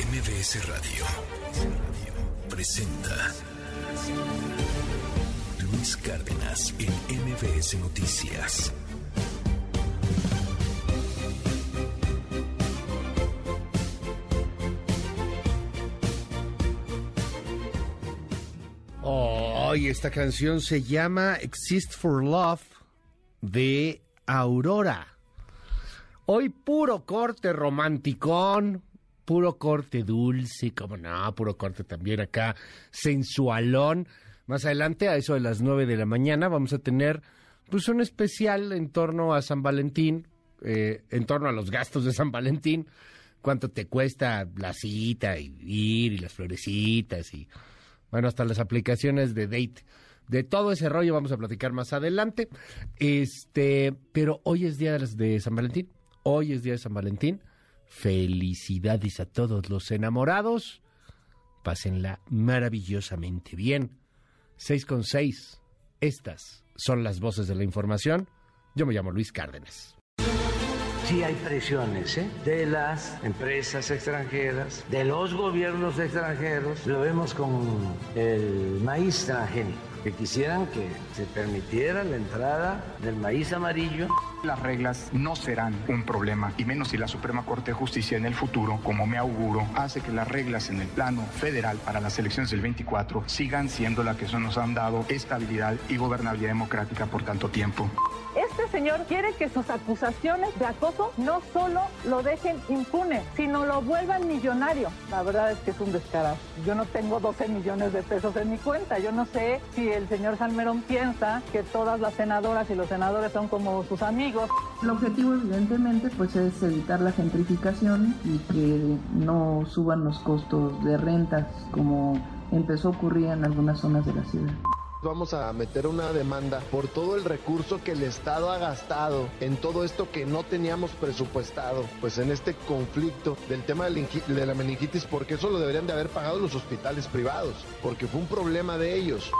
MBS Radio presenta Luis Cárdenas en MBS Noticias. Oh, y esta canción se llama Exist for Love de Aurora. Hoy puro corte romanticón, puro corte dulce, como no, puro corte también acá sensualón. Más adelante, a eso de las 9 de la mañana, vamos a tener pues un especial en torno a San Valentín, eh, en torno a los gastos de San Valentín, cuánto te cuesta la cita y ir y las florecitas y bueno, hasta las aplicaciones de date. De todo ese rollo vamos a platicar más adelante. Este, pero hoy es día de San Valentín. Hoy es día de San Valentín. Felicidades a todos los enamorados. Pásenla maravillosamente bien. 6 con 6. Estas son las voces de la información. Yo me llamo Luis Cárdenas. Sí hay presiones ¿eh? de las empresas extranjeras, de los gobiernos extranjeros. Lo vemos con el maíz transgénico, que quisieran que se permitiera la entrada del maíz amarillo. Las reglas no serán un problema, y menos si la Suprema Corte de Justicia en el futuro, como me auguro, hace que las reglas en el plano federal para las elecciones del 24 sigan siendo las que nos han dado estabilidad y gobernabilidad democrática por tanto tiempo. Este señor quiere que sus acusaciones de acoso no solo lo dejen impune, sino lo vuelvan millonario. La verdad es que es un descarado. Yo no tengo 12 millones de pesos en mi cuenta. Yo no sé si el señor Salmerón piensa que todas las senadoras y los senadores son como sus amigos. El objetivo evidentemente pues es evitar la gentrificación y que no suban los costos de rentas como empezó a ocurrir en algunas zonas de la ciudad. Vamos a meter una demanda por todo el recurso que el Estado ha gastado en todo esto que no teníamos presupuestado, pues en este conflicto del tema de la ingi- de la meningitis, porque eso lo deberían de haber pagado los hospitales privados, porque fue un problema de ellos.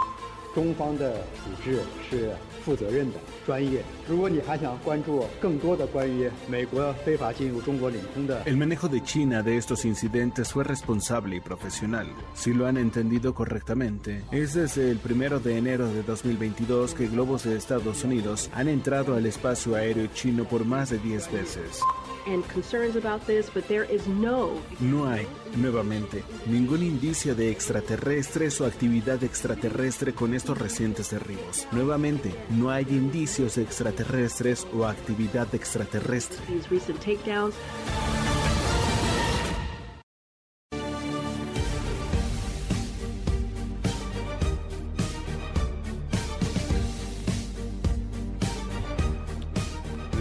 中方的处置是负责任的、专业。如果你还想关注更多的关于美国非法进入中国领空的 El manejo de China de estos incidentes fue responsable y profesional. Si lo han entendido correctamente, es desde el primero de enero de 2022 que globos de Estados Unidos han entrado al espacio aéreo chino por más de 10 veces. and concerns about this, but there is no No hay, nuevamente, ningún indicio de extraterrestres o actividad extraterrestre con estos recientes derribos. Nuevamente, no hay indicios de extraterrestres o actividad extraterrestre. these recent takedowns.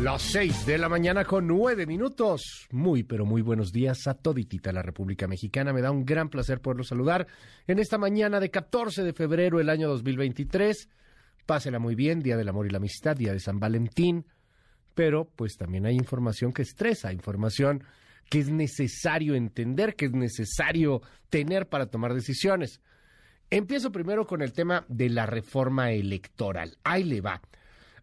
Las 6 de la mañana con 9 minutos. Muy, pero muy buenos días a toditita la República Mexicana. Me da un gran placer poderlos saludar en esta mañana de 14 de febrero del año 2023. Pásela muy bien, Día del Amor y la Amistad, Día de San Valentín. Pero pues también hay información que estresa, información que es necesario entender, que es necesario tener para tomar decisiones. Empiezo primero con el tema de la reforma electoral. Ahí le va.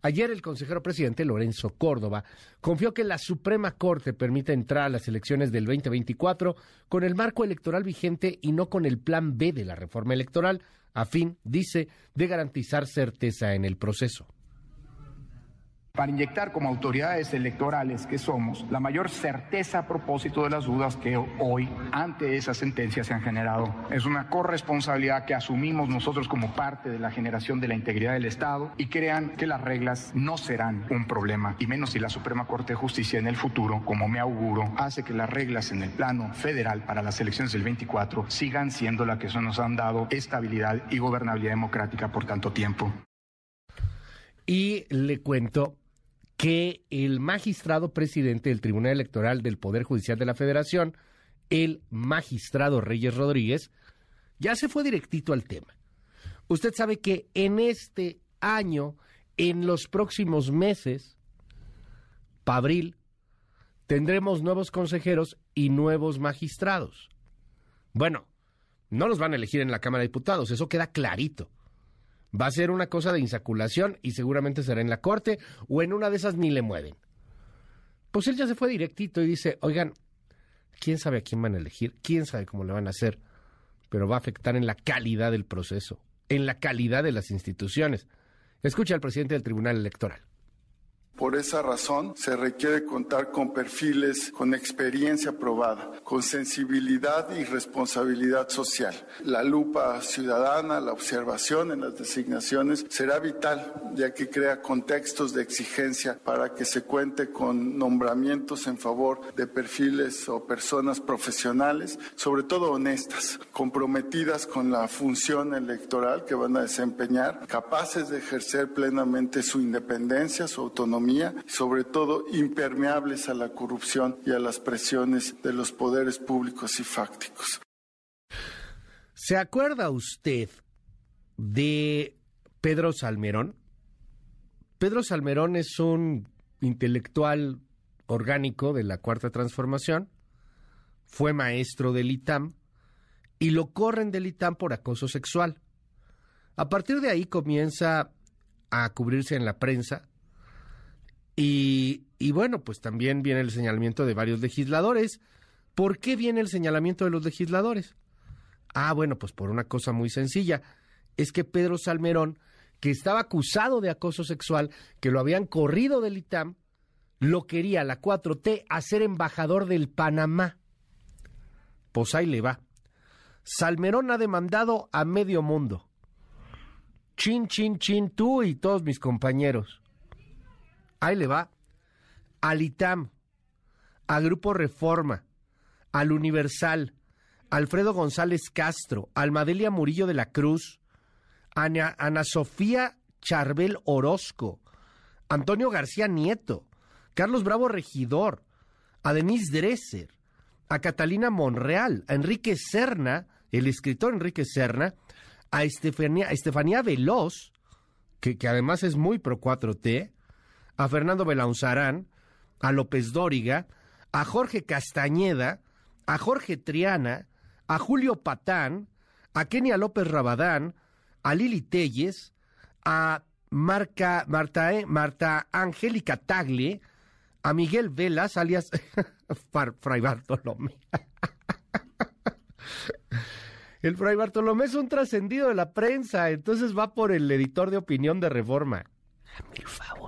Ayer el consejero presidente Lorenzo Córdoba confió que la Suprema Corte permita entrar a las elecciones del 2024 con el marco electoral vigente y no con el plan B de la reforma electoral, a fin, dice, de garantizar certeza en el proceso. Para inyectar como autoridades electorales que somos la mayor certeza a propósito de las dudas que hoy ante esa sentencia se han generado. Es una corresponsabilidad que asumimos nosotros como parte de la generación de la integridad del Estado y crean que las reglas no serán un problema, y menos si la Suprema Corte de Justicia en el futuro, como me auguro, hace que las reglas en el plano federal para las elecciones del 24 sigan siendo las que nos han dado estabilidad y gobernabilidad democrática por tanto tiempo. Y le cuento que el magistrado presidente del Tribunal Electoral del Poder Judicial de la Federación, el magistrado Reyes Rodríguez, ya se fue directito al tema. Usted sabe que en este año, en los próximos meses, para abril, tendremos nuevos consejeros y nuevos magistrados. Bueno, no los van a elegir en la Cámara de Diputados, eso queda clarito. Va a ser una cosa de insaculación y seguramente será en la Corte o en una de esas ni le mueven. Pues él ya se fue directito y dice, oigan, quién sabe a quién van a elegir, quién sabe cómo le van a hacer, pero va a afectar en la calidad del proceso, en la calidad de las instituciones. Escucha al presidente del Tribunal Electoral. Por esa razón, se requiere contar con perfiles con experiencia probada, con sensibilidad y responsabilidad social. La lupa ciudadana, la observación en las designaciones será vital, ya que crea contextos de exigencia para que se cuente con nombramientos en favor de perfiles o personas profesionales, sobre todo honestas, comprometidas con la función electoral que van a desempeñar, capaces de ejercer plenamente su independencia, su autonomía sobre todo impermeables a la corrupción y a las presiones de los poderes públicos y fácticos. ¿Se acuerda usted de Pedro Salmerón? Pedro Salmerón es un intelectual orgánico de la Cuarta Transformación, fue maestro del ITAM y lo corren del ITAM por acoso sexual. A partir de ahí comienza a cubrirse en la prensa, y, bueno, pues también viene el señalamiento de varios legisladores. ¿Por qué viene el señalamiento de los legisladores? Ah, bueno, pues por una cosa muy sencilla. Es que Pedro Salmerón, que estaba acusado de acoso sexual, que lo habían corrido del ITAM, lo quería la 4T hacer embajador del Panamá. Pues ahí le va. Salmerón ha demandado a medio mundo. Chin, chin, chin, tú y todos mis compañeros. Ahí le va. Al ITAM, al Grupo Reforma, al Universal, Alfredo González Castro, Almadelia Murillo de la Cruz, Ana, Ana Sofía Charbel Orozco, Antonio García Nieto, Carlos Bravo Regidor, a Denise Dresser, a Catalina Monreal, a Enrique Serna, el escritor Enrique Serna, a Estefanía, a Estefanía Veloz, que, que, además es muy pro 4T, a Fernando Belaunzarán, a López Dóriga, a Jorge Castañeda, a Jorge Triana, a Julio Patán, a Kenia López Rabadán, a Lili Telles, a Marta, eh, Marta Angélica Tagle, a Miguel Velas, alias Fray Bartolomé. El Fray Bartolomé es un trascendido de la prensa, entonces va por el editor de opinión de Reforma. Hazme el favor.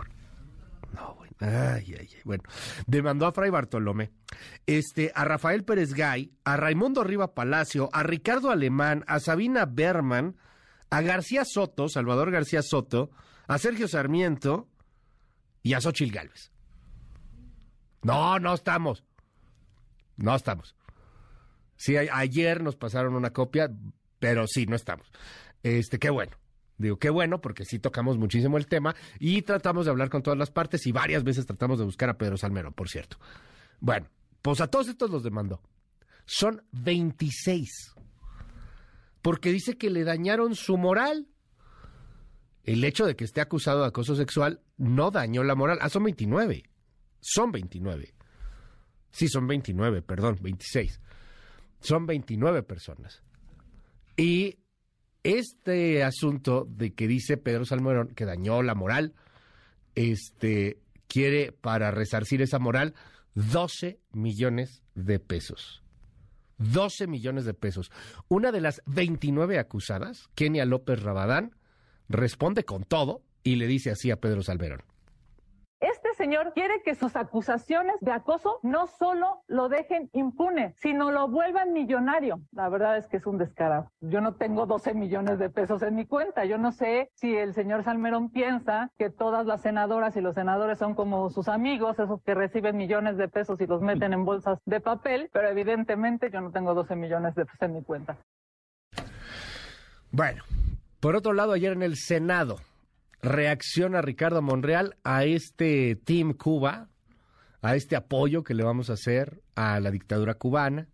Ay, ay, ay. Bueno, demandó a Fray Bartolomé, este, a Rafael Pérez Gay, a Raimundo Riva Palacio, a Ricardo Alemán, a Sabina Berman, a García Soto, Salvador García Soto, a Sergio Sarmiento y a Xochil Gálvez. No, no estamos. No estamos. Sí, ayer nos pasaron una copia, pero sí, no estamos. Este, qué bueno. Digo, qué bueno, porque sí tocamos muchísimo el tema y tratamos de hablar con todas las partes y varias veces tratamos de buscar a Pedro Salmerón, por cierto. Bueno, pues a todos estos los demandó. Son 26. Porque dice que le dañaron su moral. El hecho de que esté acusado de acoso sexual no dañó la moral. Ah, son 29. Son 29. Sí, son 29, perdón, 26. Son 29 personas. Y este asunto de que dice Pedro Salmerón que dañó la moral, este quiere para resarcir esa moral 12 millones de pesos. 12 millones de pesos. Una de las 29 acusadas, Kenia López Rabadán, responde con todo y le dice así a Pedro Salmerón señor quiere que sus acusaciones de acoso no solo lo dejen impune, sino lo vuelvan millonario. La verdad es que es un descarado. Yo no tengo 12 millones de pesos en mi cuenta. Yo no sé si el señor Salmerón piensa que todas las senadoras y los senadores son como sus amigos, esos que reciben millones de pesos y los meten en bolsas de papel, pero evidentemente yo no tengo 12 millones de pesos en mi cuenta. Bueno, por otro lado, ayer en el Senado, reacciona Ricardo Monreal a este Team Cuba, a este apoyo que le vamos a hacer a la dictadura cubana,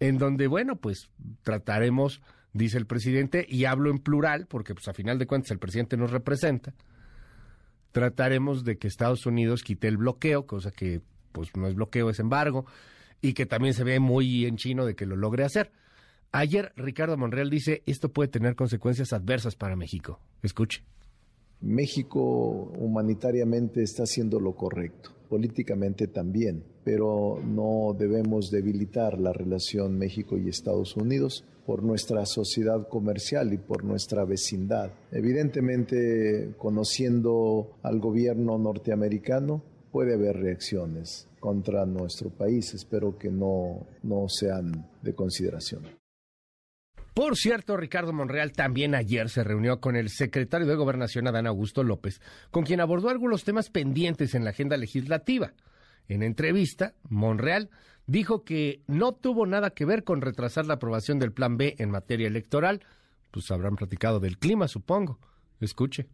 en donde, bueno, pues trataremos, dice el presidente, y hablo en plural, porque pues a final de cuentas el presidente nos representa, trataremos de que Estados Unidos quite el bloqueo, cosa que pues no es bloqueo, es embargo, y que también se ve muy en chino de que lo logre hacer. Ayer Ricardo Monreal dice, esto puede tener consecuencias adversas para México. Escuche. México humanitariamente está haciendo lo correcto. políticamente también, pero no debemos debilitar la relación México y Estados Unidos por nuestra sociedad comercial y por nuestra vecindad. Evidentemente, conociendo al gobierno norteamericano, puede haber reacciones contra nuestro país. Espero que no, no sean de consideración. Por cierto, Ricardo Monreal también ayer se reunió con el secretario de Gobernación, Adán Augusto López, con quien abordó algunos temas pendientes en la agenda legislativa. En entrevista, Monreal dijo que no tuvo nada que ver con retrasar la aprobación del Plan B en materia electoral. Pues habrán platicado del clima, supongo. Escuche.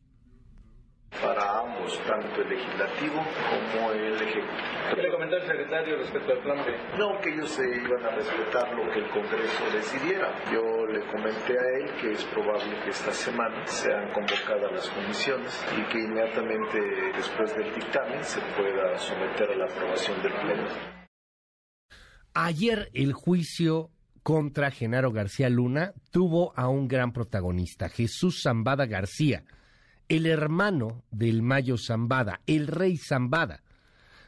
Tanto el legislativo como el ejecutivo. ¿Qué le comentó el secretario respecto al plan B? No, que ellos se iban a respetar lo que el Congreso decidiera. Yo le comenté a él que es probable que esta semana sean convocadas las comisiones y que inmediatamente después del dictamen se pueda someter a la aprobación del Pleno. Ayer el juicio contra Genaro García Luna tuvo a un gran protagonista, Jesús Zambada García, el hermano del Mayo Zambada, el rey Zambada.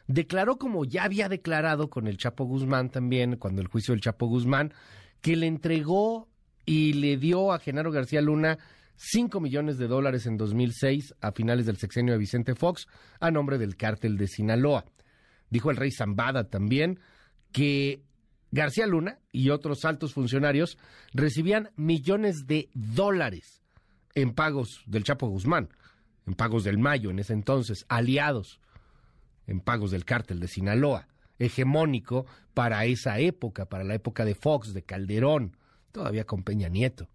Declaró como ya había declarado con el Chapo Guzmán también, cuando el juicio del Chapo Guzmán, que le entregó y le dio a Genaro García Luna 5 millones de dólares en 2006 a finales del sexenio de Vicente Fox a nombre del cártel de Sinaloa. Dijo el rey Zambada también que García Luna y otros altos funcionarios recibían millones de dólares en pagos del Chapo Guzmán, en pagos del Mayo en ese entonces, aliados, en pagos del cártel de Sinaloa, hegemónico para esa época, para la época de Fox, de Calderón, todavía con Peña Nieto.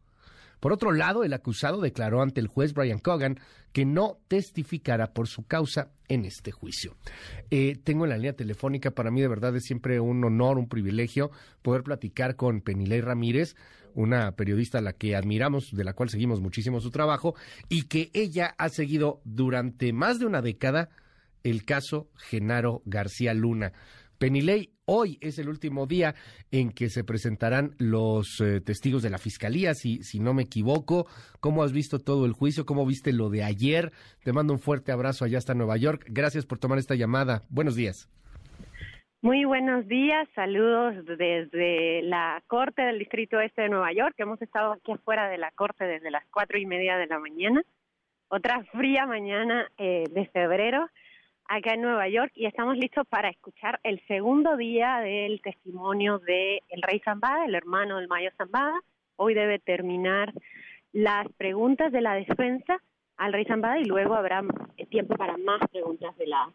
Por otro lado, el acusado declaró ante el juez Brian Cogan que no testificará por su causa en este juicio. Eh, tengo en la línea telefónica, para mí de verdad es siempre un honor, un privilegio poder platicar con Penilei Ramírez, una periodista a la que admiramos, de la cual seguimos muchísimo su trabajo, y que ella ha seguido durante más de una década el caso Genaro García Luna. Penilei, hoy es el último día en que se presentarán los eh, testigos de la fiscalía, si, si no me equivoco. ¿Cómo has visto todo el juicio? ¿Cómo viste lo de ayer? Te mando un fuerte abrazo allá hasta Nueva York. Gracias por tomar esta llamada. Buenos días. Muy buenos días, saludos desde la Corte del Distrito Este de Nueva York. Hemos estado aquí afuera de la Corte desde las cuatro y media de la mañana. Otra fría mañana eh, de febrero acá en Nueva York y estamos listos para escuchar el segundo día del testimonio de el rey Zambada, el hermano del Mayo Zambada. Hoy debe terminar las preguntas de la defensa al rey Zambada y luego habrá tiempo para más preguntas de la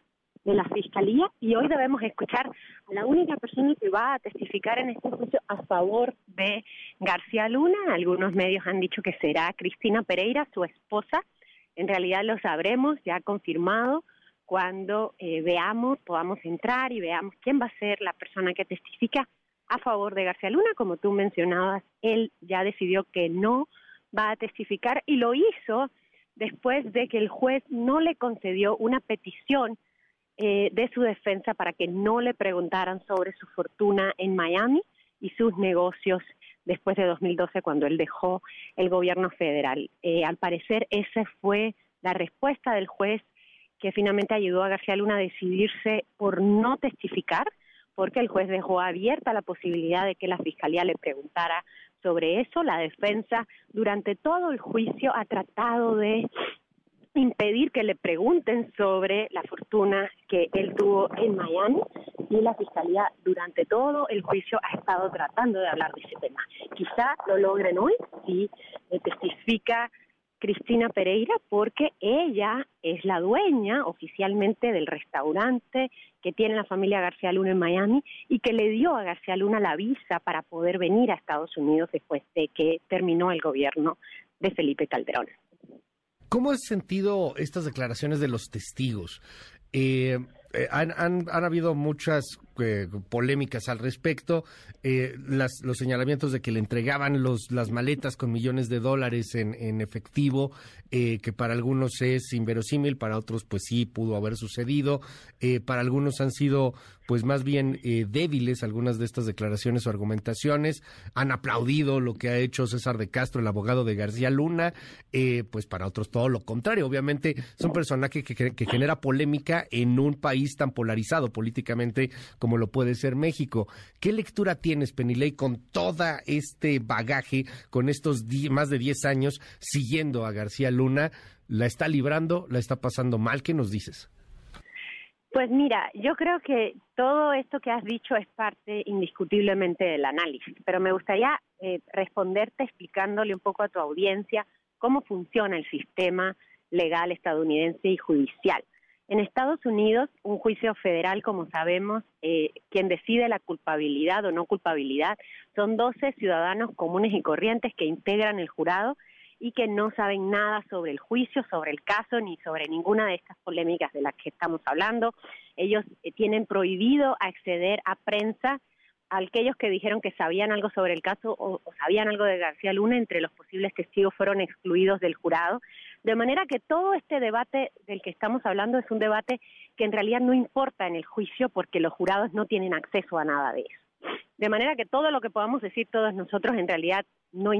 de la fiscalía y hoy debemos escuchar a la única persona que va a testificar en este juicio a favor de García Luna. Algunos medios han dicho que será Cristina Pereira, su esposa. En realidad lo sabremos, ya confirmado cuando eh, veamos, podamos entrar y veamos quién va a ser la persona que testifica a favor de García Luna. Como tú mencionabas, él ya decidió que no va a testificar y lo hizo después de que el juez no le concedió una petición eh, de su defensa para que no le preguntaran sobre su fortuna en Miami y sus negocios después de 2012 cuando él dejó el gobierno federal. Eh, al parecer esa fue la respuesta del juez que finalmente ayudó a García Luna a decidirse por no testificar, porque el juez dejó abierta la posibilidad de que la fiscalía le preguntara sobre eso. La defensa durante todo el juicio ha tratado de impedir que le pregunten sobre la fortuna que él tuvo en Miami y la fiscalía durante todo el juicio ha estado tratando de hablar de ese tema. Quizá lo logren hoy si testifica Cristina Pereira porque ella es la dueña oficialmente del restaurante que tiene la familia García Luna en Miami y que le dio a García Luna la visa para poder venir a Estados Unidos después de que terminó el gobierno de Felipe Calderón. ¿Cómo has sentido estas declaraciones de los testigos? Eh, eh, han, han, habido muchas eh, polémicas al respecto, eh, los señalamientos de que le entregaban los, las maletas con millones de dólares en, efectivo, eh, que para algunos es inverosímil, para otros pues sí pudo haber sucedido, para algunos han sido pues más bien débiles algunas de estas declaraciones o argumentaciones, han aplaudido lo que ha hecho César de Castro, el abogado de García Luna, pues para otros todo lo contrario, obviamente son personajes que, que, que genera polémica en un país tan polarizado políticamente como lo puede ser México. ¿Qué lectura tienes, Penilei, con toda este bagaje, con estos más de 10 años siguiendo a García Luna? ¿La está librando? ¿La está pasando mal? ¿Qué nos dices? Pues mira, yo creo que todo esto que has dicho es parte indiscutiblemente del análisis, pero me gustaría eh, responderte explicándole un poco a tu audiencia cómo funciona el sistema legal estadounidense y judicial. En Estados Unidos, un juicio federal, como sabemos, eh, quien decide la culpabilidad o no culpabilidad son 12 ciudadanos comunes y corrientes que integran el jurado y que no saben nada sobre el juicio, sobre el caso, ni sobre ninguna de estas polémicas de las que estamos hablando. Ellos eh, tienen prohibido acceder a prensa a aquellos que dijeron que sabían algo sobre el caso o, sabían algo de García Luna, entre los posibles testigos fueron excluidos del jurado. De manera que todo este debate del que estamos hablando es un debate que en realidad no importa en el juicio porque los jurados no tienen acceso a nada de eso. De manera que todo lo que podamos decir todos nosotros en realidad no,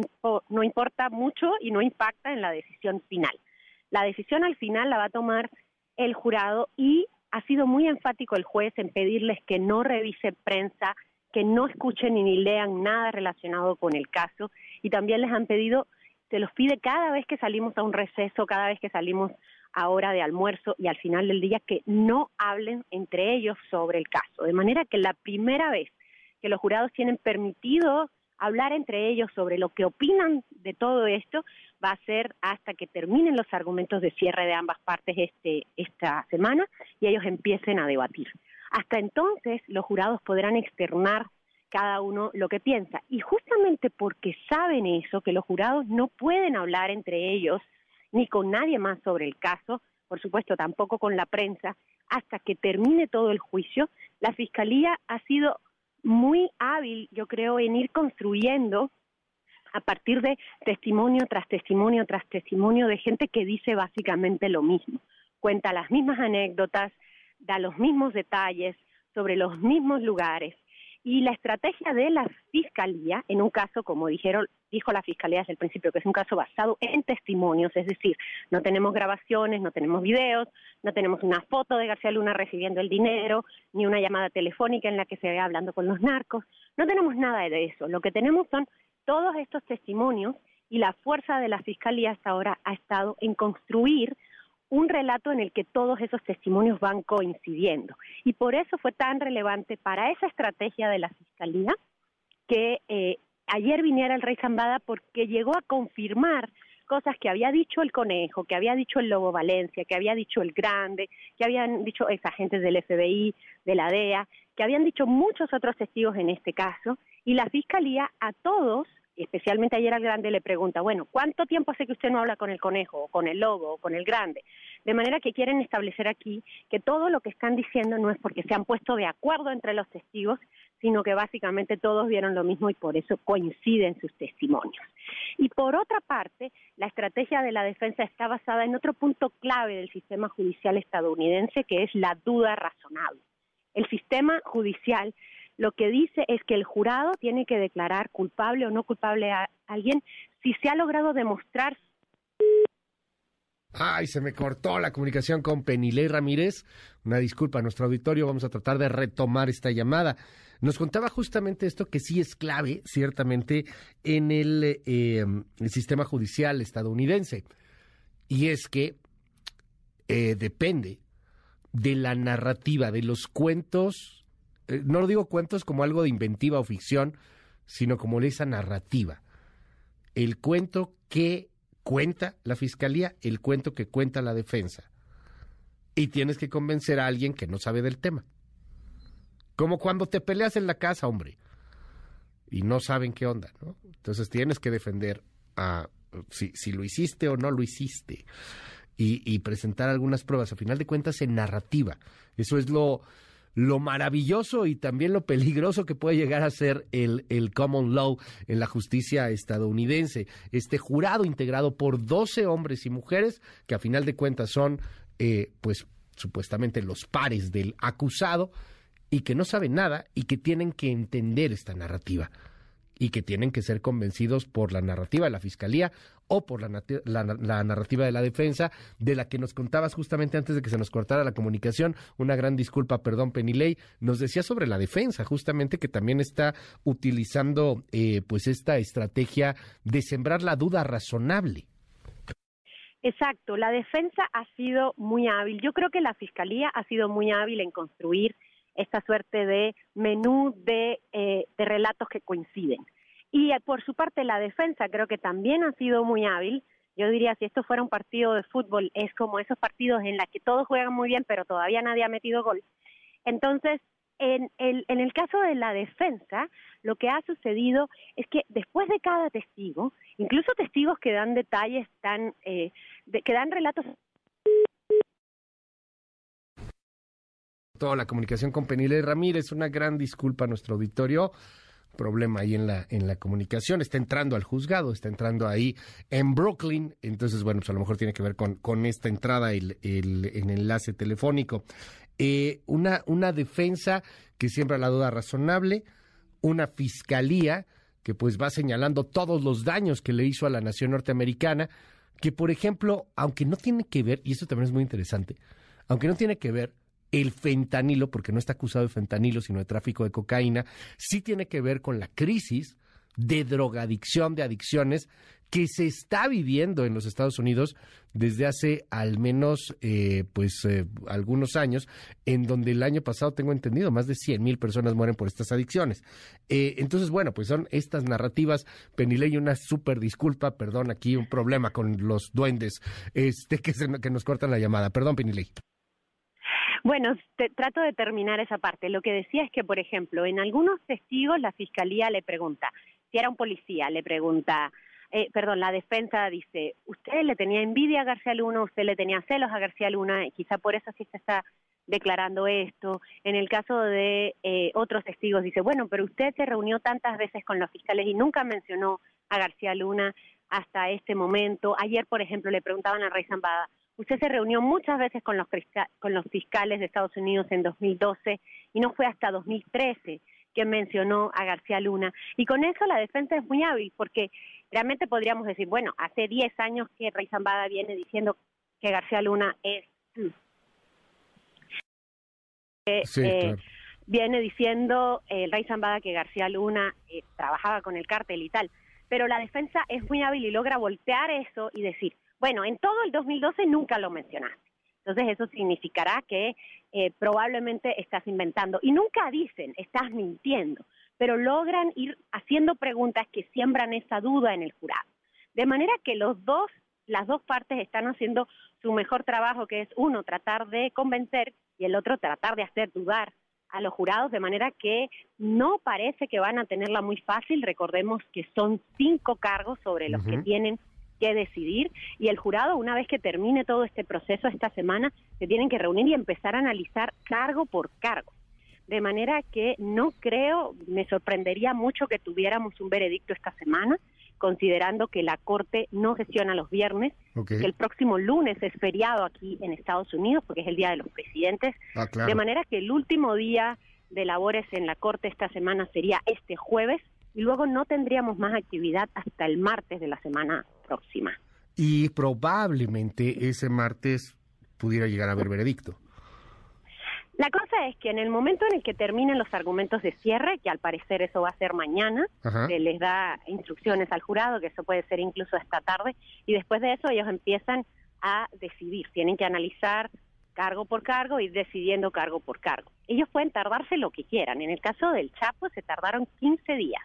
no importa mucho y no impacta en la decisión final. La decisión al final la va a tomar el jurado y ha sido muy enfático el juez en pedirles que no revise prensa, que no escuchen ni lean nada relacionado con el caso y también les han pedido se los pide cada vez que salimos a un receso, cada vez que salimos a hora de almuerzo y al final del día que no hablen entre ellos sobre el caso. De manera que la primera vez que los jurados tienen permitido hablar entre ellos sobre lo que opinan de todo esto va a ser hasta que terminen los argumentos de cierre de ambas partes este, esta semana y ellos empiecen a debatir. Hasta entonces los jurados podrán externar cada uno lo que piensa. Y justamente porque saben eso, que los jurados no pueden hablar entre ellos ni con nadie más sobre el caso, por supuesto tampoco con la prensa, hasta que termine todo el juicio, la Fiscalía ha sido muy hábil, yo creo, en ir construyendo a partir de testimonio tras testimonio tras testimonio de gente que dice básicamente lo mismo, cuenta las mismas anécdotas, da los mismos detalles sobre los mismos lugares, y la estrategia de la Fiscalía, en un caso, como dijeron, dijo la Fiscalía desde el principio, que es un caso basado en testimonios, es decir, no tenemos grabaciones, no tenemos videos, no tenemos una foto de García Luna recibiendo el dinero, ni una llamada telefónica en la que se vea hablando con los narcos, no tenemos nada de eso. Lo que tenemos son todos estos testimonios y la fuerza de la Fiscalía hasta ahora ha estado en construir un relato en el que todos esos testimonios van coincidiendo. Y por eso fue tan relevante para esa estrategia de la Fiscalía que eh, ayer viniera el rey Zambada porque llegó a confirmar cosas que había dicho el conejo, que había dicho el Lobo Valencia, que había dicho el Grande, que habían dicho ex agentes del FBI, de la DEA, que habían dicho muchos otros testigos en este caso, y la Fiscalía a todos especialmente ayer al grande le pregunta, bueno, ¿cuánto tiempo hace que usted no habla con el conejo, o con el lobo, o con el grande? De manera que quieren establecer aquí que todo lo que están diciendo no es porque se han puesto de acuerdo entre los testigos, sino que básicamente todos vieron lo mismo y por eso coinciden sus testimonios. Y por otra parte, la estrategia de la defensa está basada en otro punto clave del sistema judicial estadounidense, que es la duda razonable. El sistema judicial lo que dice es que el jurado tiene que declarar culpable o no culpable a alguien si se ha logrado demostrar. Ay, se me cortó la comunicación con Penilei Ramírez. Una disculpa a nuestro auditorio, vamos a tratar de retomar esta llamada. Nos contaba justamente esto que sí es clave, ciertamente, en el, eh, el sistema judicial estadounidense. Y es que eh, depende de la narrativa, de los cuentos eh, no digo cuentos como algo de inventiva o ficción, sino como esa narrativa. El cuento que cuenta la fiscalía, el cuento que cuenta la defensa. Y tienes que convencer a alguien que no sabe del tema. Como cuando te peleas en la casa, hombre, y no saben qué onda, ¿no? Entonces tienes que defender a si, si lo hiciste o no lo hiciste. Y, y presentar algunas pruebas. A final de cuentas, en narrativa. Eso es lo, lo maravilloso y también lo peligroso que puede llegar a ser el, el common law en la justicia estadounidense. Este jurado integrado por 12 hombres y mujeres que a final de cuentas son, eh, pues, supuestamente los pares del acusado y que no saben nada y que tienen que entender esta narrativa y que tienen que ser convencidos por la narrativa de la Fiscalía o por la, narrativa de la defensa, de la que nos contabas justamente antes de que se nos cortara la comunicación. Una gran disculpa, perdón, Penilei. Nos decía sobre la defensa, justamente que también está utilizando eh, pues esta estrategia de sembrar la duda razonable. Exacto, la defensa ha sido muy hábil. Yo creo que la Fiscalía ha sido muy hábil en construir esta suerte de menú de, eh, de relatos que coinciden. Y eh, por su parte la defensa creo que también ha sido muy hábil. Yo diría, si esto fuera un partido de fútbol, es como esos partidos en los que todos juegan muy bien, pero todavía nadie ha metido gol. Entonces, en el, en el caso de la defensa, lo que ha sucedido es que después de cada testigo, incluso testigos que dan detalles tan, eh, que dan relatos toda la comunicación con Penile Ramírez. Una gran disculpa a nuestro auditorio. Problema ahí en la, en la comunicación. Está entrando al juzgado, está entrando ahí en Brooklyn. Entonces, bueno, pues a lo mejor tiene que ver con, con esta entrada, el, el, enlace telefónico. Eh, una, una defensa que siembra la duda razonable, una fiscalía que pues va señalando todos los daños que le hizo a la nación norteamericana, que por ejemplo, aunque no tiene que ver, y esto también es muy interesante, aunque no tiene que ver el fentanilo, porque no está acusado de fentanilo, sino de tráfico de cocaína, sí tiene que ver con la crisis de drogadicción, de adicciones que se está viviendo en los Estados Unidos desde hace al menos eh, pues eh, algunos años, en donde el año pasado tengo entendido más de 100 mil personas mueren por estas adicciones. Eh, entonces, bueno, pues son estas narrativas. Penilei, una súper disculpa, perdón, aquí un problema con los duendes este que, que nos cortan la llamada. Perdón, Penilei. Bueno, trato de terminar esa parte. Lo que decía es que, por ejemplo, en algunos testigos la fiscalía le pregunta, si era un policía, le pregunta, eh, perdón, la defensa dice, usted le tenía envidia a García Luna, usted le tenía celos a García Luna, y quizá por eso sí se está declarando esto. En el caso de eh, otros testigos dice, bueno, pero usted se reunió tantas veces con los fiscales y nunca mencionó a García Luna hasta este momento. Ayer, por ejemplo, le preguntaban a Rey Zambada, Usted se reunió muchas veces con los, con los fiscales de Estados Unidos en 2012 y no fue hasta 2013 que mencionó a García Luna. Y con eso la defensa es muy hábil, porque realmente podríamos decir, bueno, hace 10 años que Rey Zambada viene diciendo que García Luna es... Eh, viene diciendo eh, Rey Zambada que García Luna eh, trabajaba con el cártel y tal. Pero la defensa es muy hábil y logra voltear eso y decir, bueno, en todo el 2012 nunca lo mencionaste. Entonces eso significará que eh, probablemente estás inventando. Y nunca dicen, estás mintiendo, pero logran ir haciendo preguntas que siembran esa duda en el jurado. De manera que los dos, las dos partes están haciendo su mejor trabajo, que es uno, tratar de convencer y el otro, tratar de hacer dudar a los jurados, de manera que no parece que van a tenerla muy fácil. Recordemos que son cinco cargos sobre los que tienen que decidir y el jurado, una vez que termine todo este proceso esta semana, se tienen que reunir y empezar a analizar cargo por cargo. De manera que no creo, me sorprendería mucho que tuviéramos un veredicto esta semana, considerando que la Corte no gestiona los viernes, que el próximo lunes es feriado aquí en Estados Unidos, porque es el Día de los Presidentes. Ah, de manera que el último día de labores en la Corte esta semana sería este jueves, y luego no tendríamos más actividad hasta el martes de la semana próxima. Y probablemente ese martes pudiera llegar a haber veredicto. La cosa es que en el momento en el que terminen los argumentos de cierre, que al parecer eso va a ser mañana, se les da instrucciones al jurado, que eso puede ser incluso esta tarde, y después de eso ellos empiezan a decidir, tienen que analizar cargo por cargo y decidiendo cargo por cargo. Ellos pueden tardarse lo que quieran. En el caso del Chapo se tardaron 15 días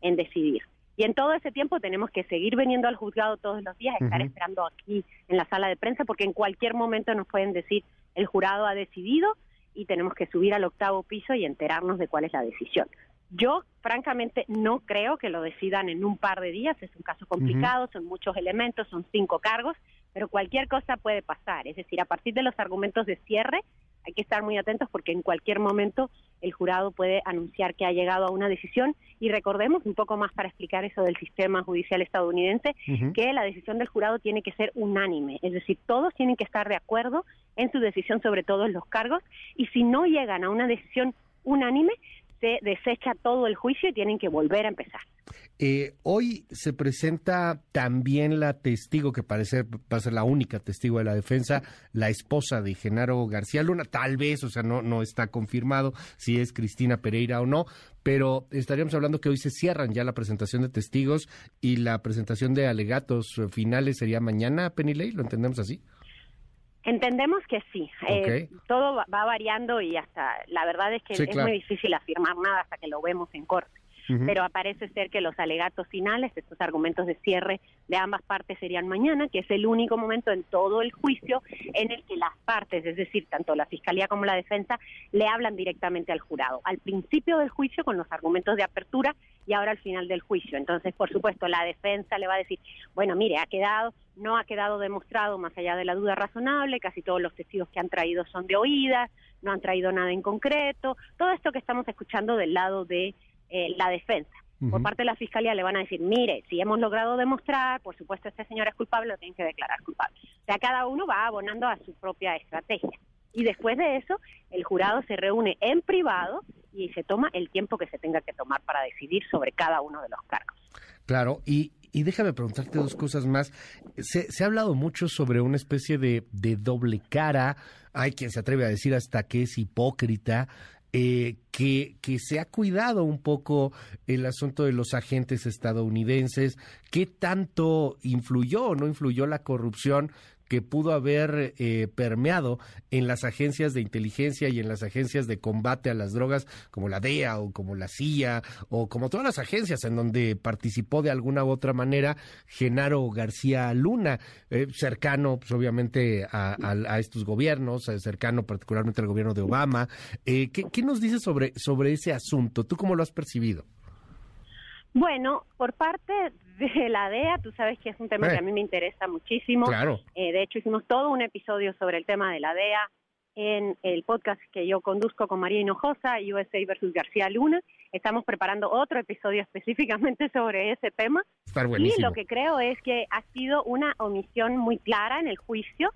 en decidir. Y en todo ese tiempo tenemos que seguir viniendo al juzgado todos los días, estar esperando aquí en la sala de prensa, porque en cualquier momento nos pueden decir el jurado ha decidido y tenemos que subir al octavo piso y enterarnos de cuál es la decisión. Yo, francamente, no creo que lo decidan en un par de días. Es un caso complicado, son muchos elementos, son cinco cargos pero cualquier cosa puede pasar. Es decir, a partir de los argumentos de cierre, hay que estar muy atentos porque en cualquier momento el jurado puede anunciar que ha llegado a una decisión. Y recordemos un poco más para explicar eso del sistema judicial estadounidense, que la decisión del jurado tiene que ser unánime, es decir, todos tienen que estar de acuerdo en su decisión sobre todos los cargos. Y si no llegan a una decisión unánime, se desecha todo el juicio y tienen que volver a empezar. Eh, hoy se presenta también la testigo, que parece ser la única testigo de la defensa, la esposa de Genaro García Luna, tal vez, o sea, no, no está confirmado si es Cristina Pereira o no, pero estaríamos hablando que hoy se cierran ya la presentación de testigos y la presentación de alegatos finales sería mañana, Penny ¿lo entendemos así? Entendemos que sí. Eh, todo va variando y hasta la verdad es que es muy difícil afirmar nada hasta que lo vemos en corte pero aparece ser que los alegatos finales, estos argumentos de cierre de ambas partes serían mañana, que es el único momento en todo el juicio en el que las partes, es decir, tanto la Fiscalía como la defensa, le hablan directamente al jurado. Al principio del juicio con los argumentos de apertura y ahora al final del juicio. Entonces, por supuesto, la defensa le va a decir, bueno, mire, ha quedado, no ha quedado demostrado más allá de la duda razonable, casi todos los testigos que han traído son de oídas, no han traído nada en concreto, todo esto que estamos escuchando del lado de eh, la defensa. Por parte de la fiscalía le van a decir, mire, si hemos logrado demostrar, por supuesto este señor es culpable, lo tienen que declarar culpable. O sea, cada uno va abonando a su propia estrategia. Y después de eso, el jurado se reúne en privado y se toma el tiempo que se tenga que tomar para decidir sobre cada uno de los cargos. Claro, y, y déjame preguntarte dos cosas más. Se, se, ha hablado mucho sobre una especie de, de doble cara. Hay quien se atreve a decir hasta que es hipócrita. Eh, que, que, se ha cuidado un poco el asunto de los agentes estadounidenses, qué tanto influyó o no influyó la corrupción que pudo haber eh, permeado en las agencias de inteligencia y en las agencias de combate a las drogas como la DEA o como la CIA o como todas las agencias en donde participó de alguna u otra manera Genaro García Luna, eh, cercano pues, obviamente a, estos gobiernos, eh, cercano particularmente al gobierno de Obama. ¿qué, ¿Qué nos dices sobre, sobre ese asunto? ¿Tú cómo lo has percibido? Bueno, por parte de la DEA, tú sabes que es un tema que a mí me interesa muchísimo. Claro. Eh, de hecho, hicimos todo un episodio sobre el tema de la DEA en el podcast que yo conduzco con María Hinojosa, USA versus García Luna. Estamos preparando otro episodio específicamente sobre ese tema. y lo que creo es que ha sido una omisión muy clara en el juicio.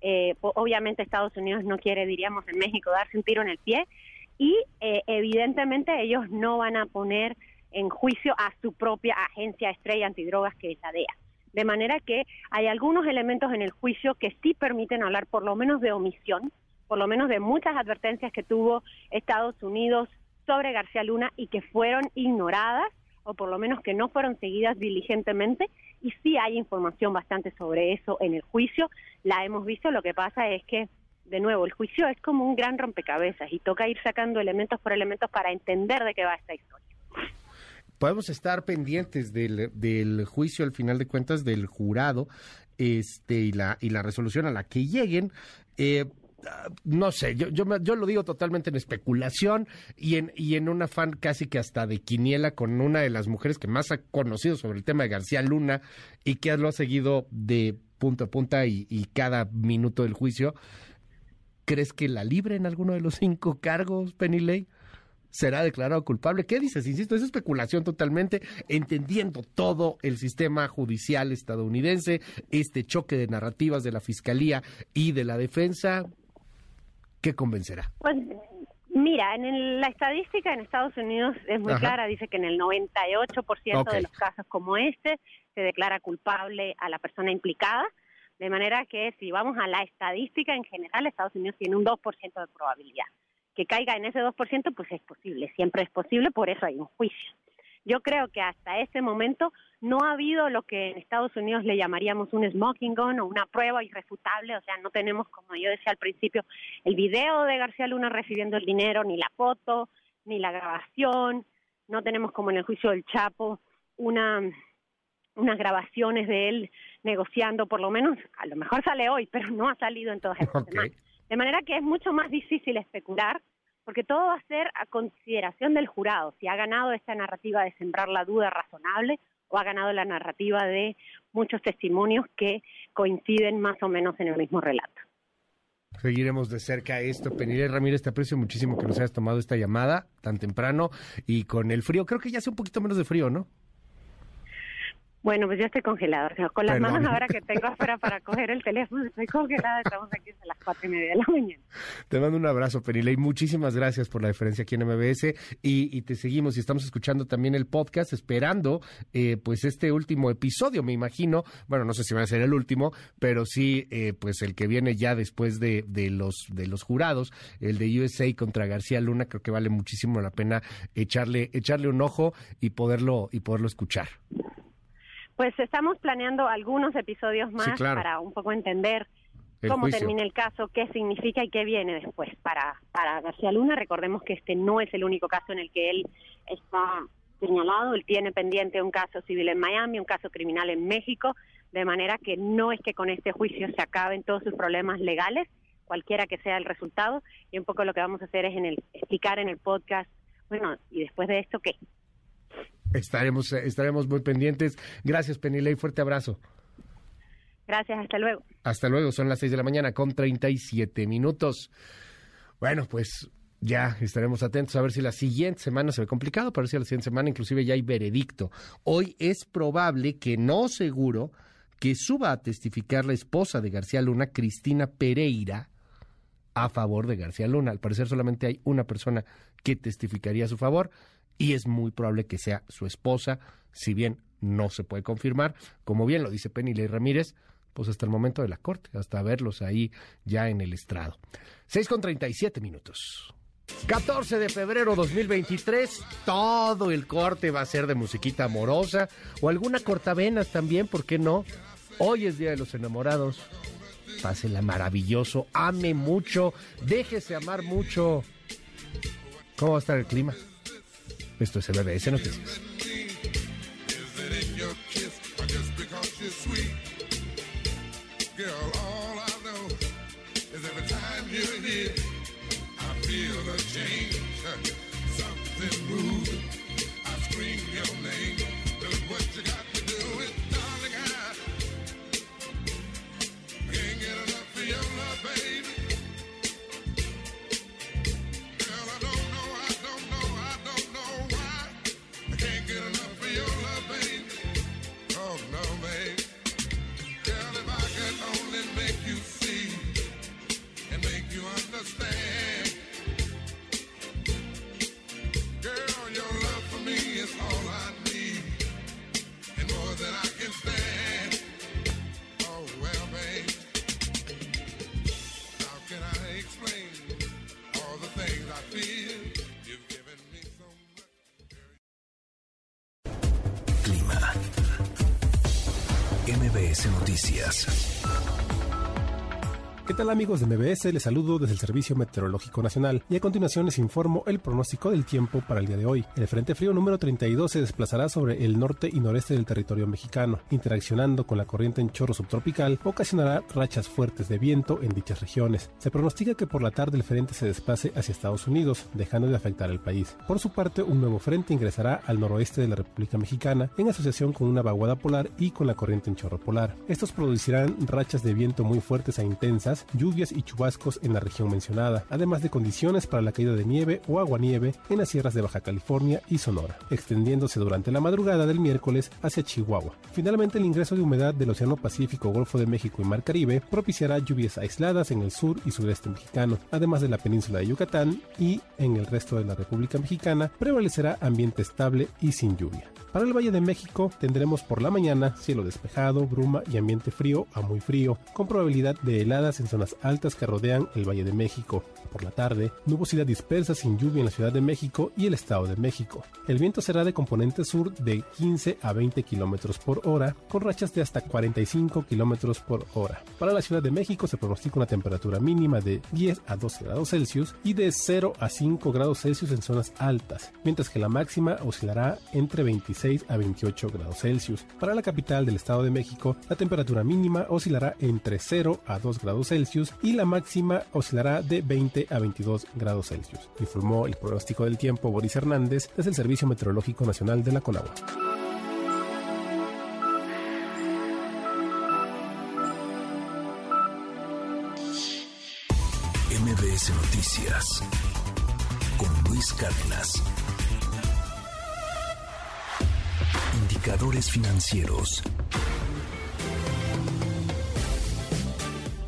Eh, obviamente Estados Unidos no quiere, diríamos en México, darse un tiro en el pie. Y eh, evidentemente ellos no van a poner en juicio a su propia agencia estrella antidrogas que es la DEA. De manera que hay algunos elementos en el juicio que sí permiten hablar por lo menos de omisión, por lo menos de muchas advertencias que tuvo Estados Unidos sobre García Luna y que fueron ignoradas o por lo menos que no fueron seguidas diligentemente. Y sí hay información bastante sobre eso en el juicio, la hemos visto, lo que pasa es que de nuevo, el juicio es como un gran rompecabezas y toca ir sacando elementos por elementos para entender de qué va esta historia podemos estar pendientes del, juicio al final de cuentas del jurado este y la y la resolución a la que lleguen eh, no sé, yo, lo digo totalmente en especulación y en, y en un afán casi que hasta de quiniela con una de las mujeres que más ha conocido sobre el tema de García Luna y que lo ha seguido de punta a punta y, y cada minuto del juicio. ¿Crees que la libre en alguno de los cinco cargos, Penny Ley? Será declarado culpable. ¿Qué dices? Insisto, es especulación totalmente, entendiendo todo el sistema judicial estadounidense, este choque de narrativas de la Fiscalía y de la defensa. ¿Qué convencerá? Pues Mira, en la estadística en Estados Unidos es muy clara, dice que en el 98% de los casos como este se declara culpable a la persona implicada, de manera que si vamos a la estadística en general, Estados Unidos tiene un 2% de probabilidad que caiga en ese 2%, pues es posible, siempre es posible, por eso hay un juicio. Yo creo que hasta ese momento no ha habido lo que en Estados Unidos le llamaríamos un smoking gun o una prueba irrefutable, o sea, no tenemos, como yo decía al principio, el video de García Luna recibiendo el dinero, ni la foto, ni la grabación, no tenemos como en el juicio del Chapo una unas grabaciones de él negociando, por lo menos, a lo mejor sale hoy, pero no ha salido en todas estas semanas. De manera que es mucho más difícil especular, porque todo va a ser a consideración del jurado, si ha ganado esta narrativa de sembrar la duda razonable o ha ganado la narrativa de muchos testimonios que coinciden más o menos en el mismo relato. Seguiremos de cerca esto. Penile Ramírez, te aprecio muchísimo que nos hayas tomado esta llamada tan temprano y con el frío. Creo que ya hace un poquito menos de frío, ¿no? Bueno, pues yo estoy congelada. O sea, con las Perdón. manos ahora que tengo afuera para coger el teléfono, estoy congelada. Estamos aquí desde las cuatro y media de la mañana. Te mando un abrazo, Penile, y muchísimas gracias por la diferencia aquí en MBS. Y, y te seguimos y estamos escuchando también el podcast, esperando eh, pues este último episodio, me imagino. Bueno, no sé si va a ser el último, pero sí, eh, pues el que viene ya después de, de los de los jurados, el de USA contra García Luna, creo que vale muchísimo la pena echarle echarle un ojo y poderlo y poderlo escuchar. Pues estamos planeando algunos episodios más Sí, claro. para un poco entender El cómo juicio. termina el caso, qué significa y qué viene después para, para García Luna. Recordemos que este no es el único caso en el que él está señalado. Él tiene pendiente un caso civil en Miami, un caso criminal en México, de manera que no es que con este juicio se acaben todos sus problemas legales, cualquiera que sea el resultado. Y un poco lo que vamos a hacer es en el, explicar en el podcast, bueno, y después de esto, ¿qué? Estaremos estaremos muy pendientes. Gracias, Penile, y fuerte abrazo. Gracias, hasta luego. Hasta luego, son las 6 de la mañana con 37 minutos. Bueno, pues ya estaremos atentos a ver si la siguiente semana se ve complicado, pero si la siguiente semana inclusive ya hay veredicto. Hoy es probable que no seguro que suba a testificar la esposa de García Luna, Cristina Pereira, a favor de García Luna. Al parecer solamente hay una persona que testificaría a su favor y es muy probable que sea su esposa, si bien no se puede confirmar, como bien lo dice Penny Ramírez, pues hasta el momento de la corte, hasta verlos ahí ya en el estrado. 6 con 37 minutos. 14 de febrero 2023, todo el corte va a ser de musiquita amorosa o alguna cortavenas también, ¿por qué no? Hoy es Día de los Enamorados. Pásela maravilloso, ame mucho, déjese amar mucho. ¿Cómo va a estar el clima? Esto es MBS Noticias. Girl, all MBS Noticias. ¿Qué tal amigos de MBS? Les saludo desde el Servicio Meteorológico Nacional y a continuación les informo el pronóstico del tiempo para el día de hoy. El Frente Frío número 32 se desplazará sobre el norte y noreste del territorio mexicano, interaccionando con la corriente en chorro subtropical, ocasionará rachas fuertes de viento en dichas regiones. Se pronostica que por la tarde el frente se desplace hacia Estados Unidos, dejando de afectar al país. Por su parte, un nuevo frente ingresará al noroeste de la República Mexicana en asociación con una vaguada polar y con la corriente en chorro polar. Estos producirán rachas de viento muy fuertes e intensas, lluvias y chubascos en la región mencionada, además de condiciones para la caída de nieve o aguanieve en las sierras de Baja California y Sonora, extendiéndose durante la madrugada del miércoles hacia Chihuahua. Finalmente, el ingreso de humedad del Océano Pacífico, Golfo de México y Mar Caribe propiciará lluvias aisladas en el sur y sureste mexicano, además de la península de Yucatán y en el resto de la República Mexicana prevalecerá ambiente estable y sin lluvia. Para el Valle de México tendremos por la mañana cielo despejado, bruma y ambiente frío a muy frío, con probabilidad de heladas en zonas altas que rodean el Valle de México. Por la tarde, nubosidad dispersa sin lluvia en la Ciudad de México y el Estado de México. El viento será de componente sur de 15 a 20 kilómetros por hora, con rachas de hasta 45 kilómetros por hora. Para la Ciudad de México se pronostica una temperatura mínima de 10 a 12 grados Celsius y de 0 a 5 grados Celsius en zonas altas, mientras que la máxima oscilará entre 26 a 28 grados Celsius. Para la capital del Estado de México, la temperatura mínima oscilará entre 0 a 2 grados Celsius y la máxima oscilará de 20 a 22 grados Celsius. Informó el pronóstico del tiempo Boris Hernández desde el Servicio Meteorológico Nacional de la Conagua. MBS Noticias con Luis Cárdenas. Indicadores financieros.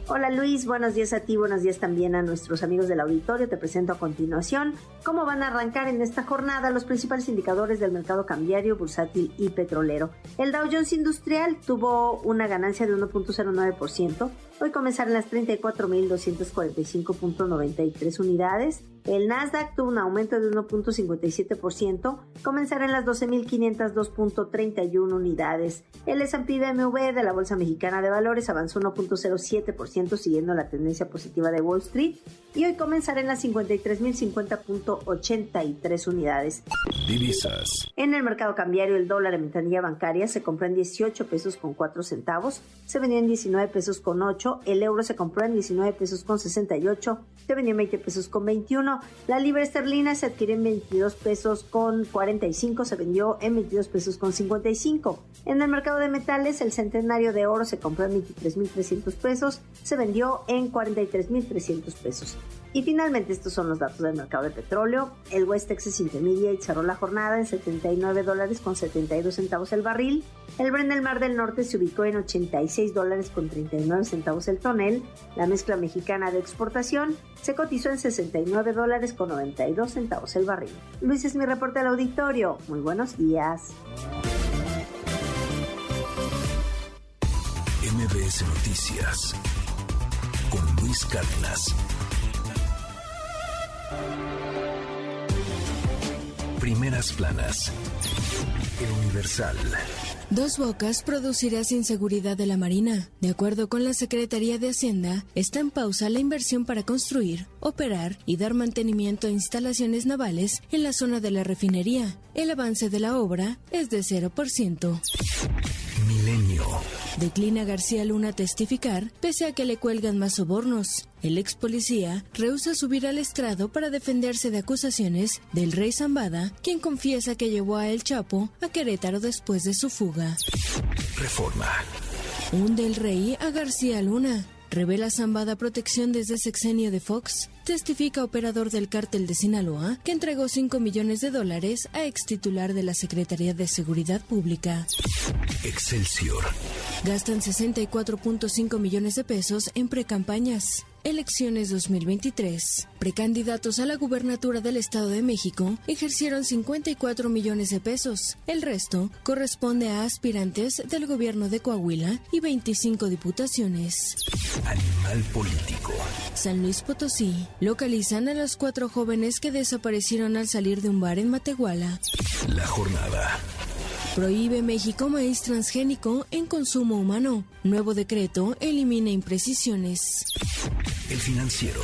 Hola Luis, buenos días a ti, buenos días también a nuestros amigos del auditorio. Te presento a continuación cómo van a arrancar en esta jornada los principales indicadores del mercado cambiario, bursátil y petrolero. El Dow Jones Industrial tuvo una ganancia de 1.09%. Hoy comenzará en las 34.245.93 unidades. El Nasdaq tuvo un aumento de 1.57%, comenzará en las 12.502.31 unidades. El S&P BMW de la Bolsa Mexicana de Valores avanzó 1.07% siguiendo la tendencia positiva de Wall Street y hoy comenzará en las 53.050.83 unidades. Divisas. En el mercado cambiario el dólar en ventanilla bancaria se compró en 18 pesos con 4 centavos, se vendió en 19 pesos con 8, el euro se compró en 19 pesos con 68, se vendió en 20 pesos con 21, la libra esterlina se adquirió en 22 pesos con 45, se vendió en 22 pesos con 55. En el mercado de metales el centenario de oro se compró en 23.300 pesos, se vendió en 43.300 pesos. Y finalmente estos son los datos del mercado de petróleo. El West Texas Intermediate cerró la jornada en 79 dólares con 72 centavos el barril. El Brent del Mar del Norte se ubicó en 86 dólares con 39 centavos el tonel. La mezcla mexicana de exportación se cotizó en 69 dólares con 92 centavos el barril. Luis es mi reporte al auditorio. Muy buenos días. MBS Noticias con Luis Cárdenas. Primeras planas. El Universal. Dos Bocas producirá sin seguridad de la Marina. De acuerdo con la Secretaría de Hacienda, está en pausa la inversión para construir, operar y dar mantenimiento a instalaciones navales en la zona de la refinería. El avance de la obra es de 0%. Milenio. Declina García Luna testificar pese a que le cuelgan más sobornos. El ex policía rehúsa subir al estrado para defenderse de acusaciones del rey Zambada, quien confiesa que llevó a El Chapo a Querétaro después de su fuga. Reforma. Hunde el rey a García Luna. Revela Zambada protección desde sexenio de Fox. Testifica operador del cártel de Sinaloa que entregó 5 millones de dólares a ex titular de la Secretaría de Seguridad Pública. Excelsior. Gastan 64.5 millones de pesos en precampañas. Elecciones 2023. Precandidatos a la gubernatura del Estado de México ejercieron 54 millones de pesos. El resto corresponde a aspirantes del gobierno de Coahuila y 25 diputaciones. Animal político. San Luis Potosí. Localizan a los cuatro jóvenes que desaparecieron al salir de un bar en Matehuala. La jornada. Prohíbe México maíz transgénico en consumo humano. Nuevo decreto elimina imprecisiones. El financiero.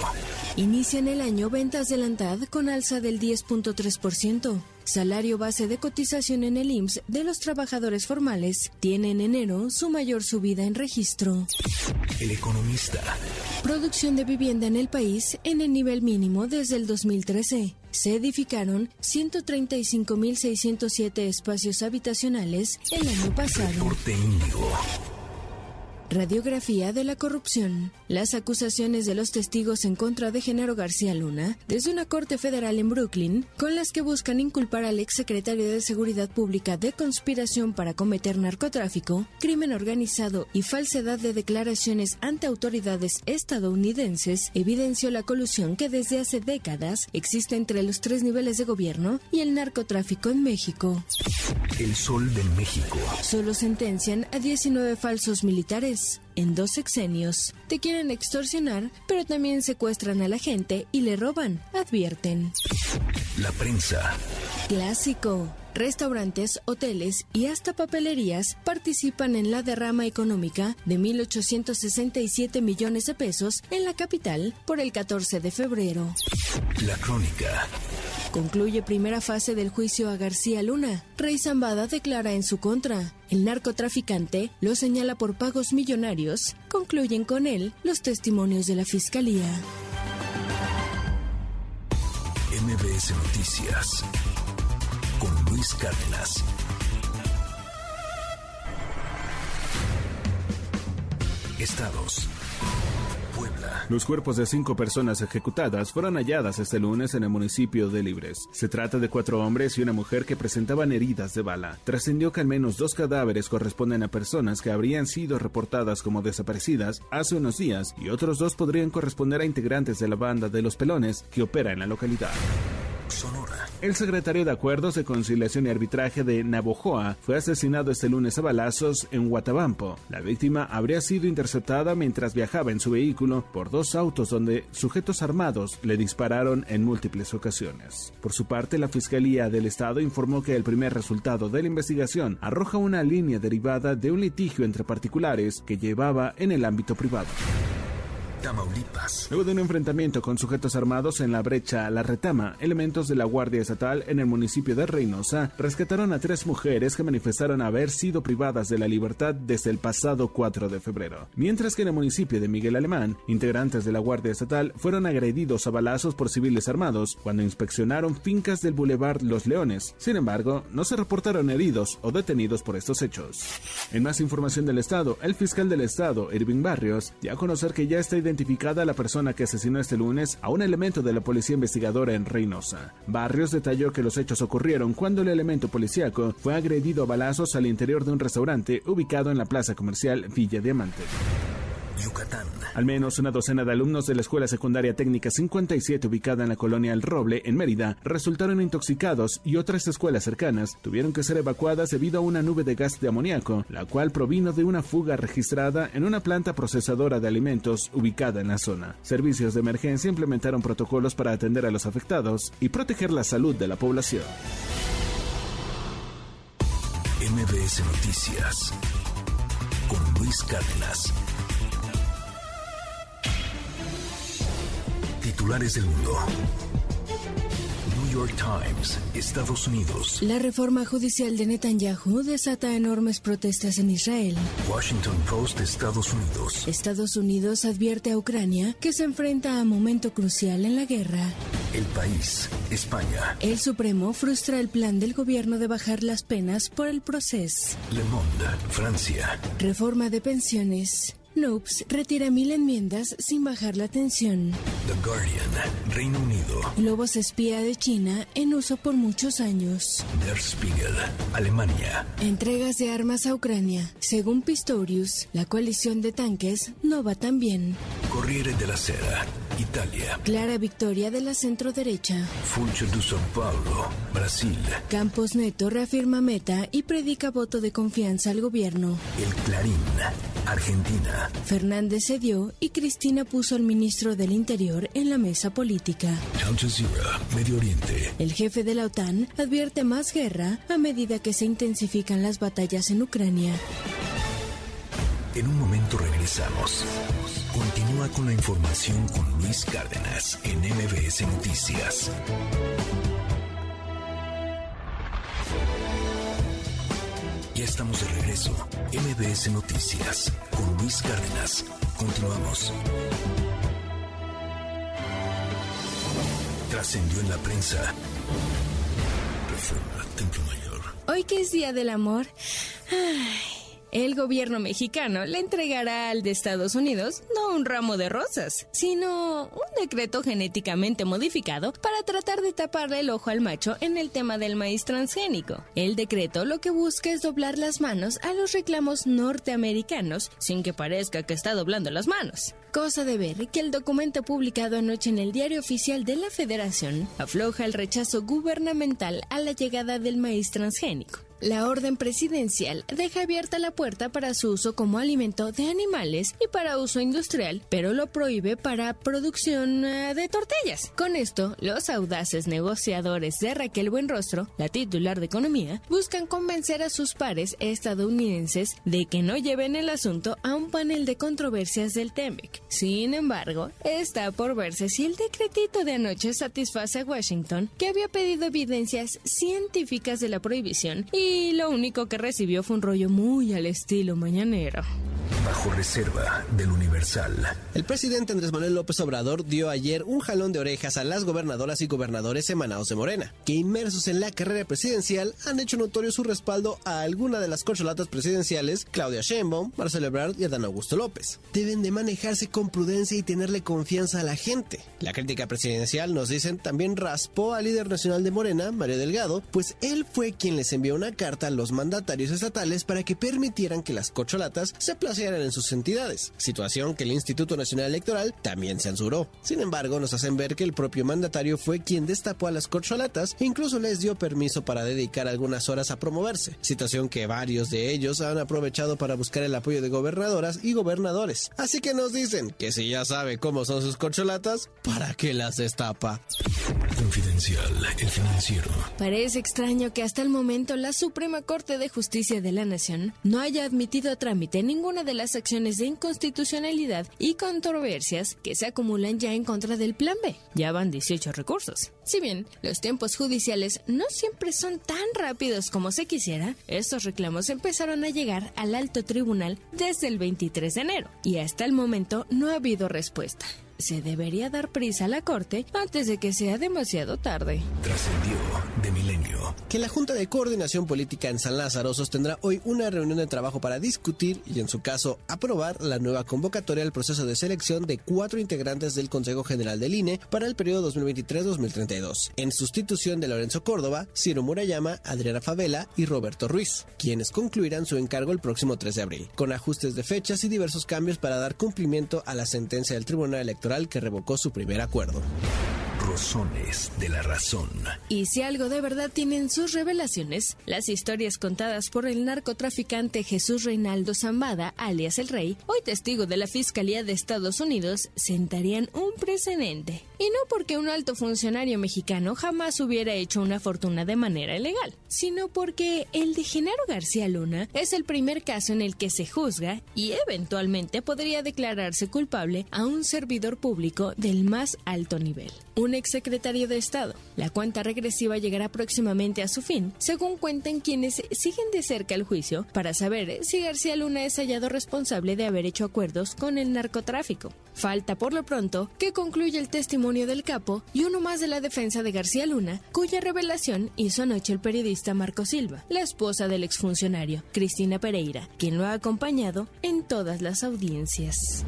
Inician el año ventas de Lantad con alza del 10.3%. Salario base de cotización en el IMSS de los trabajadores formales tiene en enero su mayor subida en registro. El economista. Producción de vivienda en el país en el nivel mínimo desde el 2013. Se edificaron 135.607 espacios habitacionales el año pasado. Reporte Índigo. Radiografía de la corrupción. Las acusaciones de los testigos en contra de Genaro García Luna desde una corte federal en Brooklyn, con las que buscan inculpar al exsecretario de Seguridad Pública de conspiración para cometer narcotráfico, crimen organizado y falsedad de declaraciones ante autoridades estadounidenses, evidenció la colusión que desde hace décadas existe entre los tres niveles de gobierno y el narcotráfico en México. El sol de México. Solo sentencian a 19 falsos militares en dos sexenios. Te quieren extorsionar, pero también secuestran a la gente y le roban, advierten. La prensa. Clásico. Restaurantes, hoteles y hasta papelerías participan en la derrama económica de 1.867 millones de pesos en la capital por el 14 de febrero. La crónica. Concluye primera fase del juicio a García Luna. Rey Zambada declara en su contra. El narcotraficante lo señala por pagos millonarios. Concluyen con él los testimonios de la fiscalía. MBS Noticias con Luis. Estados. Puebla. Los cuerpos de cinco personas ejecutadas fueron halladas este lunes en el municipio de Libres. Se trata de cuatro hombres y una mujer que presentaban heridas de bala. Trascendió que al menos dos cadáveres corresponden a personas que habrían sido reportadas como desaparecidas hace unos días y otros dos podrían corresponder a integrantes de la banda de los pelones que opera en la localidad. Sonora. El secretario de Acuerdos de Conciliación y Arbitraje de Navojoa fue asesinado este lunes a balazos en Guatabampo. La víctima habría sido interceptada mientras viajaba en su vehículo por dos autos donde sujetos armados le dispararon en múltiples ocasiones. Por su parte, la Fiscalía del Estado informó que el primer resultado de la investigación arroja una línea derivada de un litigio entre particulares que llevaba en el ámbito privado. Tamaulipas. Luego de un enfrentamiento con sujetos armados en la brecha La Retama, elementos de la Guardia Estatal en el municipio de Reynosa rescataron a tres mujeres que manifestaron haber sido privadas de la libertad desde el pasado 4 de febrero. Mientras que en el municipio de Miguel Alemán, integrantes de la Guardia Estatal fueron agredidos a balazos por civiles armados cuando inspeccionaron fincas del Boulevard Los Leones. Sin embargo, no se reportaron heridos o detenidos por estos hechos. En más información del Estado, el fiscal del Estado, Irving Barrios, dio a conocer que ya está identificado identificada la persona que asesinó este lunes a un elemento de la policía investigadora en Reynosa. Barrios detalló que los hechos ocurrieron cuando el elemento policíaco fue agredido a balazos al interior de un restaurante ubicado en la plaza comercial Villa Diamante. Yucatán. Al menos una docena de alumnos de la Escuela Secundaria Técnica 57 ubicada en la colonia El Roble, en Mérida, resultaron intoxicados y otras escuelas cercanas tuvieron que ser evacuadas debido a una nube de gas de amoníaco, la cual provino de una fuga registrada en una planta procesadora de alimentos ubicada en la zona. Servicios de emergencia implementaron protocolos para atender a los afectados y proteger la salud de la población. MBS Noticias con Luis Cárdenas. Titulares del mundo. New York Times, Estados Unidos. La reforma judicial de Netanyahu desata enormes protestas en Israel. Washington Post, Estados Unidos. Estados Unidos advierte a Ucrania que se enfrenta a momento crucial en la guerra. El país, España. El Supremo frustra el plan del gobierno de bajar las penas por el proceso. Le Monde, Francia. Reforma de pensiones. Noops retira mil enmiendas sin bajar la tensión. The Guardian, Reino Unido. Globos espía de China en uso por muchos años. Der Spiegel, Alemania. Entregas de armas a Ucrania. Según Pistorius, la coalición de tanques no va tan bien. Corriere della Sera, Italia. Clara victoria de la centroderecha. Funcho de São Paulo, Brasil. Campos Neto reafirma meta y predica voto de confianza al gobierno. El Clarín, Argentina. Fernández cedió y Cristina puso al ministro del Interior en la mesa política. Al Jazeera, Medio Oriente. El jefe de la OTAN advierte más guerra a medida que se intensifican las batallas en Ucrania. En un momento regresamos. Continúa con la información con Luis Cárdenas en MBS Noticias. Ya estamos de regreso. MBS Noticias con Luis Cárdenas. Continuamos. Trascendió en la prensa. Reforma, Templo Mayor. Hoy que es Día del Amor, ay, el gobierno mexicano le entregará al de Estados Unidos no un ramo de rosas, sino un decreto genéticamente modificado para tratar de taparle el ojo al macho en el tema del maíz transgénico. El decreto lo que busca es doblar las manos a los reclamos norteamericanos sin que parezca que está doblando las manos. Cosa de ver que el documento publicado anoche en el diario oficial de la Federación afloja el rechazo gubernamental a la llegada del maíz transgénico. La orden presidencial deja abierta la puerta para su uso como alimento de animales y para uso industrial, pero lo prohíbe para producción eh, de tortillas. Con esto, los audaces negociadores de Raquel Buenrostro, la titular de Economía, buscan convencer a sus pares estadounidenses de que no lleven el asunto a un panel de controversias del TEMEC. Sin embargo, está por verse si el decretito de anoche satisface a Washington, que había pedido evidencias científicas de la prohibición y lo único que recibió fue un rollo muy al estilo mañanero. Bajo reserva del Universal. El presidente Andrés Manuel López Obrador dio ayer un jalón de orejas a las gobernadoras y gobernadores emanados de Morena, que inmersos en la carrera presidencial han hecho notorio su respaldo a alguna de las corcholatas presidenciales, Claudia Sheinbaum, Marcelo Ebrard y Adán Augusto López. Deben de manejarse con prudencia y tenerle confianza a la gente. La crítica presidencial, nos dicen, también raspó al líder nacional de Morena, Mario Delgado, pues él fue quien les envió una carta a los mandatarios estatales para que permitieran que las corcholatas se placearan en sus entidades, situación que el Instituto Nacional Electoral también censuró. Sin embargo, nos hacen ver que el propio mandatario fue quien destapó a las corcholatas e incluso les dio permiso para dedicar algunas horas a promoverse, situación que varios de ellos han aprovechado para buscar el apoyo de gobernadoras y gobernadores. Así que nos dicen que si ya sabe cómo son sus corcholatas, ¿para qué las destapa? Confidencial, el financiero. Parece extraño que hasta el momento la Suprema Corte de Justicia de la Nación no haya admitido a trámite ninguna de las acciones de inconstitucionalidad y controversias que se acumulan ya en contra del Plan B. Ya van 18 recursos. Si bien los tiempos judiciales no siempre son tan rápidos como se quisiera, estos reclamos empezaron a llegar al alto tribunal desde el 23 de enero y hasta el momento no ha habido respuesta. Se debería dar prisa a la Corte antes de que sea demasiado tarde. Trascendió de milenio. Que la Junta de Coordinación Política en San Lázaro sostendrá hoy una reunión de trabajo para discutir y, en su caso, aprobar la nueva convocatoria al proceso de selección de cuatro integrantes del Consejo General del INE para el periodo 2023-2032, en sustitución de Lorenzo Córdoba, Ciro Murayama, Adriana Favela y Roberto Ruiz, quienes concluirán su encargo el próximo 3 de abril, con ajustes de fechas y diversos cambios para dar cumplimiento a la sentencia del Tribunal Electoral que revocó su primer acuerdo. Rosones de la razón. Y si algo de verdad tienen sus revelaciones, las historias contadas por el narcotraficante Jesús Reinaldo Zambada, alias el Rey, hoy testigo de la Fiscalía de Estados Unidos, sentarían un precedente. Y no porque un alto funcionario mexicano jamás hubiera hecho una fortuna de manera ilegal, sino porque el de Genaro García Luna es el primer caso en el que se juzga y eventualmente podría declararse culpable a un servidor público del más alto nivel un exsecretario de Estado. La cuenta regresiva llegará próximamente a su fin, según cuentan quienes siguen de cerca el juicio, para saber si García Luna es hallado responsable de haber hecho acuerdos con el narcotráfico. Falta por lo pronto que concluya el testimonio del capo y uno más de la defensa de García Luna, cuya revelación hizo anoche el periodista Marco Silva, la esposa del exfuncionario, Cristina Pereira, quien lo ha acompañado en todas las audiencias.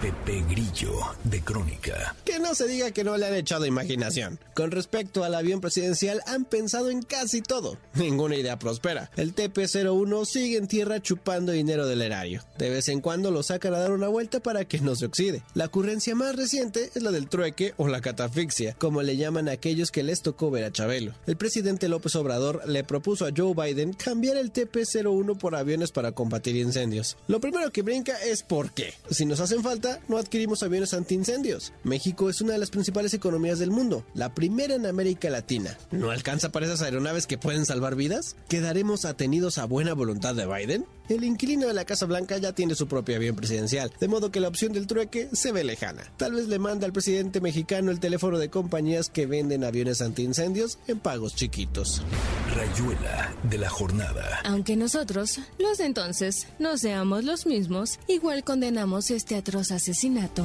Pepe Grillo, de Crónica. Que no se diga que no le han echado imaginación. Con respecto al avión presidencial, han pensado en casi todo. Ninguna idea prospera. El TP-01 sigue en tierra chupando dinero del erario. De vez en cuando lo sacan a dar una vuelta para que no se oxide. La ocurrencia más reciente es la del trueque o la catafixia, como le llaman a aquellos que les tocó ver a Chabelo. El presidente López Obrador le propuso a Joe Biden cambiar el TP-01 por aviones para combatir incendios. Lo primero que brinca es por qué. Si nos hacen falta, no adquirimos aviones antiincendios. México es una de las principales economías del mundo, la primera en América Latina. ¿No alcanza para esas aeronaves que pueden salvar vidas? ¿Quedaremos atenidos a buena voluntad de Biden? El inquilino de la Casa Blanca ya tiene su propio avión presidencial, de modo que la opción del trueque se ve lejana. Tal vez le manda al presidente mexicano el teléfono de compañías que venden aviones antiincendios en pagos chiquitos. Rayuela de la jornada. Aunque nosotros, los de entonces, no seamos los mismos, igual condenamos este atroz asesinato.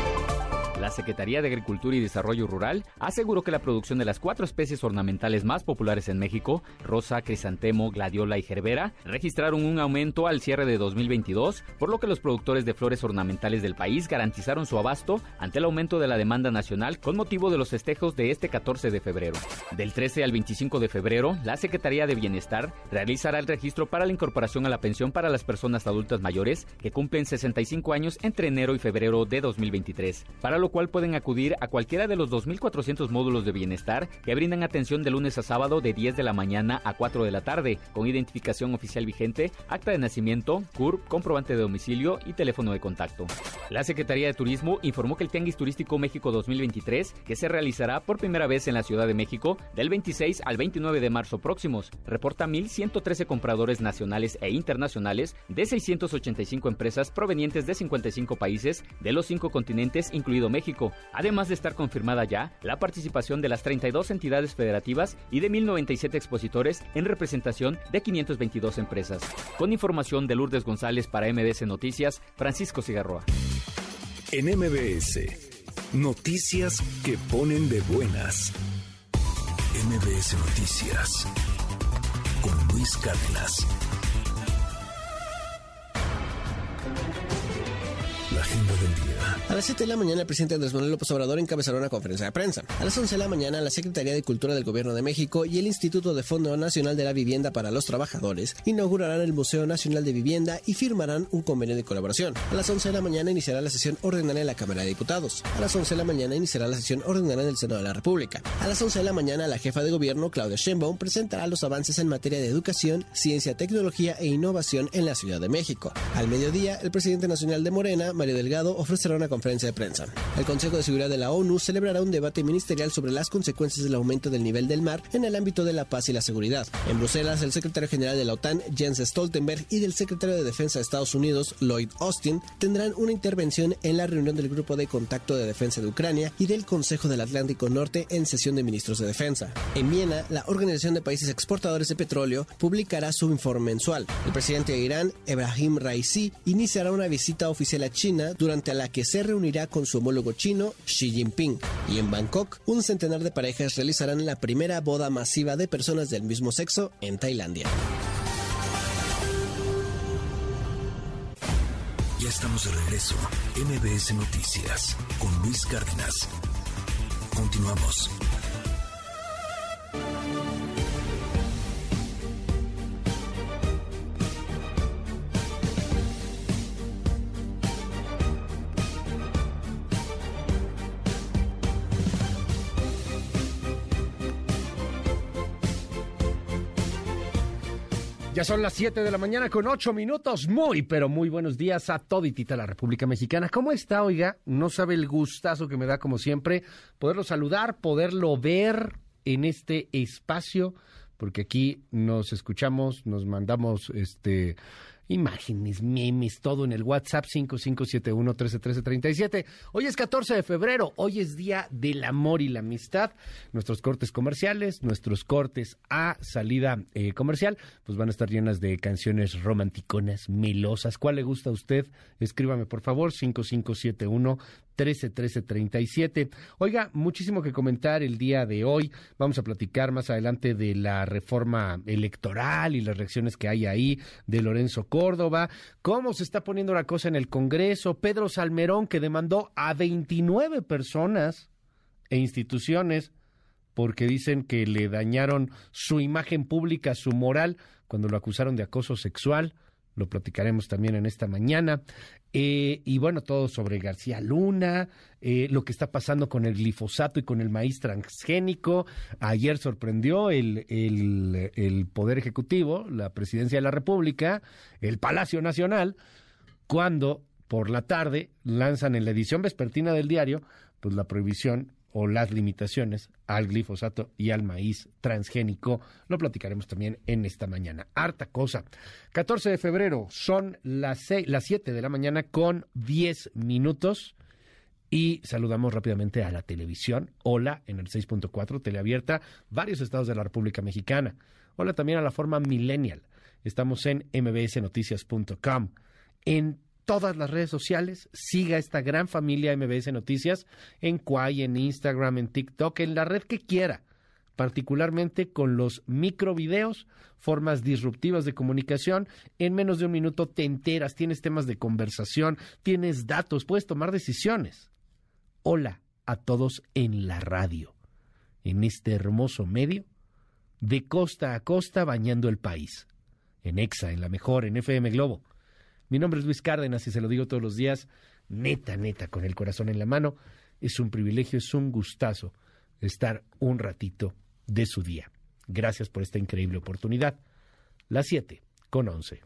La Secretaría de Agricultura y Desarrollo Rural aseguró que la producción de las cuatro especies ornamentales más populares en México, rosa, crisantemo, gladiola y gerbera, registraron un aumento al cierre de 2022, por lo que los productores de flores ornamentales del país garantizaron su abasto ante el aumento de la demanda nacional con motivo de los festejos de este 14 de febrero. Del 13 al 25 de febrero, la Secretaría de Bienestar realizará el registro para la incorporación a la pensión para las personas adultas mayores que cumplen 65 años entre enero y febrero de 2023, para lo cual pueden acudir a cualquiera de los 2.400 módulos de bienestar que brindan atención de lunes a sábado de 10 de la mañana a 4 de la tarde, con identificación oficial vigente, acta de nacimiento, CURP, comprobante de domicilio y teléfono de contacto. La Secretaría de Turismo informó que el Tianguis Turístico México 2023, que se realizará por primera vez en la Ciudad de México del 26 al 29 de marzo próximos, reporta 1.113 compradores nacionales e internacionales de 685 empresas provenientes de 55 países de los cinco continentes, incluido México, además de estar confirmada ya la participación de las 32 entidades federativas y de 1.097 expositores en representación de 522 empresas. Con información de Lourdes González para MBS Noticias, Francisco Cigarroa. En MBS, noticias que ponen de buenas. MBS Noticias con Luis Cárdenas. A las 7 de la mañana, el presidente Andrés Manuel López Obrador encabezará una conferencia de prensa. A las 11 de la mañana, la Secretaría de Cultura del Gobierno de México y el Instituto de Fondo Nacional de la Vivienda para los Trabajadores inaugurarán el Museo Nacional de Vivienda y firmarán un convenio de colaboración. A las 11 de la mañana iniciará la sesión ordinaria de la Cámara de Diputados. A las 11 de la mañana iniciará la sesión ordinaria del Senado de la República. A las 11 de la mañana, la jefa de gobierno, Claudia Sheinbaum, presentará los avances en materia de educación, ciencia, tecnología e innovación en la Ciudad de México. Al mediodía, el presidente nacional de Morena, Mario Delgado, ofrecerá una conferencia de prensa. El Consejo de Seguridad de la ONU celebrará un debate ministerial sobre las consecuencias del aumento del nivel del mar en el ámbito de la paz y la seguridad. En Bruselas, el secretario general de la OTAN, Jens Stoltenberg, y del secretario de Defensa de Estados Unidos, Lloyd Austin, tendrán una intervención en la reunión del Grupo de Contacto de Defensa de Ucrania y del Consejo del Atlántico Norte en sesión de ministros de Defensa. En Viena, la Organización de Países Exportadores de Petróleo publicará su informe mensual. El presidente de Irán, Ebrahim Raisi, iniciará una visita oficial a China durante la que se reunirá con su homólogo chino, Xi Jinping. Y en Bangkok, un centenar de parejas realizarán la primera boda masiva de personas del mismo sexo en Tailandia. Ya estamos de regreso. MBS Noticias con Luis Cárdenas. Continuamos. Ya son las 7 de la mañana con 8 minutos. Muy, pero muy buenos días a toditita la República Mexicana. ¿Cómo está, oiga? No sabe el gustazo que me da, como siempre, poderlo saludar, poderlo ver en este espacio, porque aquí nos escuchamos, nos mandamos este imágenes, memes, todo en el WhatsApp 5571-131337. Hoy es 14 de febrero, hoy es Día del Amor y la Amistad. Nuestros cortes comerciales, nuestros cortes a salida eh, comercial, pues van a estar llenas de canciones romanticonas, melosas. ¿Cuál le gusta a usted? Escríbame, por favor, 5571 131337. Oiga, muchísimo que comentar el día de hoy. Vamos a platicar más adelante de la reforma electoral y las reacciones que hay ahí de Lorenzo Córdoba, cómo se está poniendo la cosa en el Congreso, Pedro Salmerón que demandó a 29 personas e instituciones porque dicen que le dañaron su imagen pública, su moral, cuando lo acusaron de acoso sexual. Lo platicaremos también en esta mañana. Eh, y bueno, todo sobre García Luna, eh, lo que está pasando con el glifosato y con el maíz transgénico. Ayer sorprendió el, el, el Poder Ejecutivo, la Presidencia de la República, el Palacio Nacional, cuando por la tarde lanzan en la edición vespertina del diario pues la prohibición o las limitaciones al glifosato y al maíz transgénico. Lo platicaremos también en esta mañana. Harta cosa. 14 de febrero son las, seis, las 7 de la mañana con 10 minutos. Y saludamos rápidamente a la televisión. Hola en el 6.4, teleabierta, varios estados de la República Mexicana. Hola también a la forma millennial. Estamos en mbsnoticias.com. En todas las redes sociales. Siga esta gran familia MBS Noticias en Quay, en Instagram, en TikTok, en la red que quiera, particularmente con los microvideos, formas disruptivas de comunicación. En menos de un minuto te enteras, tienes temas de conversación, tienes datos, puedes tomar decisiones. Hola a todos en la radio, en este hermoso medio, de costa a costa bañando el país. En EXA, en la mejor, en FM Globo. Mi nombre es Luis Cárdenas y se lo digo todos los días, neta, neta, con el corazón en la mano. Es un privilegio, es un gustazo estar un ratito de su día. Gracias por esta increíble oportunidad. Las 7 con 11.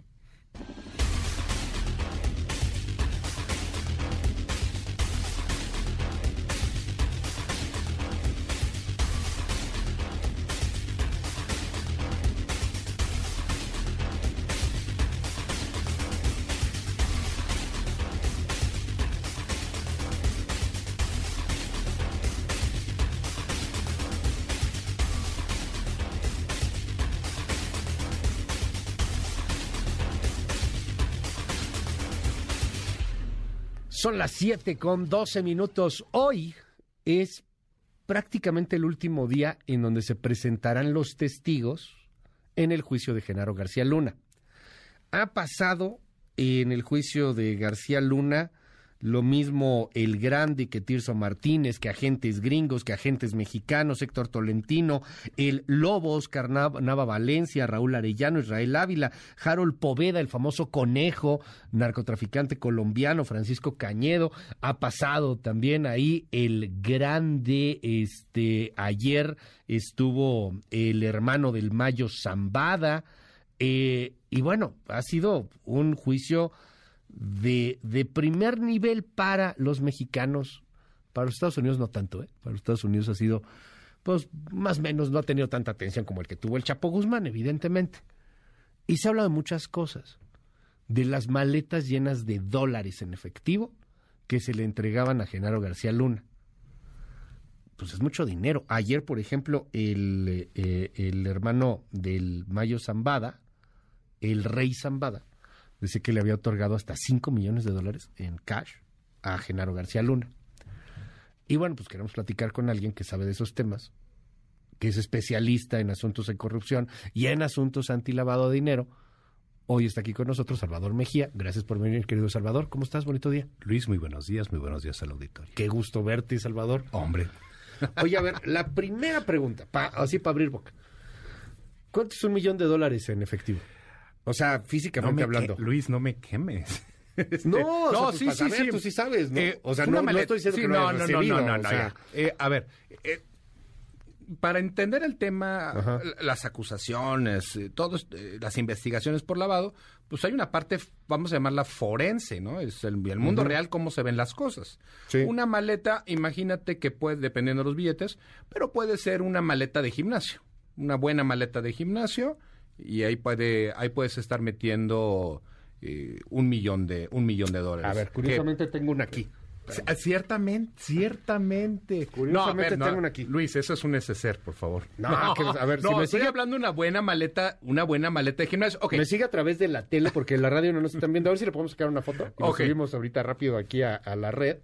Las 7 con 12 minutos. Hoy es prácticamente el último día en donde se presentarán los testigos en el juicio de Genaro García Luna. Ha pasado en el juicio de García Luna lo mismo el grande que Tirso Martínez, que agentes gringos, que agentes mexicanos, Héctor Tolentino, el Lobo, Oscar Nav- Nava Valencia, Raúl Arellano, Israel Ávila, Harold Poveda, el famoso conejo, narcotraficante colombiano, Francisco Cañedo, ha pasado también ahí el grande, este, ayer estuvo el hermano del Mayo Zambada, eh, y bueno, ha sido un juicio de, de primer nivel para los mexicanos. Para los Estados Unidos no tanto, ¿eh? Para los Estados Unidos ha sido, pues, más o menos, no ha tenido tanta atención como el que tuvo el Chapo Guzmán, evidentemente. Y se habla de muchas cosas. De las maletas llenas de dólares en efectivo que se le entregaban a Genaro García Luna. Pues es mucho dinero. Ayer, por ejemplo, el, eh, el hermano del Mayo Zambada, el rey Zambada, decía que le había otorgado hasta 5 millones de dólares en cash a Genaro García Luna. Y bueno, pues queremos platicar con alguien que sabe de esos temas, que es especialista en asuntos de corrupción y en asuntos antilavado de dinero. Hoy está aquí con nosotros Salvador Mejía. Gracias por venir, querido Salvador. ¿Cómo estás? Bonito día. Luis, muy buenos días, muy buenos días al auditorio. Qué gusto verte, Salvador. Hombre. Oye, a ver, la primera pregunta, pa- así para abrir boca. ¿Cuánto es un millón de dólares en efectivo? O sea, físicamente No me hablando. que- Luis, no me quemes. Este, No, o sea, pues, para saber, tú sí sabes, ¿no? Eh, O sea, no- no maleta- estoy diciendo sí, que no no, no, recibido, no, no, o no, sea. Eh, a ver, eh, para entender el tema, Ajá. las acusaciones, eh, todos, eh, las investigaciones por lavado, pues hay una parte, vamos a llamarla forense, ¿no? Es el, el mundo real, cómo se ven las cosas. Una maleta, imagínate que puede, dependiendo de los billetes, pero puede ser una maleta de gimnasio, una buena maleta de gimnasio, y ahí puede, ahí puedes estar metiendo eh, un millón de, un millón de dólares. A ver, curiosamente tengo una aquí. C- Ciertamente, ciertamente. Curiosamente tengo una aquí. Luis, eso es un neceser, por favor. No, que- a ver, si no, me sigue- hablando una buena maleta, una buena maleta de gimnasio. Ok. Me sigue a través de la tele porque la radio no nos están viendo. A ver si le podemos sacar una foto. Y lo Ok. subimos ahorita rápido aquí a, a la red.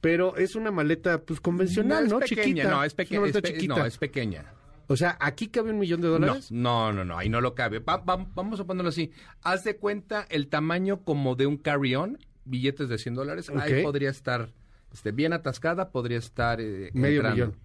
Pero es una maleta pues convencional, ¿no? pequeña, Chiquita. no, es maleta Es pe- chiquita. no, es pequeña. O sea, ¿aquí cabe un millón de dólares? No, no, no, no, ahí no lo cabe. Va- va- vamos a ponerlo así. Haz de cuenta el tamaño como de un carry-on, billetes de 100 dólares. Ahí podría estar este, bien atascada, podría estar... eh, Medio entrando. millón.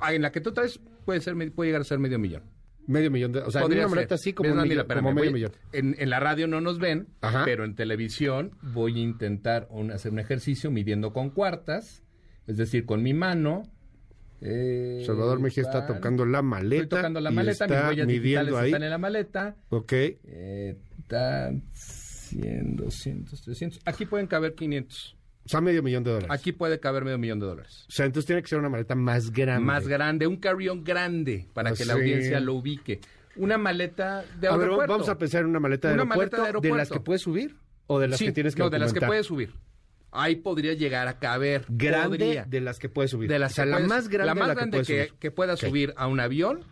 Ah, en la que tú traes puede, ser, puede llegar a ser medio millón. Medio millón de... O sea, en Podría una maleta así como, millón, mira, espérame, como medio voy- millón. En, en la radio no nos ven, Ajá. pero en televisión voy a intentar un- hacer un ejercicio midiendo con cuartas, es decir, con mi mano. Eh, Salvador Mejía está tocando la maleta. Estoy tocando la maleta, mis está huellas digitales ahí. están en la maleta. Ok. Eh, están 100, 200, 300. Aquí pueden caber 500. O sea, medio millón de dólares. Aquí puede caber medio millón de dólares. O sea, entonces tiene que ser una maleta más grande. Más grande, un carry-on grande para Ah, que la sí. audiencia lo ubique. Una maleta de A ver, aeropuerto. vamos a pensar en una maleta de, Una aeropuerto, maleta de de las aeropuerto. que puedes subir o de las Sí, que tienes que No, de las que documentar? puedes subir. Ahí podría llegar a caber. Grande podría. de las que puedes subir. De las o sea, que la puedes- más grande la de más la grande que pueda subir a un avión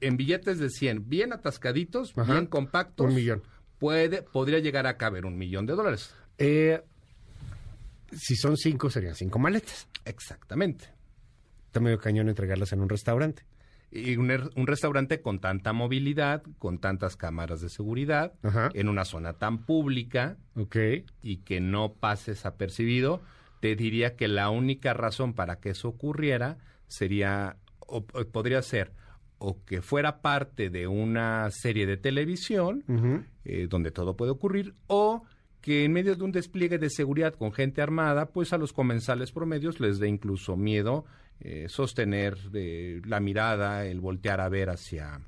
en billetes de 100, bien atascaditos, Ajá. bien compactos. Un millón. Puede, podría llegar a caber un millón de dólares. Eh, si son cinco, serían cinco maletas. Exactamente. Está medio cañón entregarlas en un restaurante. Y un, er- un restaurante con tanta movilidad, con tantas cámaras de seguridad, Ajá. en una zona tan pública Ok. y que no pases apercibido, te diría que la única razón para que eso ocurriera sería, o, o podría ser, o que fuera parte de una serie de televisión, eh, donde todo puede ocurrir, o que en medio de un despliegue de seguridad con gente armada, pues a los comensales promedios les dé incluso miedo eh, sostener eh, la mirada, el voltear a ver hacia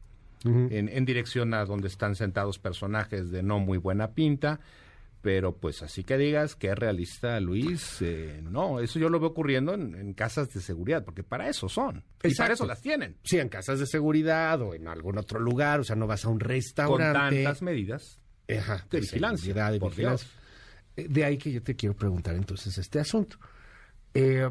en, en dirección a donde están sentados personajes de no muy buena pinta. Pero pues así que digas que es realista, Luis, eh, no, eso yo lo veo ocurriendo en, en casas de seguridad, porque para eso son. Y para eso las tienen. Sí, en casas de seguridad o en algún otro lugar, o sea, no vas a un Con restaurante. tantas medidas Ajá, de vigilancia. de vigilancia. Eh, De ahí que yo te quiero preguntar entonces este asunto. Eh,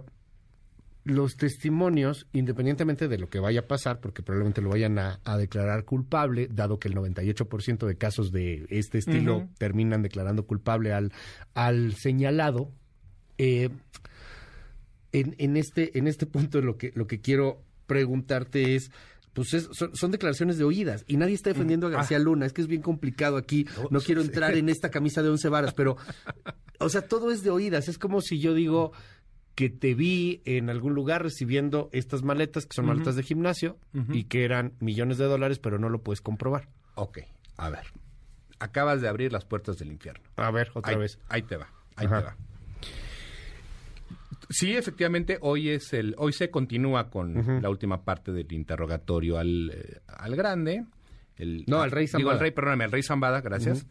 los testimonios, independientemente de lo que vaya a pasar, porque probablemente lo vayan a, a declarar culpable, dado que el 98% de casos de este estilo terminan declarando culpable al, al señalado, eh, en, en este, en este punto lo que, lo que quiero preguntarte es, pues es- son, son declaraciones de oídas y nadie está defendiendo a García Luna. Es que es bien complicado aquí. No quiero entrar en esta camisa de once varas, pero, o sea, todo es de oídas. Es como si yo digo que te vi en algún lugar recibiendo estas maletas, que son maletas de gimnasio, y que eran millones de dólares, pero no lo puedes comprobar. Ok, a ver. Acabas de abrir las puertas del infierno. A ver, otra Ahí- vez. Ahí te va, ahí Ajá. te va. Sí, efectivamente, hoy es el, hoy se continúa con la última parte del interrogatorio al, eh, al grande. El, No, al rey Digo, Zambada. al rey, perdóname, al rey Zambada, gracias.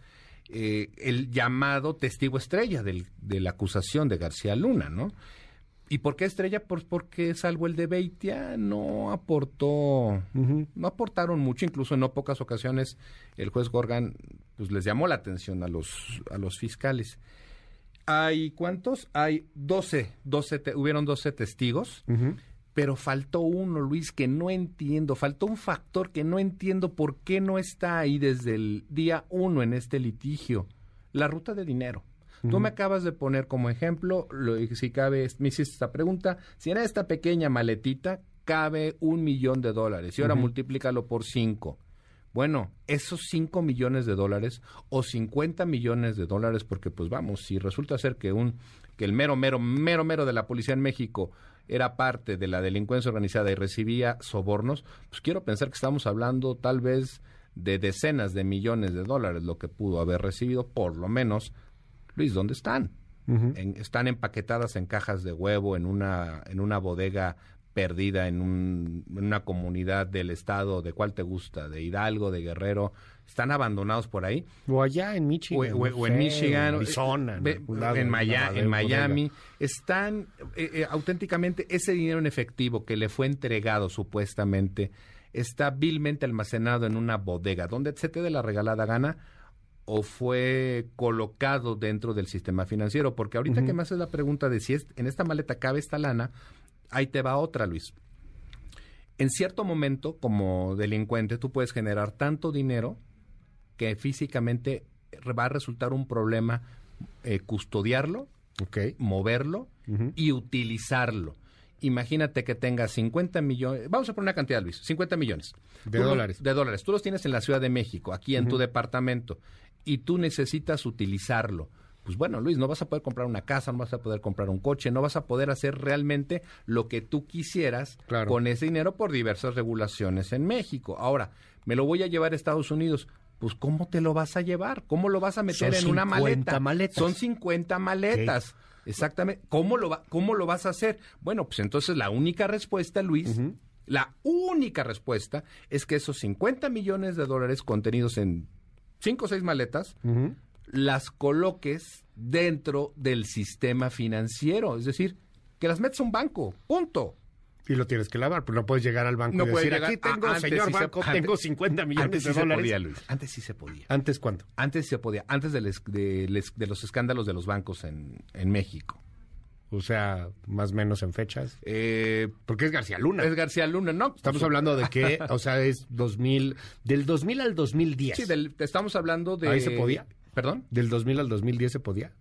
Eh, el llamado testigo estrella del- de la acusación de García Luna, ¿no? ¿Y por qué estrella? Pues porque salvo el de Beitia no aportó, no aportaron mucho, incluso en no pocas ocasiones el juez Gorgan pues les llamó la atención a los a los fiscales. ¿Hay cuántos? Hay 12, 12 te- hubieron 12 testigos, pero faltó uno, Luis, que no entiendo, faltó un factor que no entiendo por qué no está ahí desde el día uno en este litigio, la ruta de dinero. Tú me acabas de poner como ejemplo, lo, si cabe, me hiciste esta pregunta, si en esta pequeña maletita cabe un millón de dólares y ahora multiplícalo por cinco. Bueno, esos 5 millones de dólares o 50 millones de dólares, porque pues vamos, si resulta ser que un que el mero, mero, mero, mero de la policía en México era parte de la delincuencia organizada y recibía sobornos, pues quiero pensar que estamos hablando tal vez de decenas de millones de dólares lo que pudo haber recibido, por lo menos. Luis, ¿dónde están? En- están empaquetadas en cajas de huevo en una, en una bodega perdida en, un- en una comunidad del estado, ¿de cuál te gusta? ¿De Hidalgo, de Guerrero? ¿Están abandonados por ahí? O allá en Michigan. O, o- no o en Michigan, Arizona, ve- algún lado, en, Maya- bodega- en Miami, están eh, eh, auténticamente ese dinero en efectivo que le fue entregado supuestamente está vilmente almacenado en una bodega donde se te dé la regalada gana o fue colocado dentro del sistema financiero porque ahorita que me haces la pregunta de si es, en esta maleta cabe esta lana ahí te va otra Luis en cierto momento como delincuente tú puedes generar tanto dinero que físicamente va a resultar un problema eh, custodiarlo, moverlo y utilizarlo. Imagínate que tengas 50 millones, vamos a poner una cantidad, Luis, 50 millones. De Tú dólares. de dólares. Tú los tienes en la Ciudad de México, aquí en tu departamento, y tú necesitas utilizarlo. Pues bueno, Luis, no vas a poder comprar una casa, no vas a poder comprar un coche, no vas a poder hacer realmente lo que tú quisieras Claro. con ese dinero por diversas regulaciones en México. Ahora, me lo voy a llevar a Estados Unidos. Pues, ¿cómo te lo vas a llevar? ¿Cómo lo vas a meter Son en una 50 maleta? maletas. Son 50 maletas. Exactamente. ¿Cómo lo, va- ¿Cómo lo vas a hacer? Bueno, pues entonces la única respuesta, Luis, la única respuesta es que esos 50 millones de dólares contenidos en 5 o 6 maletas, las coloques dentro del sistema financiero. Es decir, que las metes a un banco. Punto. Y lo tienes que lavar, pero no puedes llegar al banco No y decir, llegar- aquí tengo, ah, señor sí se- banco, antes- tengo 50 millones antes de sí se dólares. podía, Luis. Antes sí se podía. ¿Antes cuándo? Antes se podía, antes de, les- de les- de los escándalos de los bancos en, en México. O sea, más o menos en fechas. Eh, Porque es García Luna. Es García Luna, ¿no? Estamos hablando de que, o sea, es 2000, del 2000 al 2010. Sí, del- estamos hablando de... ¿Ahí se podía? ¿Perdón? Del 2000 al 2010 se podía.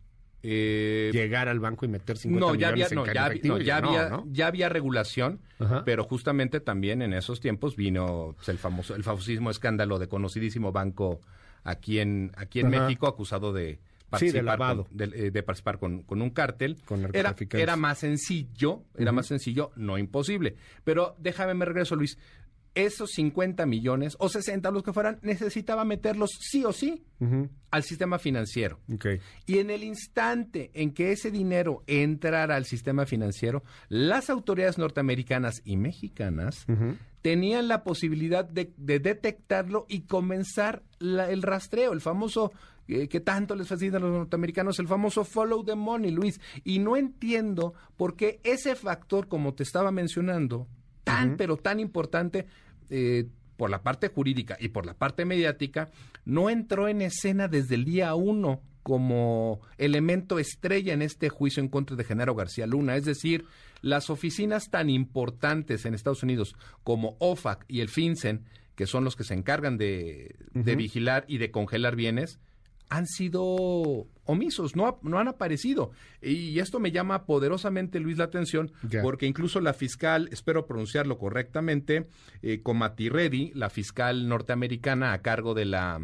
Eh, Llegar al banco y meter 50 no, ya había, millones en no, ya, efectivo, no, ya no, había, ¿no? ya había regulación, Ajá. pero justamente también en esos tiempos vino pues, el famoso, el famosísimo escándalo de conocidísimo banco aquí en, aquí en Ajá. México acusado de Sí, de participar, lavado. con, de, eh, de participar con, con un cártel. Con Era, era más sencillo, era más sencillo, no imposible. Pero déjame me regreso, Luis. esos 50 millones o 60, los que fueran, necesitaba meterlos sí o sí al sistema financiero. Y en el instante en que ese dinero entrara al sistema financiero, las autoridades norteamericanas y mexicanas tenían la posibilidad de, de detectarlo y comenzar la- el rastreo, el famoso eh, que tanto les fascina a los norteamericanos, el famoso follow the money, Luis. Y no entiendo por qué ese factor, como te estaba mencionando, tan, pero tan importante, eh, por la parte jurídica y por la parte mediática, no entró en escena desde el día uno como elemento estrella en este juicio en contra de Genaro García Luna. Es decir, las oficinas tan importantes en Estados Unidos como OFAC y el FinCEN, que son los que se encargan de, de vigilar y de congelar bienes, han sido omisos, no, no han aparecido. Y esto me llama poderosamente, Luis, la atención, porque incluso la fiscal, espero pronunciarlo correctamente, eh, Comati Reddy, la fiscal norteamericana a cargo de la...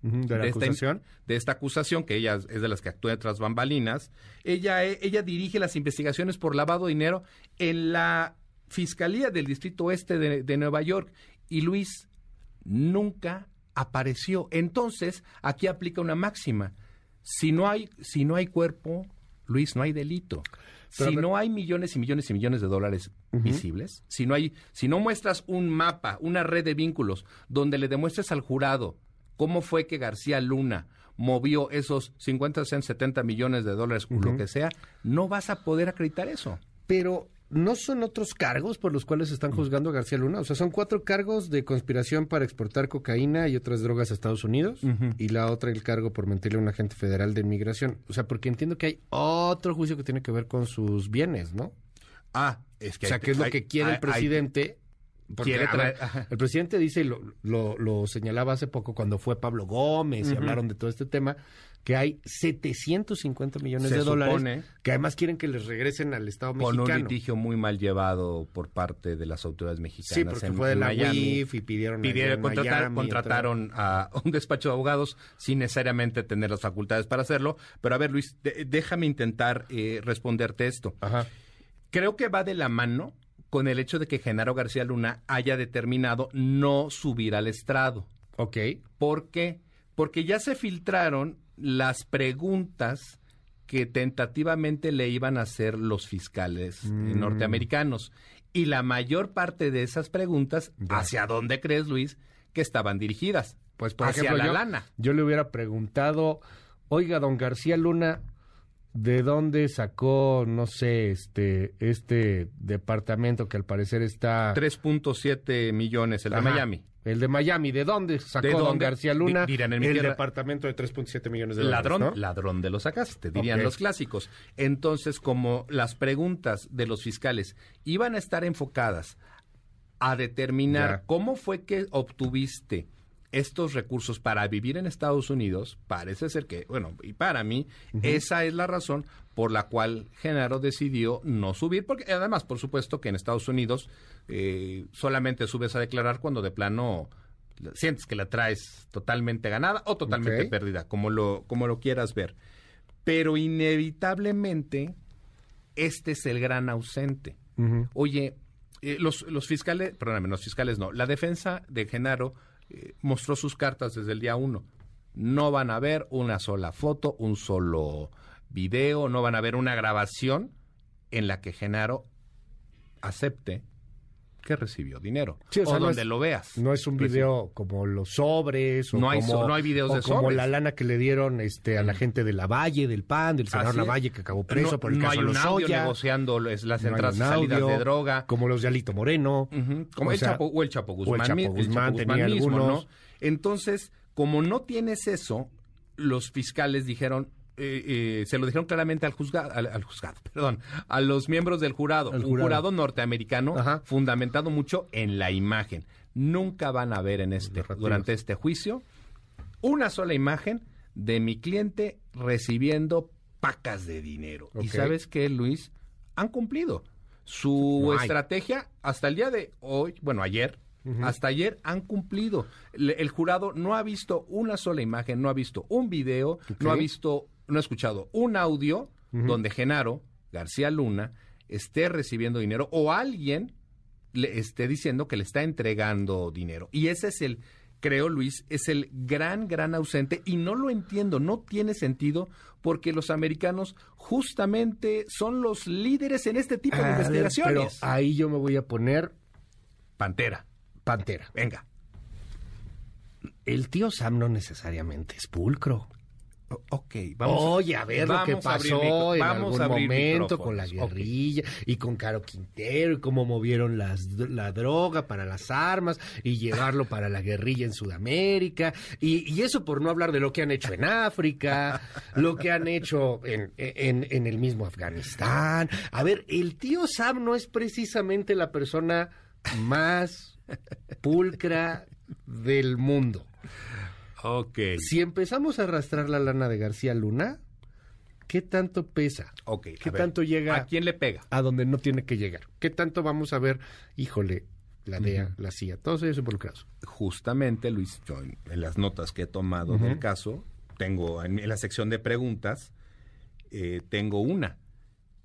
De la esta- acusación. de esta acusación, que ella es de las que actúa tras bambalinas, ella, eh, ella dirige las investigaciones por lavado de dinero en la Fiscalía del Distrito Oeste de, de Nueva York. Y Luis nunca apareció. Entonces, aquí aplica una máxima. Si no hay, si no hay cuerpo, Luis, no hay delito. Pero si ver- no hay millones y millones y millones de dólares visibles, si no hay, si no muestras un mapa, una red de vínculos, donde le demuestres al jurado cómo fue que García Luna movió esos 50, 60, 70 millones de dólares, o lo que sea, no vas a poder acreditar eso. Pero no son otros cargos por los cuales están juzgando a García Luna. O sea, son cuatro cargos de conspiración para exportar cocaína y otras drogas a Estados Unidos. Y la otra, el cargo por mentirle a un agente federal de inmigración. O sea, porque entiendo que hay otro juicio que tiene que ver con sus bienes, ¿no? Ah, es que o sea, que es lo hay- que quiere hay- el presidente. Porque, Quiere traer- el presidente dice, y lo, lo- lo señalaba hace poco cuando fue Pablo Gómez y hablaron de todo este tema, que hay 750 millones Se de dólares supone- que además quieren que les regresen al Estado Con un mexicano. litigio muy mal llevado por parte de las autoridades mexicanas. Sí, porque en- fue de la Miami. UIF y pidieron Pidieron, en contratar- Miami, contrataron a un despacho de abogados sin necesariamente tener las facultades para hacerlo. Pero a ver, Luis, de- déjame intentar eh, responderte esto. Creo que va de la mano con el hecho de que Genaro García Luna haya determinado no subir al estrado. Ok. ¿Por qué? Porque ya se filtraron las preguntas que tentativamente le iban a hacer los fiscales eh, Mm. norteamericanos. Y la mayor parte de esas preguntas, ¿hacia dónde crees, Luis, que estaban dirigidas? Pues, por hacia ejemplo, la yo, lana. yo le hubiera preguntado, oiga, don García Luna, ¿de dónde sacó, no sé, este, este departamento que al parecer está... 3.7 millones, el de Miami. El de Miami, ¿de dónde sacó ¿De don? García Luna Di- dirán en mi el tierra. departamento de 3.7 millones de dólares? Ladrón, ¿no? ladrón de los sacaste, dirían los clásicos. Entonces, como las preguntas de los fiscales iban a estar enfocadas a determinar Ya. cómo fue que obtuviste estos recursos para vivir en Estados Unidos, parece ser que, bueno, y para mí, esa es la razón por la cual Genaro decidió no subir, porque además, por supuesto, que en Estados Unidos eh, solamente subes a declarar cuando de plano sientes que la traes totalmente ganada o totalmente perdida, como lo, como lo quieras ver. Pero inevitablemente, este es el gran ausente. Oye, eh, los, los fiscales, perdóname, los fiscales no, la defensa de Genaro mostró sus cartas desde el día uno. No van a ver una sola foto, un solo video, no van a ver una grabación en la que Genaro acepte que recibió dinero. Sí, o o sea, no donde es- lo veas. No es un Recibe- video como los sobres o No hay como, no hay videos o de como sobres. la lana que le dieron este a la gente de la Valle, del PAN, del senador. Lavalle que acabó preso no, por el no caso hay un audio negociando las entradas y salidas audio, de droga. Como los de Alito Moreno. Como O el sea, Chapo, o el Chapo el Guzmán, Chapo mi- el Guzmán Chapo tenía Guzmán mismo, algunos. ¿no? Entonces, como no tienes eso, los fiscales dijeron, eh, eh, se lo dijeron claramente al juzgado, al, al juzgado, perdón, a los miembros del jurado, El un jurado. jurado norteamericano fundamentado mucho en la imagen. Nunca van a ver en este, durante este juicio una sola imagen de mi cliente recibiendo pacas de dinero. Y sabes qué, Luis, han cumplido. Su No estrategia hasta el día de hoy, bueno, ayer, hasta ayer han cumplido. Le- el jurado no ha visto una sola imagen, no ha visto un video, no ha visto, no ha escuchado un audio donde Genaro García Luna esté recibiendo dinero o alguien le esté diciendo que le está entregando dinero. Y ese es el, creo Luis, es el gran, gran ausente y no lo entiendo, no tiene sentido porque los americanos justamente son los líderes en este tipo de A ver, investigaciones. pero ahí yo me voy a poner Pantera. Pantera. Venga. El tío Sam no necesariamente es pulcro. Ok, Oye, a ver lo que vamos pasó en vamos algún momento con la guerrilla y con Caro Quintero y cómo movieron las, la droga para las armas y llevarlo para la guerrilla en Sudamérica y, y eso por no hablar de lo que han hecho en África, lo que han hecho en, en, en el mismo Afganistán. A ver, el tío Sam no es precisamente la persona más pulcra del mundo. Ok. Si empezamos a arrastrar la lana de García Luna, ¿qué tanto pesa? Ok. ¿Qué a ver, tanto llega ¿A quién le pega? a donde no tiene que llegar? ¿Qué tanto vamos a ver, híjole, la DEA, la CIA, todos ellos involucrados? Justamente, Luis, yo en, en las notas que he tomado del caso, tengo en, en la sección de preguntas, eh, tengo una.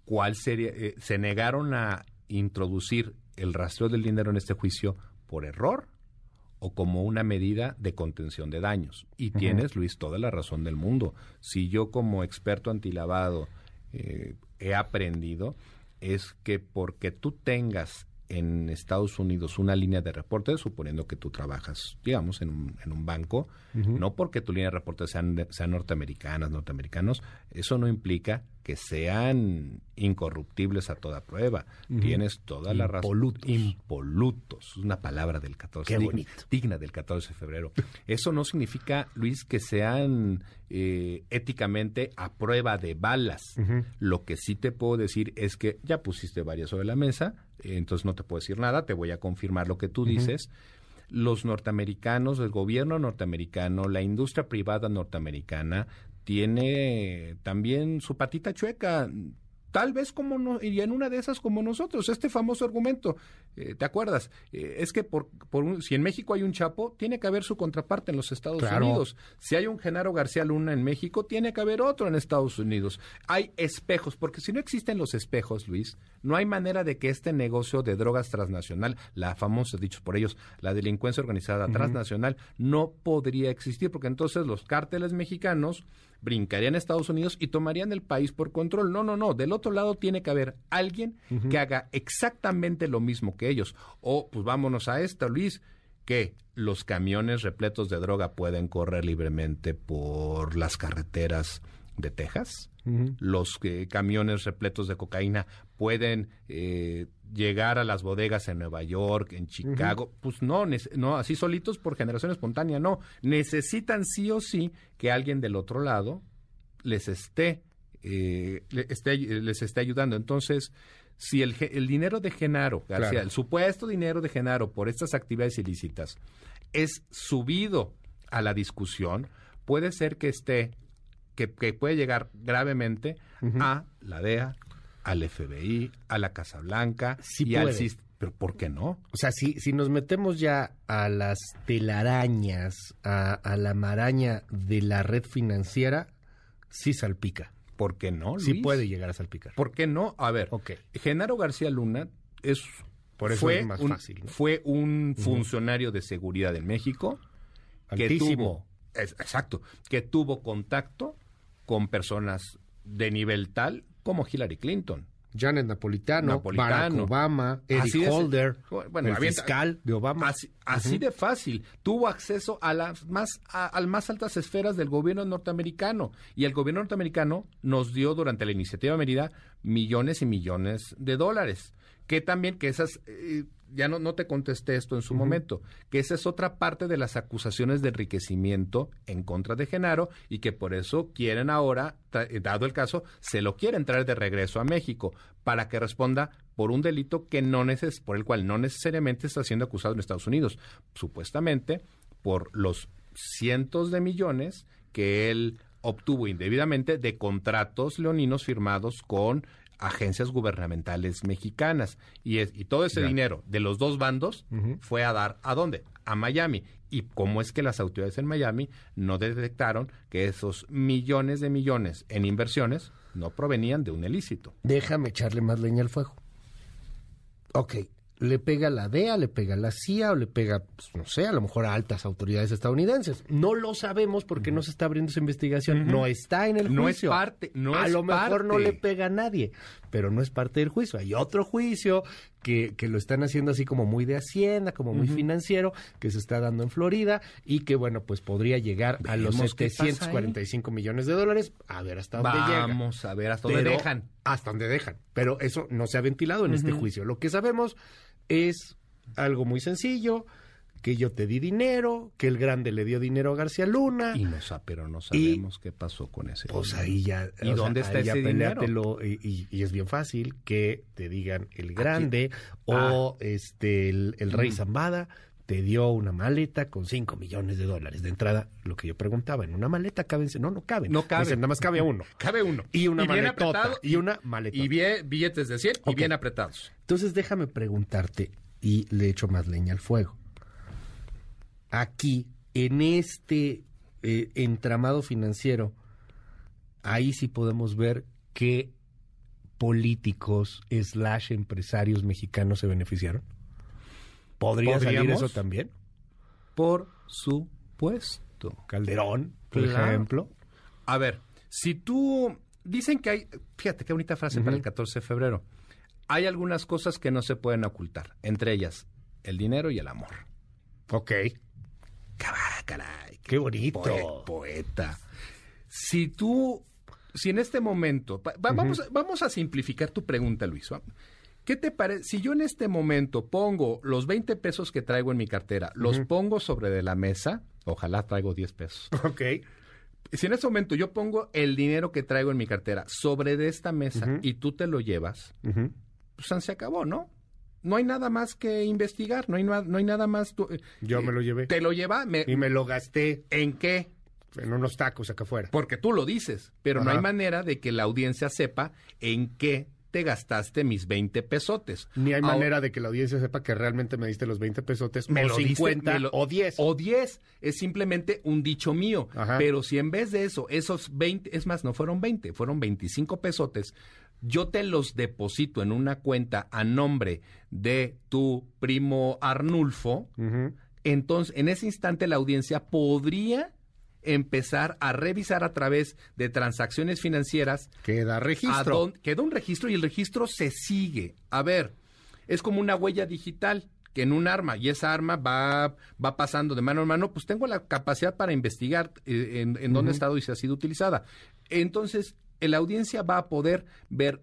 ¿Cuál sería? eh, ¿Se negaron a introducir el rastreo del dinero en este juicio por error o como una medida de contención de daños? Y tienes, Luis, toda la razón del mundo. Si yo como experto antilavado eh, he aprendido, es que porque tú tengas en Estados Unidos una línea de reporte, suponiendo que tú trabajas, digamos, en un, en un banco, no porque tu línea de reporte sean, sean norteamericanas, norteamericanos, eso no implica que sean incorruptibles a toda prueba. Tienes toda la razón. Impolutos. Impolutos. Es una palabra del 14. Qué dig- bonito. digna del 14 de febrero. Eso no significa, Luis, que sean eh, éticamente a prueba de balas. Lo que sí te puedo decir es que ya pusiste varias sobre la mesa, eh, entonces no te puedo decir nada, te voy a confirmar lo que tú dices. Los norteamericanos, el gobierno norteamericano, la industria privada norteamericana tiene también su patita chueca. Tal vez como no, y en una de esas como nosotros, este famoso argumento, eh, ¿te acuerdas? Eh, es que por, por un- si en México hay un Chapo, tiene que haber su contraparte en los Estados Claro. Unidos. Si hay un Genaro García Luna en México, tiene que haber otro en Estados Unidos. Hay espejos, porque si no existen los espejos, Luis, no hay manera de que este negocio de drogas transnacional, la famosa, dicho por ellos, la delincuencia organizada transnacional, no podría existir, porque entonces los cárteles mexicanos brincarían a Estados Unidos y tomarían el país por control. No, no, no. Del otro lado tiene que haber alguien que haga exactamente lo mismo que ellos. O, pues vámonos a esta, Luis, que los camiones repletos de droga pueden correr libremente por las carreteras de Texas. Los eh, camiones repletos de cocaína pueden eh, llegar a las bodegas en Nueva York, en Chicago. Pues no, no, así solitos por generación espontánea, no. Necesitan sí o sí que alguien del otro lado les esté, eh, esté- les esté ayudando. Entonces, si el dinero de Genaro García, Claro. el supuesto dinero de Genaro por estas actividades ilícitas es subido a la discusión, puede ser que esté, que, que puede llegar gravemente a la DEA, al FBI, a la Casa Blanca Sí y puede. Pero ¿por qué no? O sea, si, si nos metemos ya a las telarañas, a, a la maraña de la red financiera, sí salpica. ¿Por qué no, Sí puede llegar a salpicar. ¿Por qué no? A ver. Genaro García Luna es Por eso fue es más un, fácil, ¿no? Fue un funcionario de seguridad en México que Altísimo. tuvo, es- exacto, que tuvo contacto con personas de nivel tal como Hillary Clinton. Janet Napolitano, Napolitano. Barack Obama, Eric Holder, bueno, el avienta- fiscal de Obama. Así, de fácil. Tuvo acceso a las más a, más altas esferas del gobierno norteamericano y el gobierno norteamericano nos dio durante la iniciativa Mérida millones y millones de dólares. Que también que esas eh, ya no, no te contesté esto en su momento, que esa es otra parte de las acusaciones de enriquecimiento en contra de Genaro y que por eso quieren ahora, eh, dado el caso, se lo quieren traer de regreso a México para que responda por un delito que no neces por el cual no necesariamente está siendo acusado en Estados Unidos, supuestamente por los cientos de millones que él obtuvo indebidamente de contratos leoninos firmados con agencias gubernamentales mexicanas. Y, es, y todo ese Ya. dinero de los dos bandos fue a dar a dónde a Miami. Y cómo es que las autoridades en Miami no detectaron que esos millones de millones en inversiones no provenían de un ilícito. Déjame echarle más leña al fuego. Ok, le pega a la DEA, le pega a la CIA o le pega, pues, no sé, a lo mejor a altas autoridades estadounidenses. No lo sabemos porque no se está abriendo esa investigación. No está en el No es juicio. parte, no a es lo mejor no le pega a nadie, pero no es parte del juicio. Hay otro juicio que, que lo están haciendo así como muy de Hacienda, como muy financiero, que se está dando en Florida y que, bueno, pues podría llegar a los Vemos qué pasa ahí. 745 millones de dólares. A ver hasta dónde llega. Vamos a ver hasta dónde Pero- dejan. Hasta donde dejan. Pero eso no se ha ventilado en este juicio. Lo que sabemos es algo muy sencillo, que yo te di dinero, que el grande le dio dinero a García Luna. Y no sa- pero no sabemos qué pasó con ese Pues dinero. ahí ya. ¿Y o sea, dónde está ese dinero? Y, y- y es bien fácil que te digan el grande o Ah. este el, el rey Mm. Te dio una maleta con 5 millones de dólares. De entrada, lo que yo preguntaba, en una maleta caben, no, no caben. No cabe. Dicen, nada más cabe uno. Cabe uno. Y una bien maletota. apretado, y una maletota. Y bien- billetes de 100 y bien apretados. Entonces déjame preguntarte y le echo más leña al fuego. Aquí, en este eh, entramado financiero, ahí sí podemos ver qué políticos slash empresarios mexicanos se beneficiaron. ¿Podría salir ¿Podríamos? eso también? Por supuesto. Calderón, por Claro. ejemplo. A ver, si tú... Dicen que hay... Fíjate qué bonita frase para el 14 de febrero. Hay algunas cosas que no se pueden ocultar. Entre ellas, el dinero y el amor. Ok. Caray, qué bonito. Poe- poeta. Si tú... Si en este momento... va- va- vamos, a- vamos a simplificar tu pregunta, Luis. ¿Qué te parece? Si yo en este momento pongo los 20 pesos que traigo en mi cartera, los pongo sobre de la mesa, ojalá traigo 10 pesos. Ok. Si en este momento yo pongo el dinero que traigo en mi cartera sobre de esta mesa y tú te lo llevas, pues se acabó, ¿no? No hay nada más que investigar, no hay, no hay nada más. eh, Yo me lo llevé. Te lo lleva, me- Y me lo gasté ¿en qué? en unos tacos acá afuera. Porque tú lo dices, pero no hay manera de que la audiencia sepa en qué te gastaste mis 20 pesotes. Ni hay Ahora- manera de que la audiencia sepa que realmente me diste los 20 pesotes, me o lo diste, 50 me lo- o 10. O 10. Es simplemente un dicho mío. Ajá. Pero si en vez de eso, esos 20, es más, no fueron 20, fueron 25 pesotes, yo te los deposito en una cuenta a nombre de tu primo Arnulfo, entonces en ese instante la audiencia podría empezar a revisar a través de transacciones financieras Queda registro. queda un registro y el registro se sigue. A ver, es como una huella digital que en un arma y esa arma va, va pasando de mano en mano, pues tengo la capacidad para investigar eh, en, en dónde ha estado y si ha sido utilizada. Entonces, la audiencia va a poder ver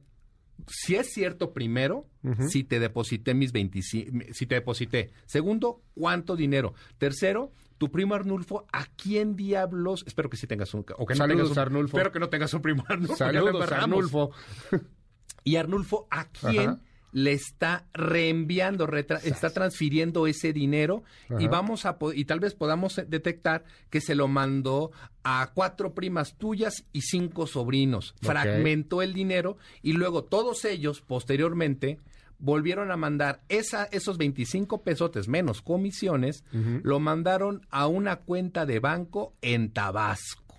si es cierto primero, si te deposité mis 25, si te deposité. Segundo, cuánto dinero. Tercero, tu primo Arnulfo, ¿a quién diablos? Espero que sí tengas un... O que no Saludos, tengas un, Arnulfo. Espero que no tengas un primo Arnulfo. Saludos. Arnulfo. Y Arnulfo, ¿a quién Ajá. le está reenviando, retra- está transfiriendo ese dinero? Y vamos a y tal vez podamos eh, detectar que se lo mandó a cuatro primas tuyas y cinco sobrinos. Fragmentó el dinero y luego todos ellos posteriormente volvieron a mandar esa, esos 25 pesotes menos comisiones, lo mandaron a una cuenta de banco en Tabasco.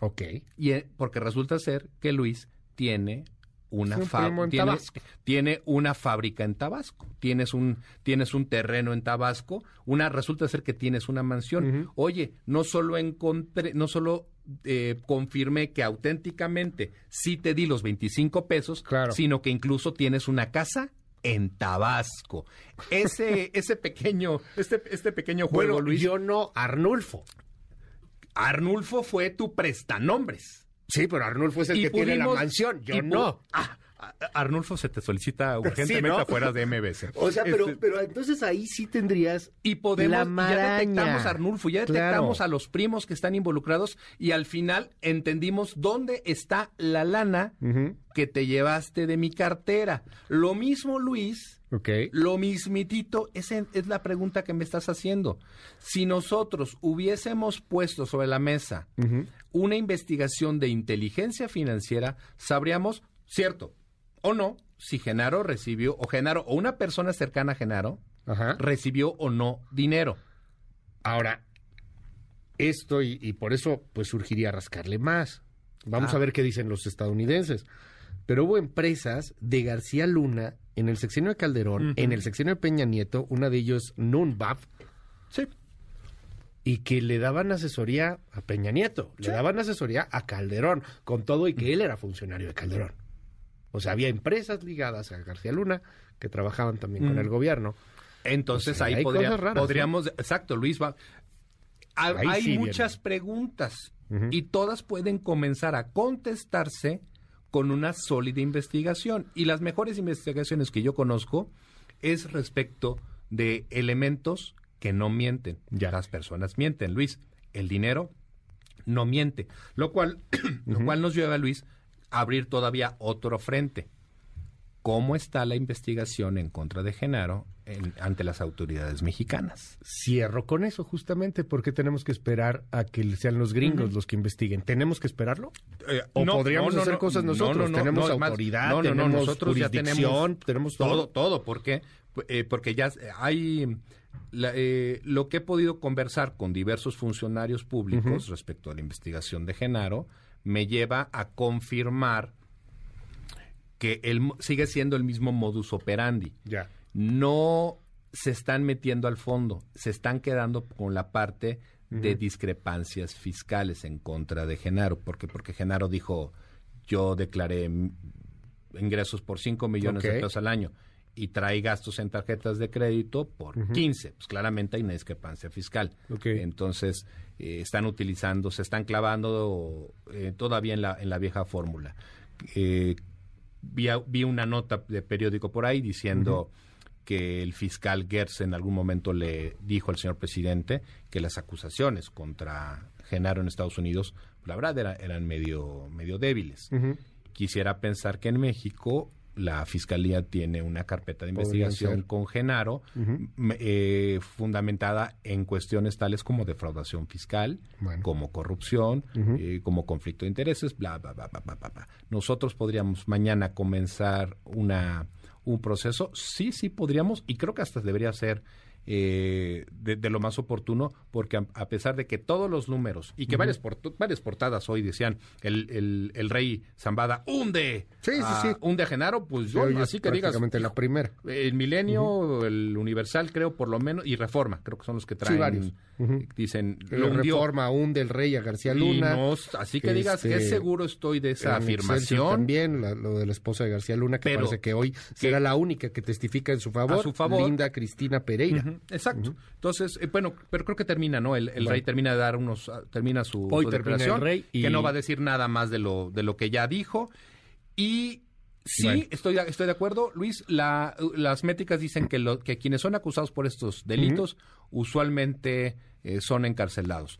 Ok. Y eh, porque resulta ser que Luis tiene una un tiene, Tabasco. tiene una fábrica en Tabasco. Tienes un tienes un terreno en Tabasco, una resulta ser que tienes una mansión. Oye, no solo encontré, no solo eh, confirmé que auténticamente sí te di los 25 pesos, Claro. sino que incluso tienes una casa en Tabasco. Ese ese pequeño este este pequeño juego, Bueno, Luis. yo no, Arnulfo. Arnulfo fue tu prestanombres. Sí, pero Arnulfo es el Y que tiene la mansión, yo no. Ah, Arnulfo se te solicita urgentemente ¿no? afuera de MBS. O sea, pero, Este, pero entonces ahí sí tendrías y podemos, la y ya detectamos a Arnulfo, ya Claro. detectamos a los primos que están involucrados y al final entendimos dónde está la lana que te llevaste de mi cartera. Lo mismo, Luis, Ok. lo mismitito, esa es la pregunta que me estás haciendo. Si nosotros hubiésemos puesto sobre la mesa una investigación de inteligencia financiera, sabríamos, cierto o no, si Genaro recibió, o Genaro, o una persona cercana a Genaro, Ajá. recibió o no dinero. Ahora, esto, y, y por eso, pues surgiría rascarle más. Vamos Ah. a ver qué dicen los estadounidenses. pero hubo empresas de García Luna en el sexenio de Calderón, en el sexenio de Peña Nieto, una de ellos Nunbaf, Sí. y que le daban asesoría a Peña Nieto, le daban asesoría a Calderón, con todo y que él era funcionario de Calderón. O sea, había empresas ligadas a García Luna que trabajaban también con Mm. el gobierno. Entonces O sea, ahí podría- raras, podríamos, exacto, Luis, va- hay sí muchas preguntas y todas pueden comenzar a contestarse con una sólida investigación. Y las mejores investigaciones que yo conozco es respecto de elementos que no mienten. Ya las personas mienten, Luis. El dinero no miente. Lo cual, lo cual nos lleva, Luis, abrir todavía otro frente. ¿Cómo está la investigación en contra de Genaro en- ante las autoridades mexicanas? Cierro con eso justamente porque tenemos que esperar a que sean los gringos los que investiguen. ¿Tenemos que esperarlo? Eh, ¿O no, podríamos no, no, hacer cosas no, nosotros? no, no, tenemos autoridad, no, no, no, tenemos nosotros ya jurisdicción, tenemos todo. todo, todo, ¿por qué? Eh, porque ya hay la- eh, lo que he podido conversar con diversos funcionarios públicos respecto a la investigación de Genaro me lleva a confirmar que sigue siendo el mismo modus operandi. Ya. No se están metiendo al fondo, se están quedando con la parte de discrepancias fiscales en contra de Genaro, porque porque Genaro dijo yo declaré ingresos por 5 millones de pesos al año y trae gastos en tarjetas de crédito por Ujú. 15. Pues claramente hay una discrepancia fiscal. Entonces, eh, están utilizando, se están clavando eh, todavía en la, en la vieja fórmula. Eh, vi, vi una nota de periódico por ahí diciendo que el fiscal Gertz en algún momento le dijo al señor presidente que las acusaciones contra Genaro en Estados Unidos, la verdad, era- eran medio, medio débiles. Quisiera pensar que en México la fiscalía tiene una carpeta de investigación con Genaro eh, fundamentada en cuestiones tales como defraudación fiscal, Bueno. como corrupción, eh, como conflicto de intereses, bla, bla, bla, bla, bla, bla, bla. Nosotros podríamos mañana comenzar una, un proceso, sí, sí podríamos, y creo que hasta debería ser eh, de, de lo más oportuno, porque a, a pesar de que todos los números, y que varias, varias portadas hoy decían, el, el, el rey Zambada hunde, Sí, sí, a- sí. hunde a Genaro, pues yo, así que digas, la primera. el Milenio, el Universal, creo, por lo menos, y Reforma, creo que son los que traen. Sí, varios. Dicen, lo hundió. reforma hunde el rey a García Luna. no, así que digas que seguro estoy de esa afirmación. También la- lo de la esposa de García Luna, que Pero parece que hoy será la única que testifica en su favor. A su favor. Linda Cristina Pereira. Exacto. Entonces, eh, bueno, pero creo que termina, ¿no? El, el Bueno. rey termina de dar unos, ah, termina su, Hoy su termina declaración, el rey y- que no va a decir nada más de lo, de lo que ya dijo. Y sí, Bueno. estoy, estoy de acuerdo, Luis, la- las métricas dicen que, lo, que quienes son acusados por estos delitos usualmente eh, son encarcelados.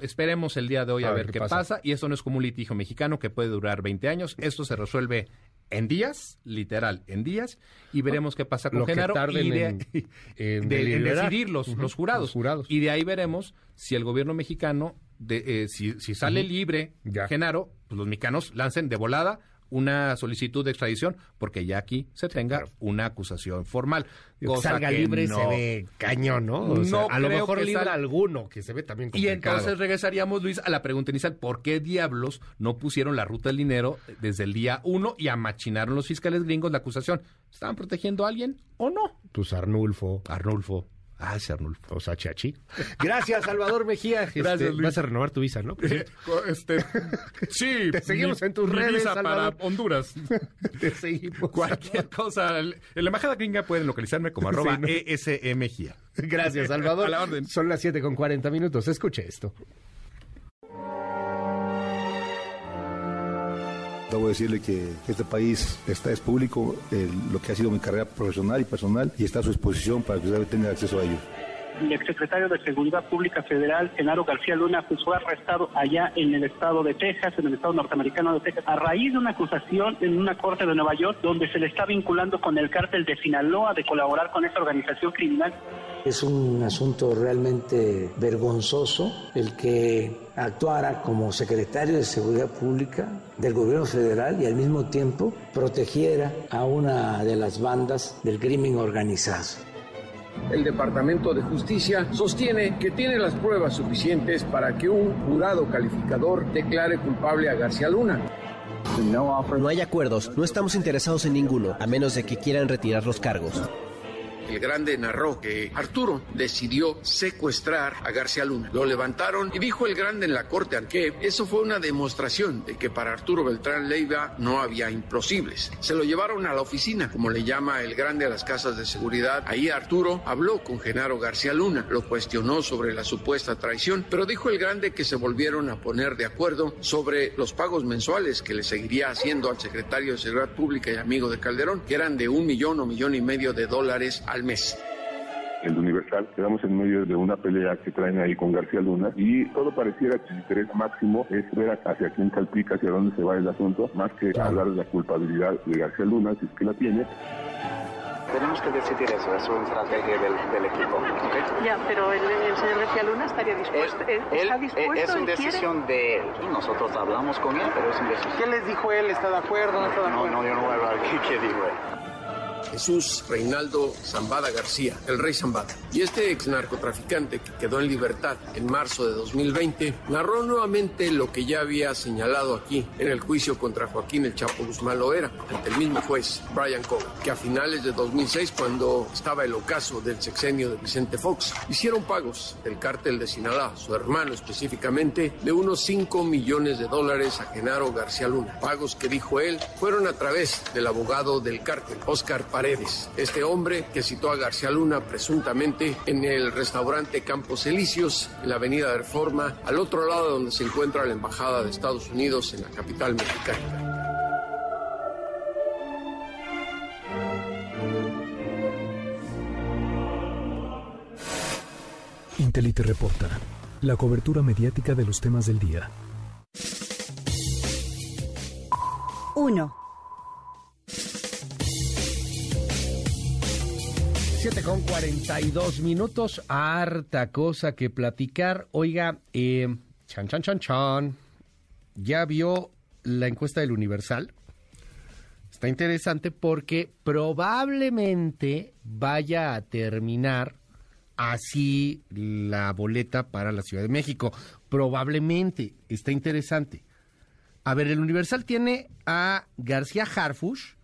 Esperemos el día de hoy a, ver, qué pasa. Y esto no es como un litigio mexicano que puede durar 20 años. Esto se resuelve en días, literal, en días, y veremos qué pasa con Lo Genaro. y de- en- en de- en deliberar. decidir los, jurados. los jurados. Y de ahí veremos si el gobierno mexicano, de, eh, si, si sale libre Genaro, pues los mexicanos lancen de volada una solicitud de extradición porque ya aquí se tenga una acusación formal. Que salga que libre no- se ve cañón, ¿no? O sea, No a lo mejor que libra sal- alguno, que se ve también y complicado. entonces regresaríamos, Luis, a la pregunta inicial. ¿Por qué diablos no pusieron la ruta del dinero desde el día uno y amachinaron los fiscales gringos la acusación? ¿Estaban protegiendo a alguien o no? Pues Arnulfo. Arnulfo. Ah, ese Arnulfo. O sea, Chachi. Gracias, Salvador Mejía. Este, Gracias, Luis. Vas a renovar tu visa, ¿no? Este, sí, Te seguimos mi- en tus mi redes, visa Salvador. para Honduras. Te seguimos. Cualquier cosa. En la embajada gringa pueden localizarme como Sí, arroba ¿no? ESMGIA. Gracias, Salvador. A la orden. Son las 7 con 40 minutos. Escuche esto. Debo decirle que este país está es público, eh, lo que ha sido mi carrera profesional y personal, y está a su disposición para que usted tenga acceso a ello. El exsecretario de Seguridad Pública Federal, Genaro García Luna, pues fue arrestado allá en el estado de Texas, en el estado norteamericano de Texas, a raíz de una acusación en una corte de Nueva York, donde se le está vinculando con el cártel de Sinaloa de colaborar con esa organización criminal. Es un asunto realmente vergonzoso el que actuara como secretario de Seguridad Pública del gobierno federal y al mismo tiempo protegiera a una de las bandas del crimen organizado. El Departamento de Justicia sostiene que tiene las pruebas suficientes para que un jurado calificador declare culpable a García Luna. No hay acuerdos, no estamos interesados en ninguno, a menos de que quieran retirar los cargos. El grande narró que Arturo decidió secuestrar a García Luna. Lo levantaron y dijo el grande en la corte que eso fue una demostración de que para Arturo Beltrán Leiva no había imposibles. Se lo llevaron a la oficina, como le llama el grande a las casas de seguridad. Ahí Arturo habló con Genaro García Luna, lo cuestionó sobre la supuesta traición, pero dijo el grande que se volvieron a poner de acuerdo sobre los pagos mensuales que le seguiría haciendo al secretario de Seguridad Pública y amigo de Calderón, que eran de un millón o millón y medio de dólares al mes. El Universal, quedamos en medio de una pelea que traen ahí con García Luna y todo pareciera que el interés máximo es ver hacia quién salpica, hacia dónde se va el asunto, más que hablar de la culpabilidad de García Luna, si es que la tiene. Tenemos que decidir eso, es una estrategia del, del equipo. Ya, pero el, el señor García Luna estaría dispuesto. Él- ¿Está él- dispuesto? es una decisión de él. Nosotros hablamos con él, pero es una decisión. ¿Qué les dijo él? ¿Está de acuerdo? ¿No está de acuerdo? No, no, yo no voy a hablar. ¿Qué, qué dijo él? Jesús Reinaldo Zambada García, el rey Zambada. Y este ex narcotraficante que quedó en libertad en marzo de 2020 narró nuevamente lo que ya había señalado aquí en el juicio contra Joaquín El Chapo Guzmán Loera ante el mismo juez Brian Cohen, que a finales de 2006, cuando estaba el ocaso del sexenio de Vicente Fox, hicieron pagos del cártel de Sinaloa, su hermano específicamente, de unos 5 millones de dólares a Genaro García Luna. Pagos que dijo él fueron a través del abogado del cártel, Oscar Paredes, este hombre que citó a García Luna presuntamente en el restaurante Campos Elíseos, en la avenida de Reforma, al otro lado donde se encuentra la embajada de Estados Unidos en la capital mexicana. Intelite reporta. La cobertura mediática de los temas del día. 1. 7 con 42 minutos, harta cosa que platicar. Oiga, eh, chan, chan, chan, chan. ¿Ya vio la encuesta del Universal? Está interesante porque probablemente vaya a terminar así la boleta para la Ciudad de México. Probablemente. Está interesante. A ver, el Universal tiene a García Harfush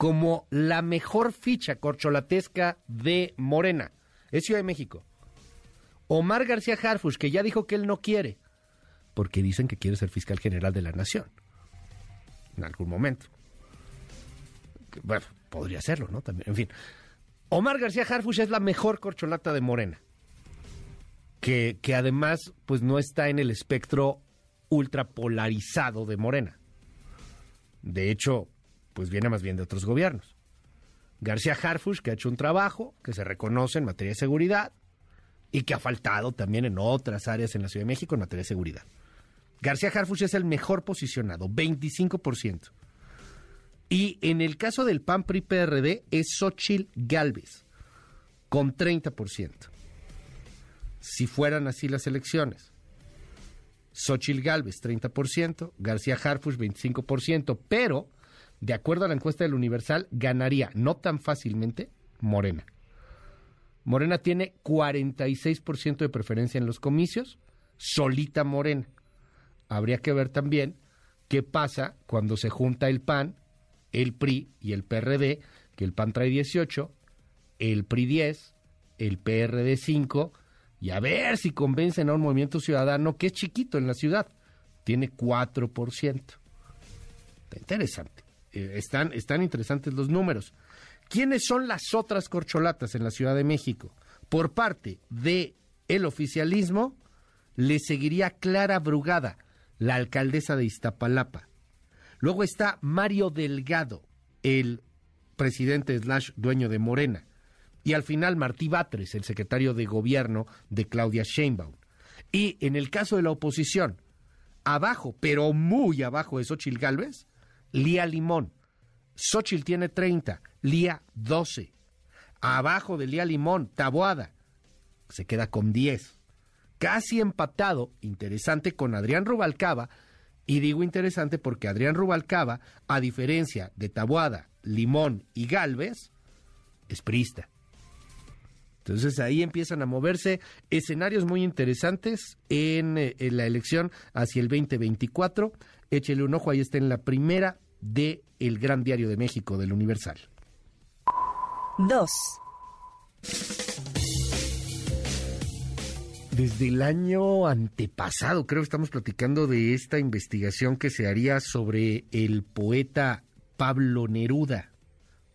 como la mejor ficha corcholatesca de Morena. Es Ciudad de México. Omar García Harfush, que ya dijo que él no quiere, porque dicen que quiere ser fiscal general de la nación. En algún momento. Bueno, podría serlo, ¿no? También, en fin. Omar García Harfush es la mejor corcholata de Morena. Que, que además, pues no está en el espectro ultrapolarizado de Morena. De hecho, pues viene más bien de otros gobiernos. García Harfush, que ha hecho un trabajo que se reconoce en materia de seguridad y que ha faltado también en otras áreas en la Ciudad de México en materia de seguridad. García Harfush es el mejor posicionado, 25%. Y en el caso del PAN PRI PRD es Xochil Galvez, con 30%. Si fueran así las elecciones. Xochil Galvez, 30%, García Harfush, 25%, pero, de acuerdo a la encuesta del Universal, ganaría, no tan fácilmente, Morena. Morena tiene 46% de preferencia en los comicios, solita Morena. Habría que ver también qué pasa cuando se junta el PAN, el PRI y el PRD, que el PAN trae 18, el PRI 10, el PRD 5, y a ver si convencen a un movimiento ciudadano que es chiquito en la ciudad. Tiene 4%. Está interesante. Eh, están, están interesantes los números. ¿Quiénes son las otras corcholatas en la Ciudad de México? Por parte de el oficialismo, le seguiría Clara Brugada, la alcaldesa de Iztapalapa. Luego está Mario Delgado, el presidente slash dueño de Morena. Y al final Martí Batres, el secretario de gobierno de Claudia Sheinbaum. Y en el caso de la oposición, abajo, pero muy abajo de Xochil Gálvez, Lía Limón. Xochil tiene 30, Lía 12. Abajo de Lía Limón, Taboada, se queda con 10. Casi empatado, interesante, con Adrián Rubalcaba. Y digo interesante porque Adrián Rubalcaba, a diferencia de Taboada, Limón y Galvez, es prista. Entonces ahí empiezan a moverse escenarios muy interesantes en, eh, en la elección hacia el 2024. Échele un ojo, ahí está en la primera de El Gran Diario de México, del Universal. 2. Desde el año antepasado, creo que estamos platicando de esta investigación que se haría sobre el poeta Pablo Neruda.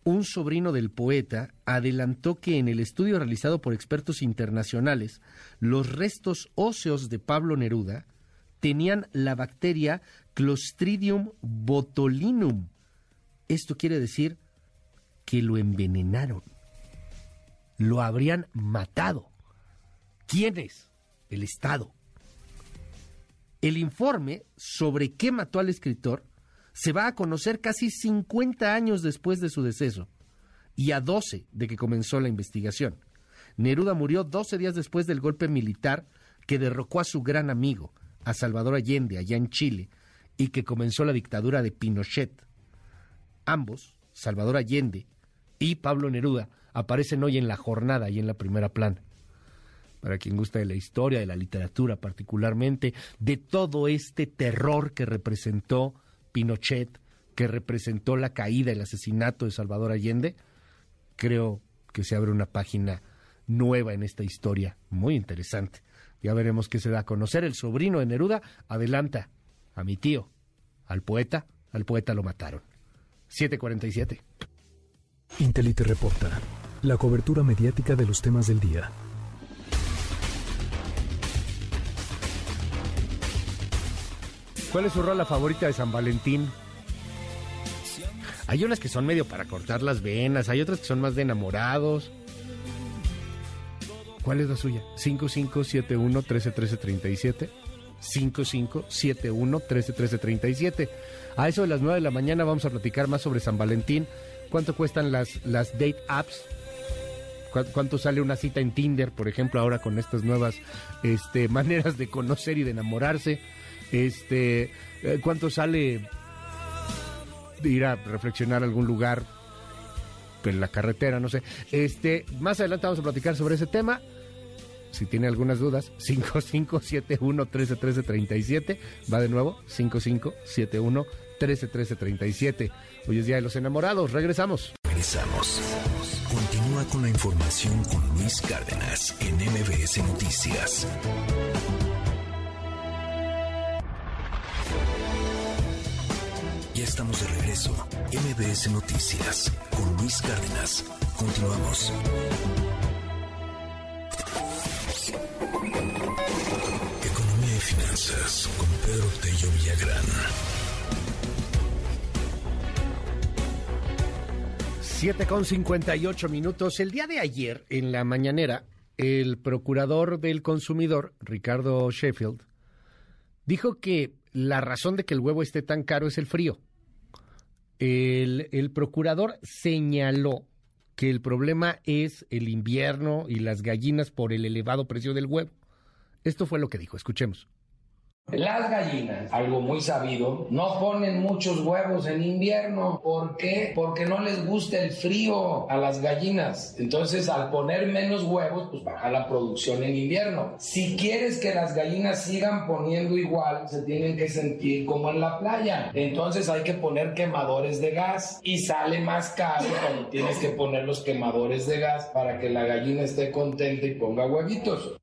Un sobrino del poeta adelantó que en el estudio realizado por expertos internacionales, los restos óseos de Pablo Neruda tenían la bacteria Clostridium botulinum. Esto quiere decir que lo envenenaron. Lo habrían matado. ¿Quiénes? El Estado. El informe sobre qué mató al escritor se va a conocer casi 50 años después de su deceso y a 12 de que comenzó la investigación. Neruda murió 12 días después del golpe militar que derrocó a su gran amigo, a Salvador Allende, allá en Chile, y que comenzó la dictadura de Pinochet. Ambos, Salvador Allende y Pablo Neruda, aparecen hoy en la jornada y en la primera plana. Para quien gusta de la historia, de la literatura particularmente, de todo este terror que representó Pinochet, que representó la caída, el asesinato de Salvador Allende, creo que se abre una página nueva en esta historia, muy interesante. Ya veremos qué se da a conocer. El sobrino de Neruda adelanta a mi tío, al poeta, al poeta lo mataron. 747. Intelite reporta. La cobertura mediática de los temas del día. ¿Cuál es su rola favorita de San Valentín? Hay unas que son medio para cortar las venas, hay otras que son más de enamorados. ¿Cuál es la suya? 5571 131337 5571 131337 A eso de las 9 de la mañana vamos a platicar más sobre San Valentín. ¿Cuánto cuestan las, las date apps? ¿Cu- ¿Cuánto sale una cita en Tinder, por ejemplo, ahora con estas nuevas este, maneras de conocer y de enamorarse? Este, eh, ¿Cuánto sale ir a reflexionar a algún lugar en la carretera, no sé. Este, más adelante vamos a platicar sobre ese tema. Si tiene algunas dudas, 5571-131337. Va de nuevo, 5571-131337. Hoy es Día de los Enamorados. Regresamos. Regresamos. Continúa con la información con Luis Cárdenas en MBS Noticias. Ya estamos de regreso. MBS Noticias con Luis Cárdenas. Continuamos. Finanzas con Pedro Tello Villagrán. 7 con 58 minutos. El día de ayer, en la mañanera, el procurador del consumidor, Ricardo Sheffield, dijo que la razón de que el huevo esté tan caro es el frío. El, el procurador señaló que el problema es el invierno y las gallinas por el elevado precio del huevo. Esto fue lo que dijo. Escuchemos. Las gallinas, algo muy sabido, no ponen muchos huevos en invierno. ¿Por qué? Porque no les gusta el frío a las gallinas. Entonces, al poner menos huevos, pues baja la producción en invierno. Si quieres que las gallinas sigan poniendo igual, se tienen que sentir como en la playa. Entonces hay que poner quemadores de gas y sale más caro cuando tienes que poner los quemadores de gas para que la gallina esté contenta y ponga huevitos.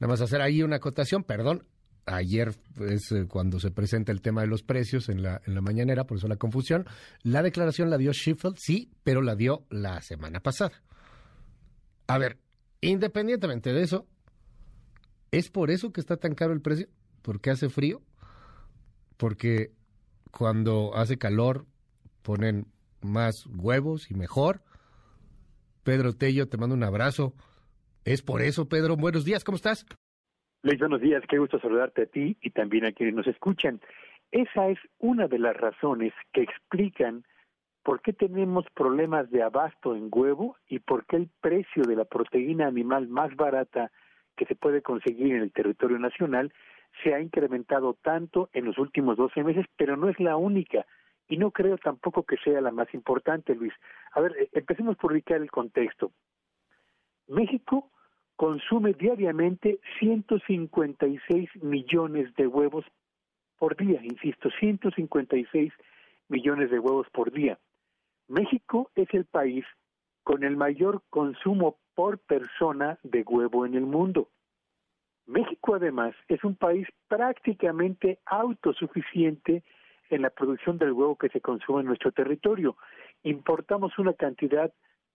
Nada más hacer ahí una acotación, perdón. Ayer es eh, cuando se presenta el tema de los precios en la, en la mañanera, por eso la confusión. La declaración la dio Sheffield, sí, pero la dio la semana pasada. A ver, independientemente de eso, ¿es por eso que está tan caro el precio? ¿Porque hace frío? Porque cuando hace calor ponen más huevos y mejor. Pedro Tello, te mando un abrazo. ¿Es por eso, Pedro? Buenos días, ¿cómo estás? Luis, buenos días, qué gusto saludarte a ti y también a quienes nos escuchan. Esa es una de las razones que explican por qué tenemos problemas de abasto en huevo y por qué el precio de la proteína animal más barata que se puede conseguir en el territorio nacional se ha incrementado tanto en los últimos 12 meses, pero no es la única y no creo tampoco que sea la más importante, Luis. A ver, eh, empecemos por ubicar el contexto. México consume diariamente 156 millones de huevos por día, insisto, 156 millones de huevos por día. México es el país con el mayor consumo por persona de huevo en el mundo. México además es un país prácticamente autosuficiente en la producción del huevo que se consume en nuestro territorio. Importamos una cantidad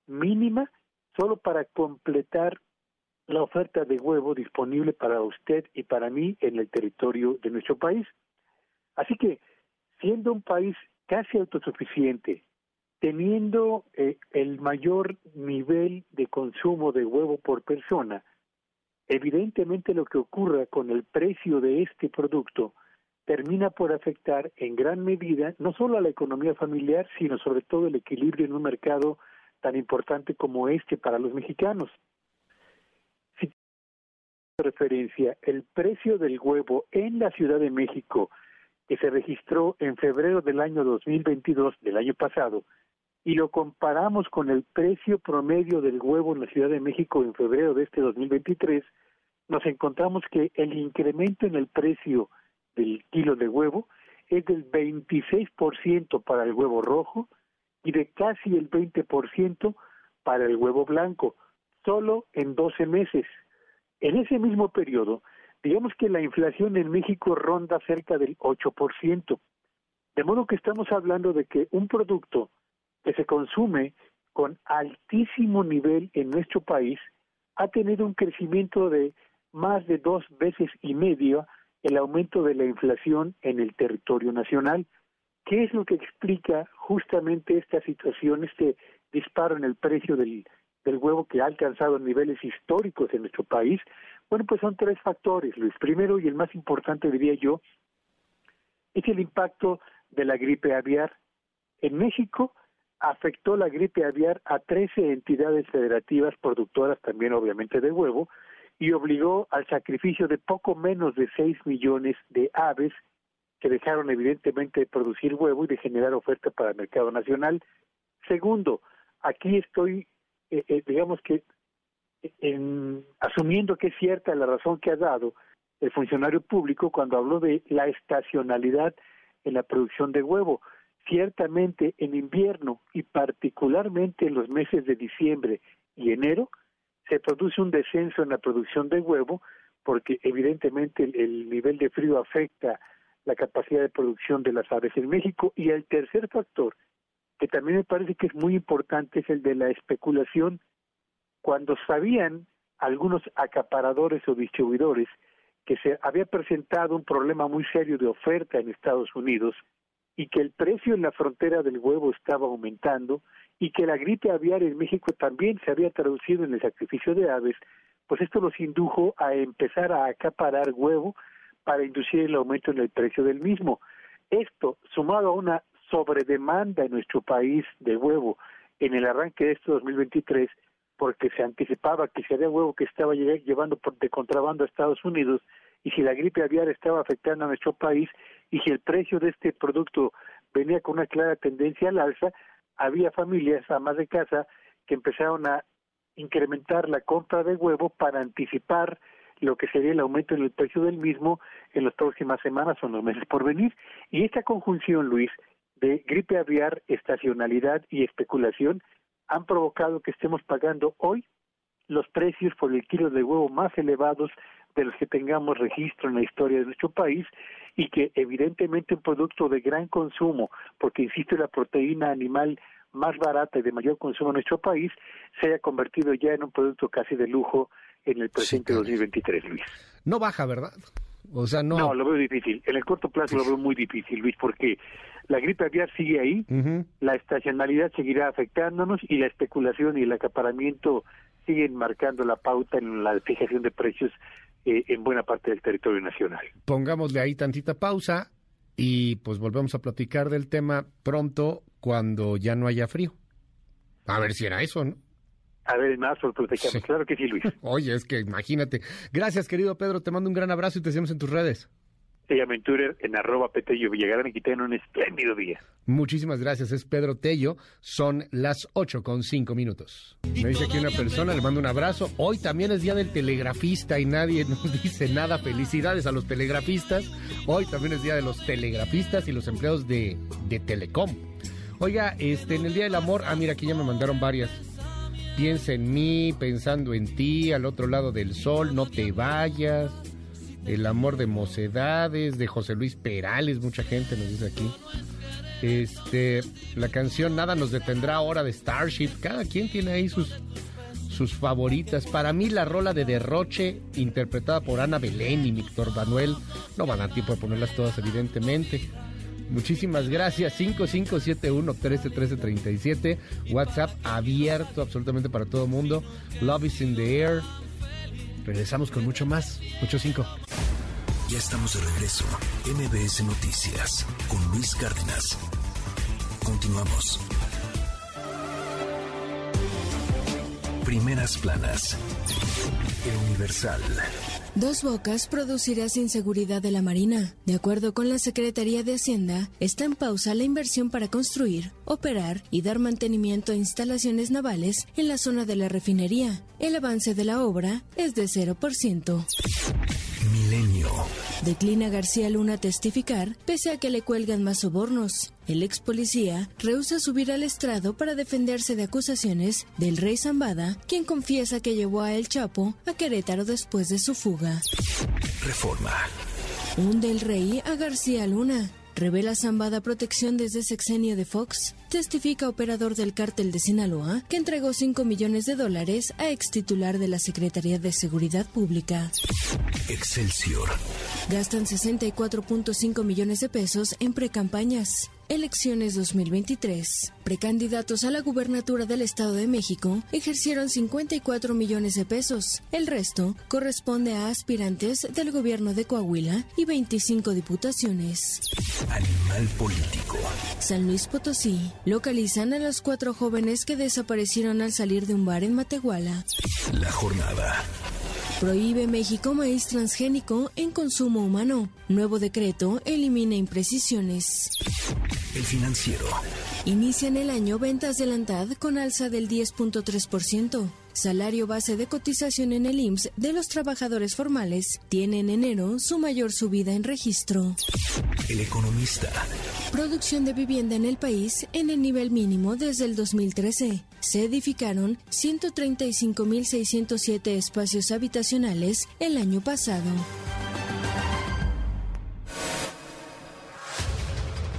mínima solo para completar la oferta de huevo disponible para usted y para mí en el territorio de nuestro país. Así que, siendo un país casi autosuficiente, teniendo eh, el mayor nivel de consumo de huevo por persona, evidentemente lo que ocurra con el precio de este producto termina por afectar en gran medida no solo a la economía familiar, sino sobre todo el equilibrio en un mercado tan importante como este para los mexicanos. Referencia, el precio del huevo en la Ciudad de México, que se registró en febrero del año 2022, del año pasado, y lo comparamos con el precio promedio del huevo en la Ciudad de México en febrero de este 2023, nos encontramos que el incremento en el precio del kilo de huevo es del 26% para el huevo rojo y de casi el 20% para el huevo blanco, solo en 12 meses. En ese mismo periodo, digamos que la inflación en México ronda cerca del 8%. De modo que estamos hablando de que un producto que se consume con altísimo nivel en nuestro país ha tenido un crecimiento de más de dos veces y medio el aumento de la inflación en el territorio nacional. ¿Qué es lo que explica justamente esta situación, este disparo en el precio del, del huevo que ha alcanzado niveles históricos en nuestro país? Bueno, pues son tres factores, Luis. Primero y el más importante, diría yo, es el impacto de la gripe aviar. En México afectó la gripe aviar a 13 entidades federativas productoras también obviamente de huevo y obligó al sacrificio de poco menos de 6 millones de aves que dejaron evidentemente de producir huevo y de generar oferta para el mercado nacional. Segundo, aquí estoy, eh, eh, digamos que, en, asumiendo que es cierta la razón que ha dado el funcionario público cuando habló de la estacionalidad en la producción de huevo. Ciertamente en invierno y particularmente en los meses de diciembre y enero se produce un descenso en la producción de huevo porque evidentemente el, nivel de frío afecta la capacidad de producción de las aves en México y el tercer factor que también me parece que es muy importante es el de la especulación cuando sabían algunos acaparadores o distribuidores que se había presentado un problema muy serio de oferta en Estados Unidos y que el precio en la frontera del huevo estaba aumentando y que la gripe aviar en México también se había traducido en el sacrificio de aves, pues esto los indujo a empezar a acaparar huevo para inducir el aumento en el precio del mismo. Esto, sumado a una sobredemanda en nuestro país de huevo en el arranque de este 2023, porque se anticipaba que si había huevo que estaba llevando de contrabando a Estados Unidos y si la gripe aviar estaba afectando a nuestro país, y si el precio de este producto venía con una clara tendencia al alza, había familias, amas de casa, que empezaron a incrementar la compra de huevo para anticipar lo que sería el aumento en el precio del mismo en las próximas semanas o en los meses por venir. Y esta conjunción, Luis, de gripe aviar, estacionalidad y especulación han provocado que estemos pagando hoy los precios por el kilo de huevo más elevados de los que tengamos registro en la historia de nuestro país y que evidentemente un producto de gran consumo, porque insisto, la proteína animal más barata y de mayor consumo en nuestro país, se haya convertido ya en un producto casi de lujo en el presente 2023, Luis. No baja, ¿verdad? O sea, no. No, lo veo difícil. En el corto plazo lo veo muy difícil, Luis, porque la gripe aviar sigue ahí, la estacionalidad seguirá afectándonos y la especulación y el acaparamiento siguen marcando la pauta en la fijación de precios eh, en buena parte del territorio nacional. Pongámosle ahí tantita pausa y pues volvemos a platicar del tema pronto cuando ya no haya frío. A ver si era eso, ¿no? A ver, más por platicamos. Claro que sí, Luis. Oye, es que imagínate. Gracias, querido Pedro. Te mando un gran abrazo y te seguimos en tus redes. Síganme en en arroba Petello Villagrán y que tengan un espléndido día. Muchísimas gracias, es Pedro Tello. Son las 8 con 5 minutos. Me dice aquí una persona, le mando un abrazo. Hoy también es día del telegrafista y nadie nos dice nada. Felicidades a los telegrafistas. Hoy también es día de los telegrafistas y los empleados de, de Telecom. Oiga, este, en el Día del Amor, ah, mira, aquí ya me mandaron varias. Piensa en mí, pensando en ti, al otro lado del sol, no te vayas. El amor de mocedades, de José Luis Perales, mucha gente nos dice aquí. Este, la canción Nada nos detendrá ahora de Starship. Cada quien tiene ahí sus, sus favoritas. Para mí la rola de Derroche, interpretada por Ana Belén y Víctor Manuel, no van a tiempo de ponerlas todas evidentemente. Muchísimas gracias. 5571-131337. WhatsApp abierto absolutamente para todo el mundo. Love is in the air. Regresamos con mucho más. 85. Ya estamos de regreso. MBS Noticias con Luis Cárdenas. Continuamos. Primeras planas. El Universal. Dos Bocas producirá inseguridad de la Marina. De acuerdo con la Secretaría de Hacienda, está en pausa la inversión para construir, operar y dar mantenimiento a instalaciones navales en la zona de la refinería. El avance de la obra es de 0%. Milenio. Declina García Luna testificar pese a que le cuelgan más sobornos. El ex policía rehúsa subir al estrado para defenderse de acusaciones del rey Zambada, quien confiesa que llevó a El Chapo a Querétaro después de su fuga. Reforma. Un del rey a García Luna. Revela Zambada protección desde sexenio de Fox. Testifica operador del cártel de Sinaloa que entregó 5 millones de dólares a ex titular de la Secretaría de Seguridad Pública. Excelsior. Gastan 64.5 millones de pesos en precampañas. Elecciones 2023. Precandidatos a la gubernatura del Estado de México ejercieron 54 millones de pesos. El resto corresponde a aspirantes del gobierno de Coahuila y 25 diputaciones. Animal político. San Luis Potosí. Localizan a los cuatro jóvenes que desaparecieron al salir de un bar en Matehuala. La jornada. Prohíbe México maíz transgénico en consumo humano. Nuevo decreto elimina imprecisiones. El financiero. Inician el año ventas de Lantad con alza del 10.3%. Salario base de cotización en el IMSS de los trabajadores formales tiene en enero su mayor subida en registro. El economista. Producción de vivienda en el país en el nivel mínimo desde el 2013. Se edificaron 135.607 espacios habitacionales el año pasado.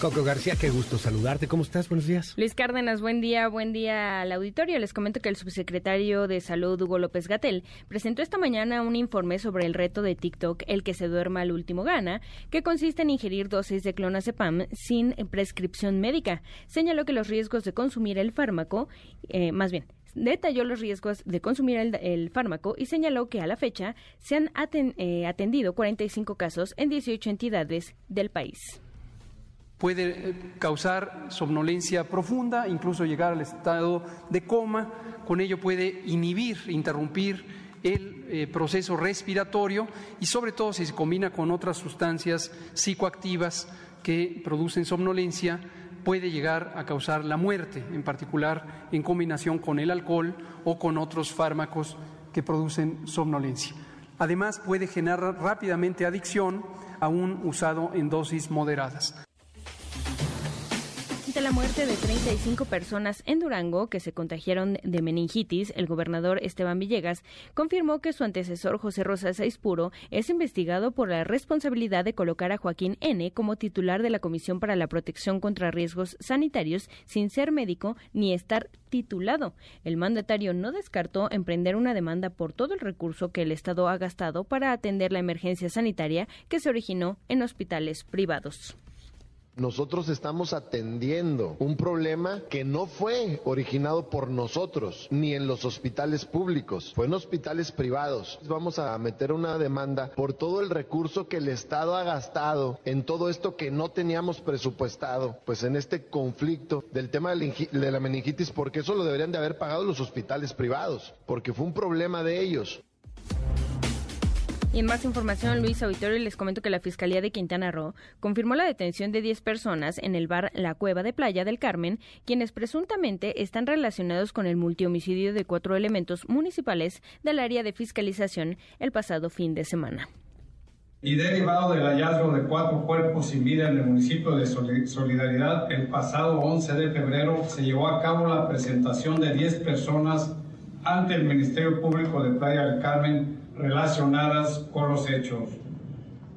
Coco García, qué gusto saludarte. ¿Cómo estás? Buenos días. Luis Cárdenas, buen día, buen día al auditorio. Les comento que el subsecretario de Salud, Hugo López Gatel, presentó esta mañana un informe sobre el reto de TikTok, el que se duerma al último gana, que consiste en ingerir dosis de clonazepam sin prescripción médica. Señaló que los riesgos de consumir el fármaco, eh, más bien, detalló los riesgos de consumir el, fármaco y señaló que a la fecha se han eh, atendido 45 casos en 18 entidades del país puede eh, causar somnolencia profunda, incluso llegar al estado de coma, con ello puede inhibir, interrumpir el eh, proceso respiratorio y sobre todo si se combina con otras sustancias psicoactivas que producen somnolencia, puede llegar a causar la muerte, en particular en combinación con el alcohol o con otros fármacos que producen somnolencia. Además, puede generar rápidamente adicción, aún usado en dosis moderadas la muerte de 35 personas en Durango que se contagiaron de meningitis, el gobernador Esteban Villegas confirmó que su antecesor José Rosas Aispuro es investigado por la responsabilidad de colocar a Joaquín N. como titular de la Comisión para la Protección contra Riesgos Sanitarios sin ser médico ni estar titulado. El mandatario no descartó emprender una demanda por todo el recurso que el Estado ha gastado para atender la emergencia sanitaria que se originó en hospitales privados. Nosotros estamos atendiendo un problema que no fue originado por nosotros, ni en los hospitales públicos, fue en hospitales privados. Vamos a meter una demanda por todo el recurso que el Estado ha gastado en todo esto que no teníamos presupuestado, pues en este conflicto del tema de la meningitis, porque eso lo deberían de haber pagado los hospitales privados, porque fue un problema de ellos. Y en más información, Luis Auditorio les comento que la Fiscalía de Quintana Roo confirmó la detención de 10 personas en el bar La Cueva de Playa del Carmen, quienes presuntamente están relacionados con el multihomicidio de cuatro elementos municipales del área de fiscalización el pasado fin de semana. Y derivado del hallazgo de cuatro cuerpos sin vida en el municipio de Solidaridad, el pasado 11 de febrero se llevó a cabo la presentación de 10 personas ante el Ministerio Público de Playa del Carmen relacionadas con los hechos.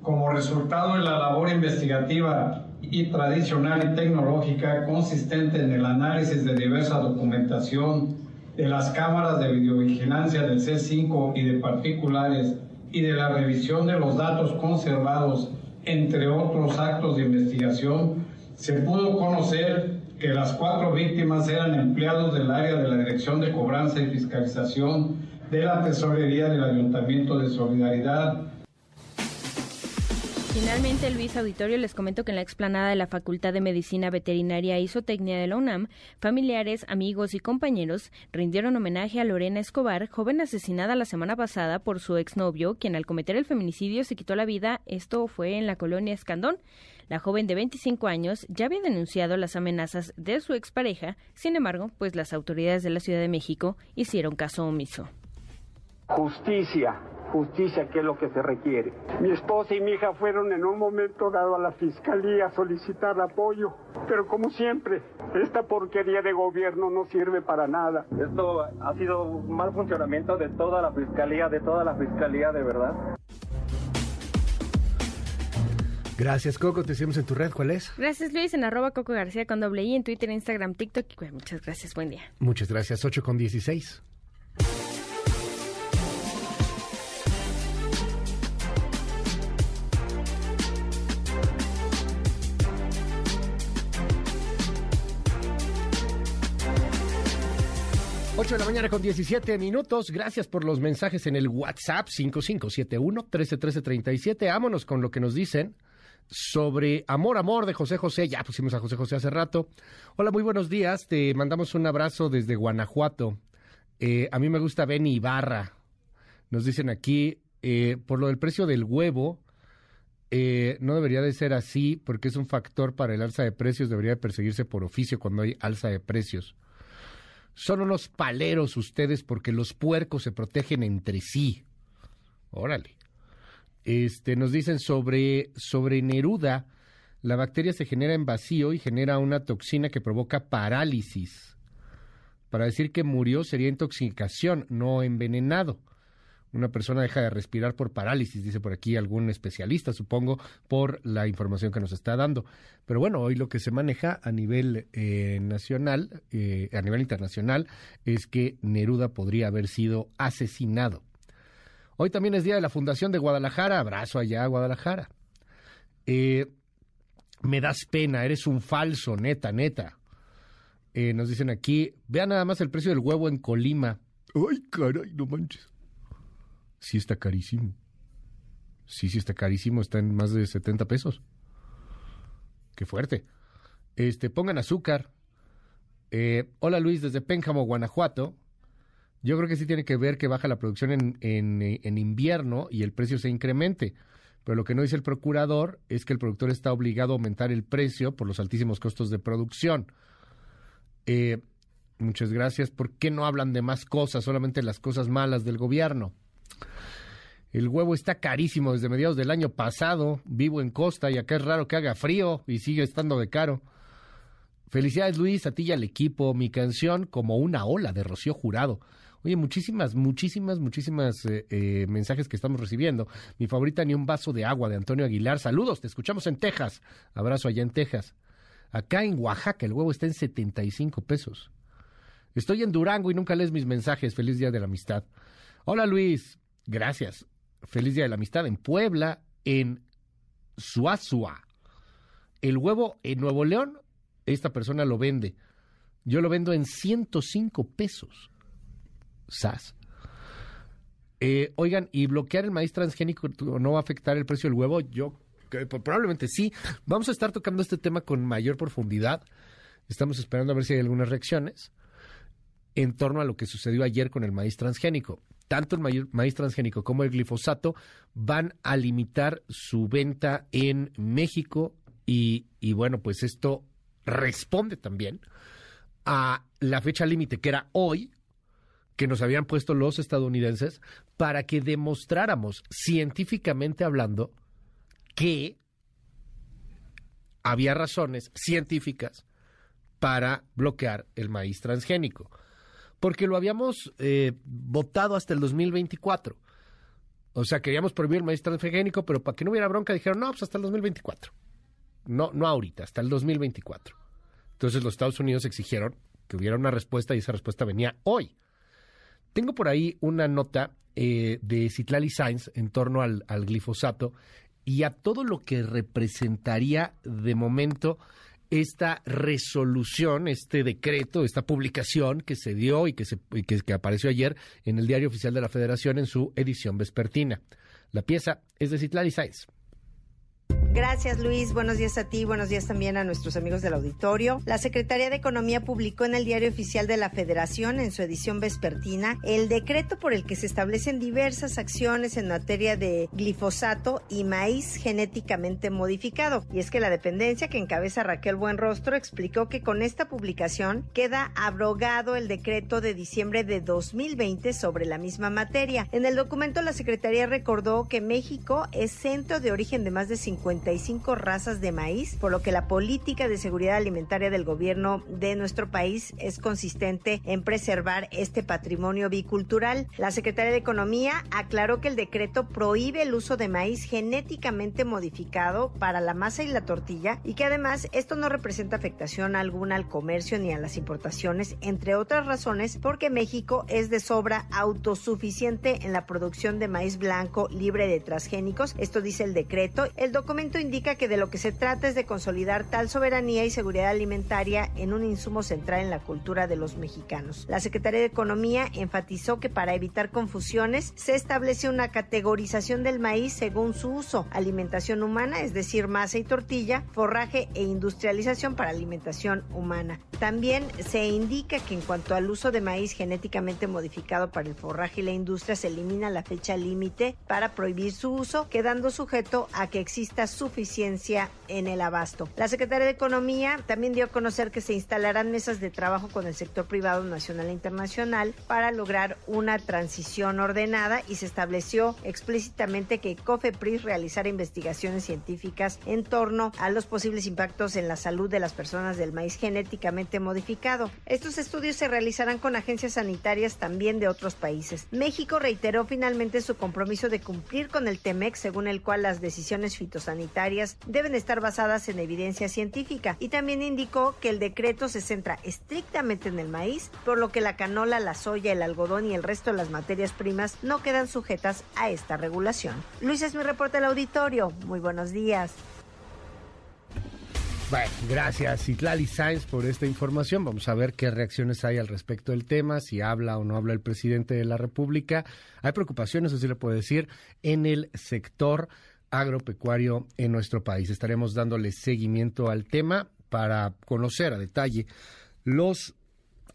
Como resultado de la labor investigativa y tradicional y tecnológica consistente en el análisis de diversa documentación de las cámaras de videovigilancia del C5 y de particulares y de la revisión de los datos conservados, entre otros actos de investigación, se pudo conocer que las cuatro víctimas eran empleados del área de la Dirección de Cobranza y Fiscalización de la Tesorería del Ayuntamiento de Solidaridad. Finalmente, Luis Auditorio, les comento que en la explanada de la Facultad de Medicina Veterinaria e Isotecnia de la UNAM, familiares, amigos y compañeros rindieron homenaje a Lorena Escobar, joven asesinada la semana pasada por su exnovio, quien al cometer el feminicidio se quitó la vida. Esto fue en la colonia Escandón. La joven de 25 años ya había denunciado las amenazas de su expareja, sin embargo, pues las autoridades de la Ciudad de México hicieron caso omiso. Justicia, justicia, que es lo que se requiere. Mi esposa y mi hija fueron en un momento dado a la fiscalía a solicitar apoyo, pero como siempre, esta porquería de gobierno no sirve para nada. Esto ha sido un mal funcionamiento de toda la fiscalía, de toda la fiscalía, de verdad. Gracias, Coco. Te seguimos en tu red. ¿Cuál es? Gracias, Luis. En arroba Coco García con doble I, en Twitter, Instagram, TikTok. Muchas gracias. Buen día. Muchas gracias. 8 con 16. De la mañana con 17 minutos. Gracias por los mensajes en el WhatsApp 5571-131337. Vámonos con lo que nos dicen sobre Amor, Amor de José José. Ya pusimos a José José hace rato. Hola, muy buenos días. Te mandamos un abrazo desde Guanajuato. Eh, a mí me gusta Benny Ibarra. Nos dicen aquí, eh, por lo del precio del huevo, eh, no debería de ser así porque es un factor para el alza de precios. Debería de perseguirse por oficio cuando hay alza de precios. Son unos paleros ustedes porque los puercos se protegen entre sí. Órale. Este, nos dicen sobre, sobre Neruda, la bacteria se genera en vacío y genera una toxina que provoca parálisis. Para decir que murió sería intoxicación, no envenenado una persona deja de respirar por parálisis, dice por aquí algún especialista, supongo, por la información que nos está dando. Pero bueno, hoy lo que se maneja a nivel eh, nacional, eh, a nivel internacional, es que Neruda podría haber sido asesinado. Hoy también es Día de la Fundación de Guadalajara, abrazo allá a Guadalajara. Eh, me das pena, eres un falso, neta, neta. nos dicen aquí, vea nada más el precio del huevo en Colima. Ay, caray, no manches sí está carísimo. Sí, sí está carísimo, está en más de 70 pesos. Qué fuerte. Este, pongan azúcar. Eh, hola Luis, desde Pénjamo, Guanajuato. Yo creo que sí tiene que ver que baja la producción en, en, en, invierno y el precio se incremente. Pero lo que no dice el procurador es que el productor está obligado a aumentar el precio por los altísimos costos de producción. Eh, muchas gracias. ¿Por qué no hablan de más cosas, solamente las cosas malas del gobierno? El huevo está carísimo desde mediados del año pasado. Vivo en Costa y acá es raro que haga frío y sigue estando de caro. Felicidades Luis, a ti y al equipo. Mi canción como una ola de Rocío Jurado. Oye, muchísimas, muchísimas, muchísimas eh, eh, mensajes que estamos recibiendo. Mi favorita ni un vaso de agua de Antonio Aguilar. Saludos, te escuchamos en Texas. Abrazo allá en Texas. Acá en Oaxaca el huevo está en 75 pesos. Estoy en Durango y nunca lees mis mensajes. Feliz día de la amistad. Hola Luis, gracias. Feliz Día de la Amistad en Puebla, en Suazua. el huevo en Nuevo León, esta persona lo vende. Yo lo vendo en 105 pesos. SAS. Eh, oigan, ¿y bloquear el maíz transgénico no va a afectar el precio del huevo? Yo probablemente sí. Vamos a estar tocando este tema con mayor profundidad. Estamos esperando a ver si hay algunas reacciones en torno a lo que sucedió ayer con el maíz transgénico. Tanto el maíz transgénico como el glifosato van a limitar su venta en México y, y bueno, pues esto responde también a la fecha límite que era hoy, que nos habían puesto los estadounidenses para que demostráramos científicamente hablando que había razones científicas para bloquear el maíz transgénico, porque lo habíamos eh, votado hasta el 2024. O sea, queríamos prohibir el maíz transgénico, pero para que no hubiera bronca dijeron, no, pues hasta el 2024. No, no ahorita, hasta el 2024. Entonces los Estados Unidos exigieron que hubiera una respuesta y esa respuesta venía hoy. Tengo por ahí una nota eh, de Citlali Sainz en torno al, glifosato y a todo lo que representaría de momento esta resolución, este decreto, esta publicación que se dio y que, se, que, que apareció ayer en el Diario Oficial de la Federación en su edición vespertina. La pieza es de Citlali Sainz. Gracias Luis, buenos días a ti, buenos días también a nuestros amigos del auditorio. La Secretaría de Economía publicó en el Diario Oficial de la Federación, en su edición vespertina, el decreto por el que se establecen diversas acciones en materia de glifosato y maíz genéticamente modificado. Y es que la dependencia que encabeza Raquel Buenrostro explicó que con esta publicación queda abrogado el decreto de diciembre de 2020 sobre la misma materia. En el documento la Secretaría recordó que México es centro de origen de más de 50 razas de maíz, por lo que la política de seguridad alimentaria del gobierno de nuestro país es consistente en preservar este patrimonio bicultural. La Secretaría de Economía aclaró que el decreto prohíbe el uso de maíz genéticamente modificado para la masa y la tortilla y que además esto no representa afectación alguna al comercio ni a las importaciones, entre otras razones porque México es de sobra autosuficiente en la producción de maíz blanco libre de transgénicos. Esto dice el decreto. El indica que de lo que se trata es de consolidar tal soberanía y seguridad alimentaria en un insumo central en la cultura de los mexicanos. La Secretaría de Economía enfatizó que para evitar confusiones se establece una categorización del maíz según su uso, alimentación humana, es decir, masa y tortilla, forraje e industrialización para alimentación humana. También se indica que en cuanto al uso de maíz genéticamente modificado para el forraje y la industria se elimina la fecha límite para prohibir su uso, quedando sujeto a que exista suficiencia en el abasto. La Secretaría de Economía también dio a conocer que se instalarán mesas de trabajo con el sector privado nacional e internacional para lograr una transición ordenada y se estableció explícitamente que COFEPRIS realizará investigaciones científicas en torno a los posibles impactos en la salud de las personas del maíz genéticamente modificado. Estos estudios se realizarán con agencias sanitarias también de otros países. México reiteró finalmente su compromiso de cumplir con el TEMEC, según el cual las decisiones fitosanitarias deben estar basadas en evidencia científica y también indicó que el decreto se centra estrictamente en el maíz, por lo que la canola, la soya, el algodón y el resto de las materias primas no quedan sujetas a esta regulación. Luis es mi reporte al auditorio. Muy buenos días. Bueno, gracias Itlali Sainz por esta información. Vamos a ver qué reacciones hay al respecto del tema, si habla o no habla el presidente de la República. Hay preocupaciones, así le puedo decir, en el sector agropecuario en nuestro país. Estaremos dándole seguimiento al tema para conocer a detalle los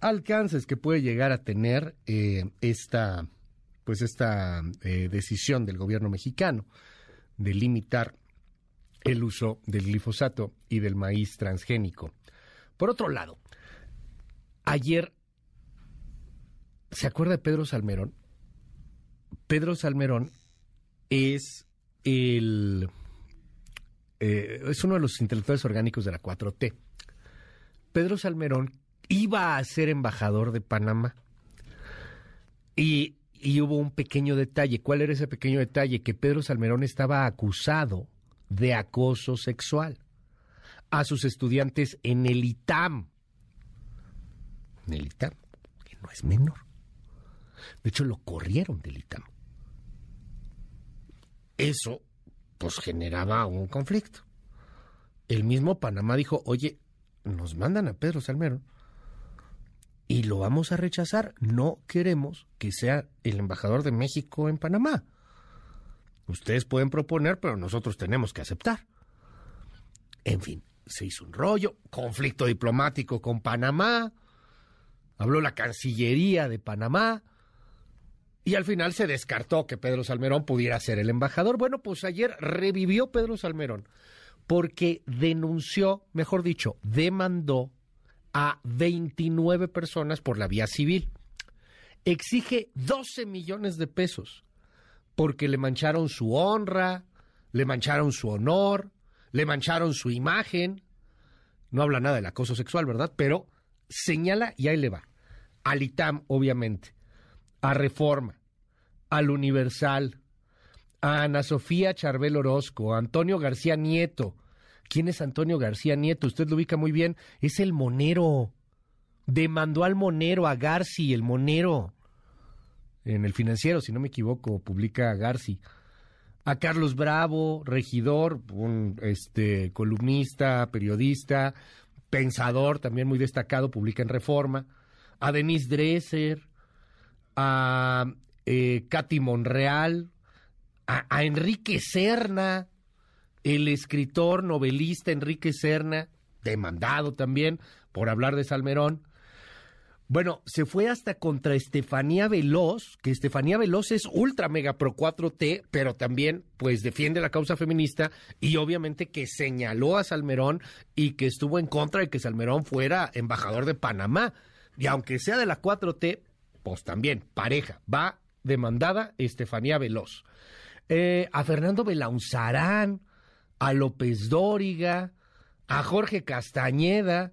alcances que puede llegar a tener eh, esta pues esta eh, decisión del gobierno mexicano de limitar el uso del glifosato y del maíz transgénico. Por otro lado, ayer ¿se acuerda de Pedro Salmerón? Pedro Salmerón es el, eh, es uno de los intelectuales orgánicos de la 4T. Pedro Salmerón iba a ser embajador de Panamá y, y hubo un pequeño detalle. ¿Cuál era ese pequeño detalle? Que Pedro Salmerón estaba acusado de acoso sexual a sus estudiantes en el ITAM. En el ITAM, que no es menor. De hecho, lo corrieron del ITAM eso pues generaba un conflicto. el mismo Panamá dijo, oye, nos mandan a Pedro Salmerón y lo vamos a rechazar. No queremos que sea el embajador de México en Panamá. Ustedes pueden proponer, pero nosotros tenemos que aceptar. En fin, se hizo un rollo, conflicto diplomático con Panamá, habló la Cancillería de Panamá y al final se descartó que Pedro Salmerón pudiera ser el embajador. Bueno, pues ayer revivió Pedro Salmerón porque denunció, mejor dicho, demandó a 29 personas por la vía civil. Exige 12 millones de pesos porque le mancharon su honra, le mancharon su honor, le mancharon su imagen. No habla nada del acoso sexual, ¿verdad? Pero señala y ahí le va. Al ITAM, obviamente, a Reforma, al Universal, a Ana Sofía Charbel Orozco, a Antonio García Nieto. ¿Quién es Antonio García Nieto? Usted lo ubica muy bien. Es el monero. Demandó al monero, a Garci, el monero en el financiero, si no me equivoco, publica Garci. A Carlos Bravo, regidor, un este, columnista, periodista, pensador también muy destacado, publica en Reforma. A Denise Dresser, a eh, Katy Monreal, a, Enrique Serna, el escritor, novelista Enrique Serna, demandado también por hablar de Salmerón. Bueno, se fue hasta contra Estefanía Veloz, que Estefanía Veloz es ultra mega pro 4T, pero también pues defiende la causa feminista y obviamente que señaló a Salmerón y que estuvo en contra de que Salmerón fuera embajador de Panamá. Y aunque sea de la 4T, pues también, pareja, va demandada Estefanía Veloz. Eh, a Fernando Belaunzarán, a López Dóriga, a Jorge Castañeda,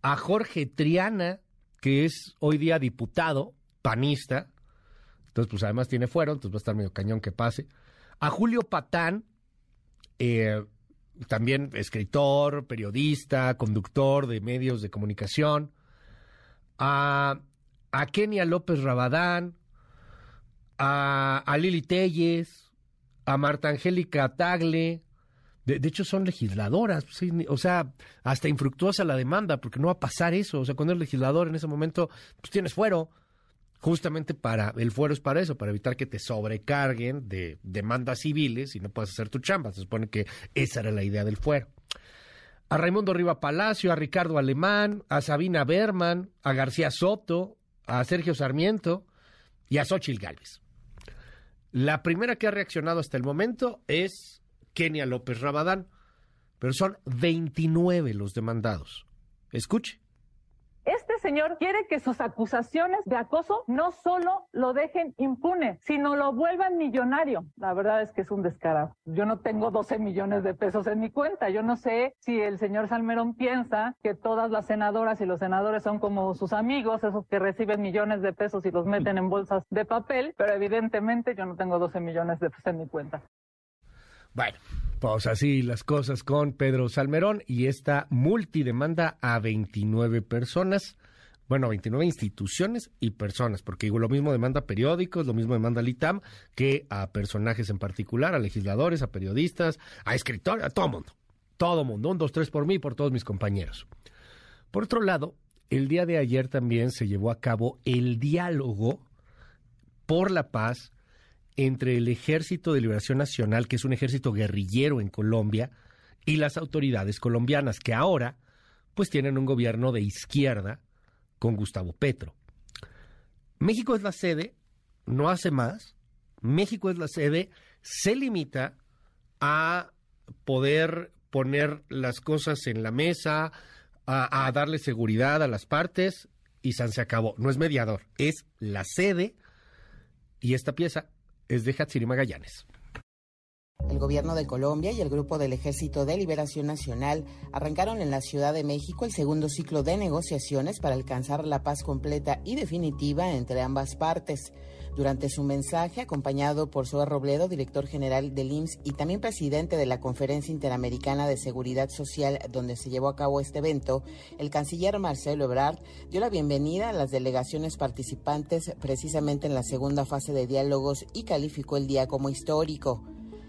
a Jorge Triana, que es hoy día diputado panista, entonces pues además tiene fuero, entonces va a estar medio cañón que pase, a Julio Patán, eh, también escritor, periodista, conductor de medios de comunicación, a, a Kenia López Rabadán, a, Lili Telles, a Marta Angélica Tagle, de, hecho, son legisladoras, o sea, hasta infructuosa la demanda, porque no va a pasar eso. O sea, cuando eres legislador en ese momento, pues tienes fuero. Justamente para, el fuero es para eso, para evitar que te sobrecarguen de demandas civiles y no puedas hacer tu chamba. Se supone que esa era la idea del fuero. A Raimundo Riva Palacio, a Ricardo Alemán, a Sabina Berman, a García Soto, a Sergio Sarmiento y a Xochil Gálvez. La primera que ha reaccionado hasta el momento es Kenia López Rabadán, pero son 29 los demandados. Escuche. Este señor quiere que sus acusaciones de acoso no solo lo dejen impune, sino lo vuelvan millonario. La verdad es que es un descarado. Yo no tengo 12 millones de pesos en mi cuenta. Yo no sé si el señor Salmerón piensa que todas las senadoras y los senadores son como sus amigos, esos que reciben millones de pesos y los meten en bolsas de papel, pero evidentemente yo no tengo 12 millones de pesos en mi cuenta. Bueno, pues así las cosas con Pedro Salmerón y esta multidemanda a 29 personas, bueno, 29 instituciones y personas, porque lo mismo demanda periódicos, lo mismo demanda Litam que a personajes en particular, a legisladores, a periodistas, a escritores, a todo mundo. Todo mundo, un, dos, tres por mí y por todos mis compañeros. Por otro lado, el día de ayer también se llevó a cabo el diálogo por la paz entre el Ejército de Liberación Nacional, que es un ejército guerrillero en Colombia, y las autoridades colombianas, que ahora pues tienen un gobierno de izquierda con Gustavo Petro. México es la sede, no hace más. México es la sede, se limita a poder poner las cosas en la mesa, a, a darle seguridad a las partes y se acabó. No es mediador, es la sede y esta pieza es de Hatsiri Magallanes. El gobierno de Colombia y el grupo del Ejército de Liberación Nacional arrancaron en la Ciudad de México el segundo ciclo de negociaciones para alcanzar la paz completa y definitiva entre ambas partes. Durante su mensaje, acompañado por Zoe Robledo, director general del IMSS y también presidente de la Conferencia Interamericana de Seguridad Social, donde se llevó a cabo este evento, el canciller Marcelo Ebrard dio la bienvenida a las delegaciones participantes precisamente en la segunda fase de diálogos y calificó el día como histórico.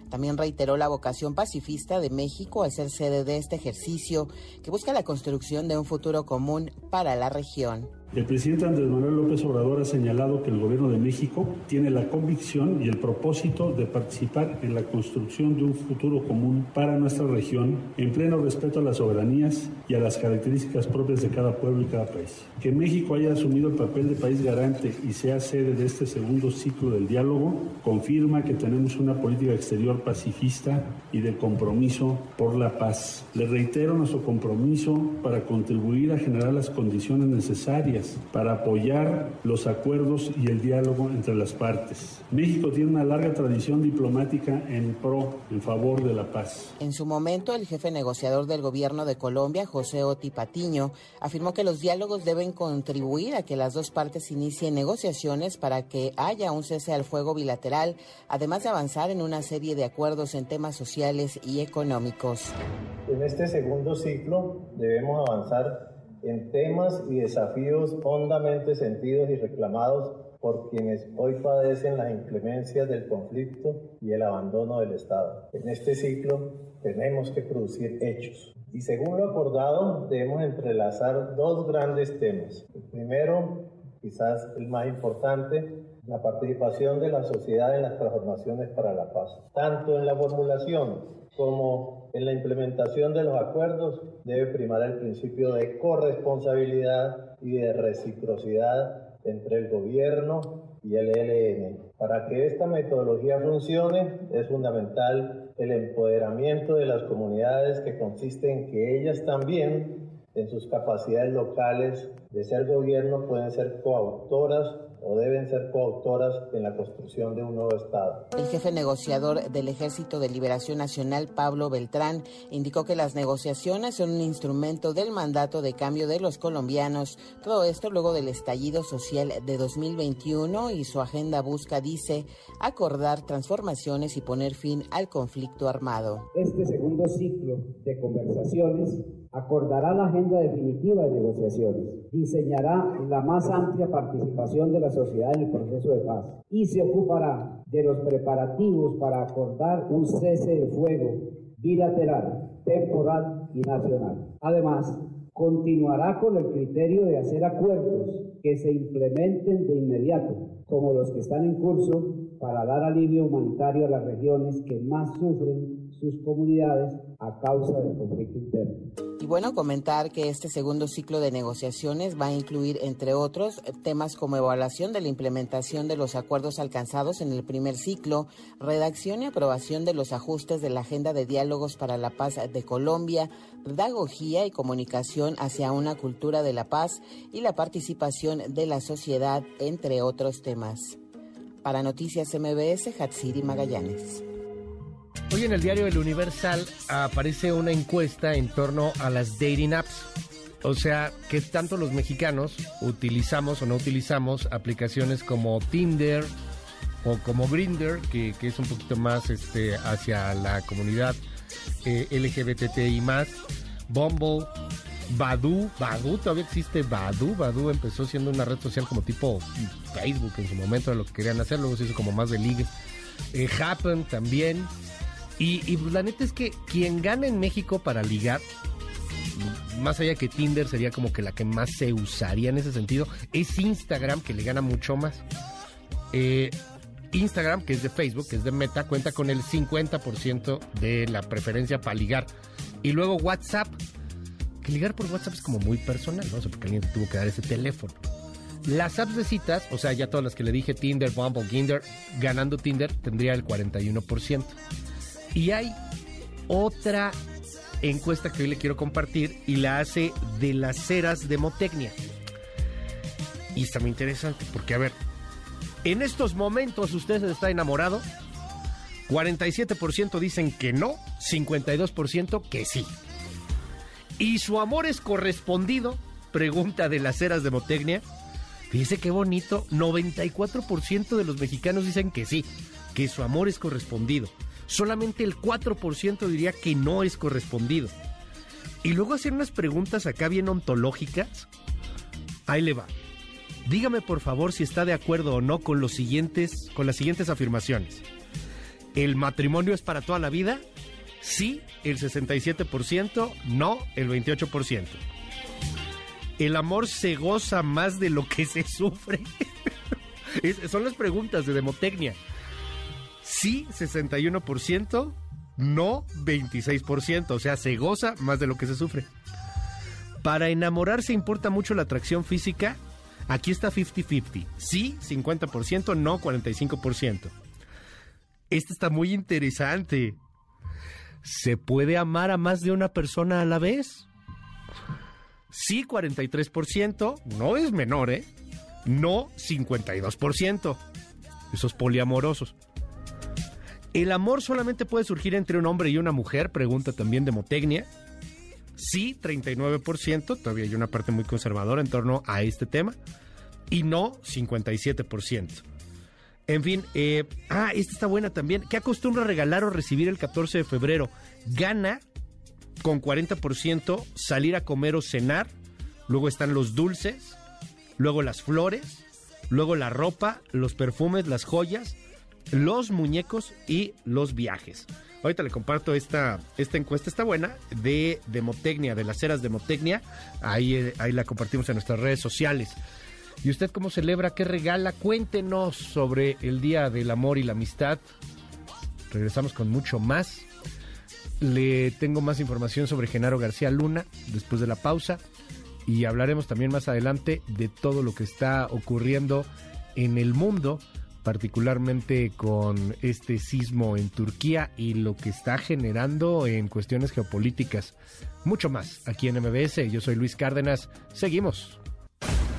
También reiteró la vocación pacifista de México al ser sede de este ejercicio que busca la construcción de un futuro común para la región. El presidente Andrés Manuel López Obrador ha señalado que el gobierno de México tiene la convicción y el propósito de participar en la construcción de un futuro común para nuestra región en pleno respeto a las soberanías y a las características propias de cada pueblo y cada país. Que México haya asumido el papel de país garante y sea sede de este segundo ciclo del diálogo confirma que tenemos una política exterior pacifista y de compromiso por la paz. Le reitero nuestro compromiso para contribuir a generar las condiciones necesarias para apoyar los acuerdos y el diálogo entre las partes. México tiene una larga tradición diplomática en pro, en favor de la paz. En su momento, el jefe negociador del gobierno de Colombia, José Oti Patiño, afirmó que los diálogos deben contribuir a que las dos partes inicien negociaciones para que haya un cese al fuego bilateral, además de avanzar en una serie de acuerdos en temas sociales y económicos. En este segundo ciclo debemos avanzar en temas y desafíos hondamente sentidos y reclamados por quienes hoy padecen las inclemencias del conflicto y el abandono del Estado. En este ciclo tenemos que producir hechos. Y según lo acordado, debemos entrelazar dos grandes temas. El primero, quizás el más importante, la participación de la sociedad en las transformaciones para la paz, tanto en la formulación como en la implementación de los acuerdos debe primar el principio de corresponsabilidad y de reciprocidad entre el gobierno y el ELN. Para que esta metodología funcione es fundamental el empoderamiento de las comunidades que consiste en que ellas también en sus capacidades locales de ser gobierno pueden ser coautoras o deben ser coautoras en la construcción de un nuevo Estado. El jefe negociador del Ejército de Liberación Nacional, Pablo Beltrán, indicó que las negociaciones son un instrumento del mandato de cambio de los colombianos. Todo esto luego del estallido social de 2021 y su agenda busca, dice, acordar transformaciones y poner fin al conflicto armado. Este segundo ciclo de conversaciones acordará la agenda definitiva de negociaciones, diseñará la más amplia participación de la sociedad en el proceso de paz y se ocupará de los preparativos para acordar un cese de fuego bilateral, temporal y nacional. Además, continuará con el criterio de hacer acuerdos que se implementen de inmediato, como los que están en curso, para dar alivio humanitario a las regiones que más sufren sus comunidades a causa del conflicto interno. Y bueno, comentar que este segundo ciclo de negociaciones va a incluir, entre otros, temas como evaluación de la implementación de los acuerdos alcanzados en el primer ciclo, redacción y aprobación de los ajustes de la Agenda de Diálogos para la Paz de Colombia, pedagogía y comunicación hacia una cultura de la paz y la participación de la sociedad, entre otros temas. Para Noticias MBS, Hatsiri Magallanes. Hoy en el diario El Universal aparece una encuesta en torno a las dating apps. O sea, que tanto los mexicanos utilizamos o no utilizamos aplicaciones como Tinder o como Grinder, que, es un poquito más este, hacia la comunidad eh, LGBTI más, Bumble, Badu, Badu, todavía existe Badu, Badu empezó siendo una red social como tipo Facebook en su momento de lo que querían hacer, luego se hizo como más de ligue. Eh, Happen también, y, pues, la neta es que quien gana en México para ligar, más allá que Tinder sería como que la que más se usaría en ese sentido, es Instagram, que le gana mucho más. Eh, Instagram, que es de Facebook, que es de Meta, cuenta con el 50% de la preferencia para ligar. Y luego WhatsApp, que ligar por WhatsApp es como muy personal, ¿no? Porque alguien tuvo que dar ese teléfono. Las apps de citas, o sea, ya todas las que le dije, Tinder, Bumble, Ginder, ganando Tinder, tendría el 41%. Y hay otra encuesta que hoy le quiero compartir y la hace de las ceras de Motecnia. Y está muy interesante porque, a ver, en estos momentos usted está enamorado. 47% dicen que no, 52% que sí. ¿Y su amor es correspondido? Pregunta de las ceras de Motecnia. Fíjese qué bonito, 94% de los mexicanos dicen que sí, que su amor es correspondido solamente el 4% diría que no es correspondido. Y luego hacer unas preguntas acá bien ontológicas. Ahí le va. Dígame por favor si está de acuerdo o no con los siguientes con las siguientes afirmaciones. ¿El matrimonio es para toda la vida? Sí, el 67%, no, el 28%. ¿El amor se goza más de lo que se sufre? son las preguntas de demotecnia. Sí, 61%, no 26%, o sea, se goza más de lo que se sufre. Para enamorarse importa mucho la atracción física. Aquí está 50-50. Sí, 50%, no 45%. Este está muy interesante. ¿Se puede amar a más de una persona a la vez? Sí, 43%, no es menor, ¿eh? No 52%. Esos poliamorosos. ¿El amor solamente puede surgir entre un hombre y una mujer? Pregunta también Demotecnia. Sí, 39%, todavía hay una parte muy conservadora en torno a este tema. Y no, 57%. En fin, eh, ah, esta está buena también. ¿Qué acostumbra regalar o recibir el 14 de febrero? Gana con 40% salir a comer o cenar. Luego están los dulces. Luego las flores. Luego la ropa, los perfumes, las joyas, los muñecos y los viajes. Ahorita le comparto esta, esta encuesta, está buena, de Demotecnia, de las eras Demotecnia. Ahí, eh, ahí la compartimos en nuestras redes sociales. ¿Y usted cómo celebra? ¿Qué regala? Cuéntenos sobre el Día del Amor y la Amistad. Regresamos con mucho más. Le tengo más información sobre Genaro García Luna después de la pausa. Y hablaremos también más adelante de todo lo que está ocurriendo en el mundo, particularmente con este sismo en Turquía y lo que está generando en cuestiones geopolíticas. Mucho más aquí en MBS. Yo soy Luis Cárdenas. Seguimos.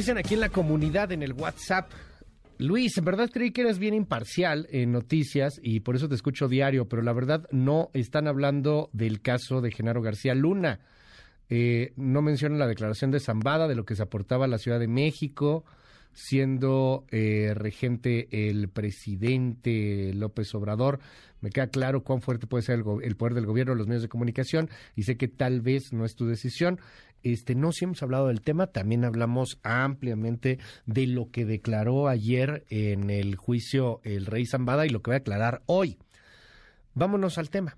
Dicen aquí en la comunidad, en el WhatsApp, Luis, en verdad creí que eras bien imparcial en noticias y por eso te escucho diario, pero la verdad no están hablando del caso de Genaro García Luna. Eh, no mencionan la declaración de Zambada, de lo que se aportaba a la Ciudad de México, siendo eh, regente el presidente López Obrador. Me queda claro cuán fuerte puede ser el, poder del gobierno, los medios de comunicación, y sé que tal vez no es tu decisión, este, no hemos hablado del tema, también hablamos ampliamente de lo que declaró ayer en el juicio el rey Zambada y lo que va a aclarar hoy. Vámonos al tema.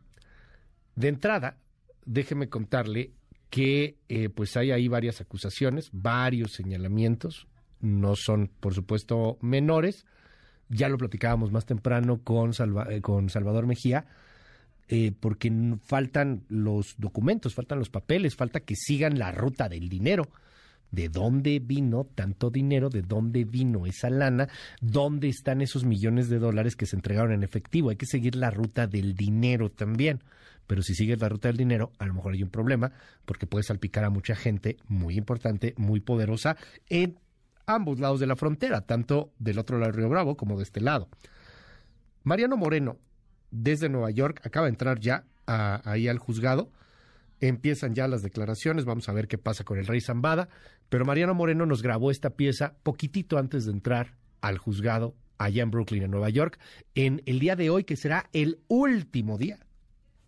De entrada, déjeme contarle que eh, pues hay ahí varias acusaciones, varios señalamientos, no son por supuesto menores, ya lo platicábamos más temprano con, eh, Salvador Mejía, eh, porque faltan los documentos, faltan los papeles, falta que sigan la ruta del dinero. ¿De dónde vino tanto dinero? ¿De dónde vino esa lana? ¿Dónde están esos millones de dólares que se entregaron en efectivo? Hay que seguir la ruta del dinero también. Pero si sigues la ruta del dinero, a lo mejor hay un problema porque puede salpicar a mucha gente muy importante, muy poderosa en ambos lados de la frontera, tanto del otro lado del Río Bravo como de este lado. Mariano Moreno desde Nueva York, acaba de entrar ya ahí al juzgado. Empiezan ya las declaraciones, vamos a ver qué pasa con el rey Zambada, pero Mariano Moreno nos grabó esta pieza poquitito antes de entrar al juzgado allá en Brooklyn, en Nueva York, en el día de hoy, que será el último día,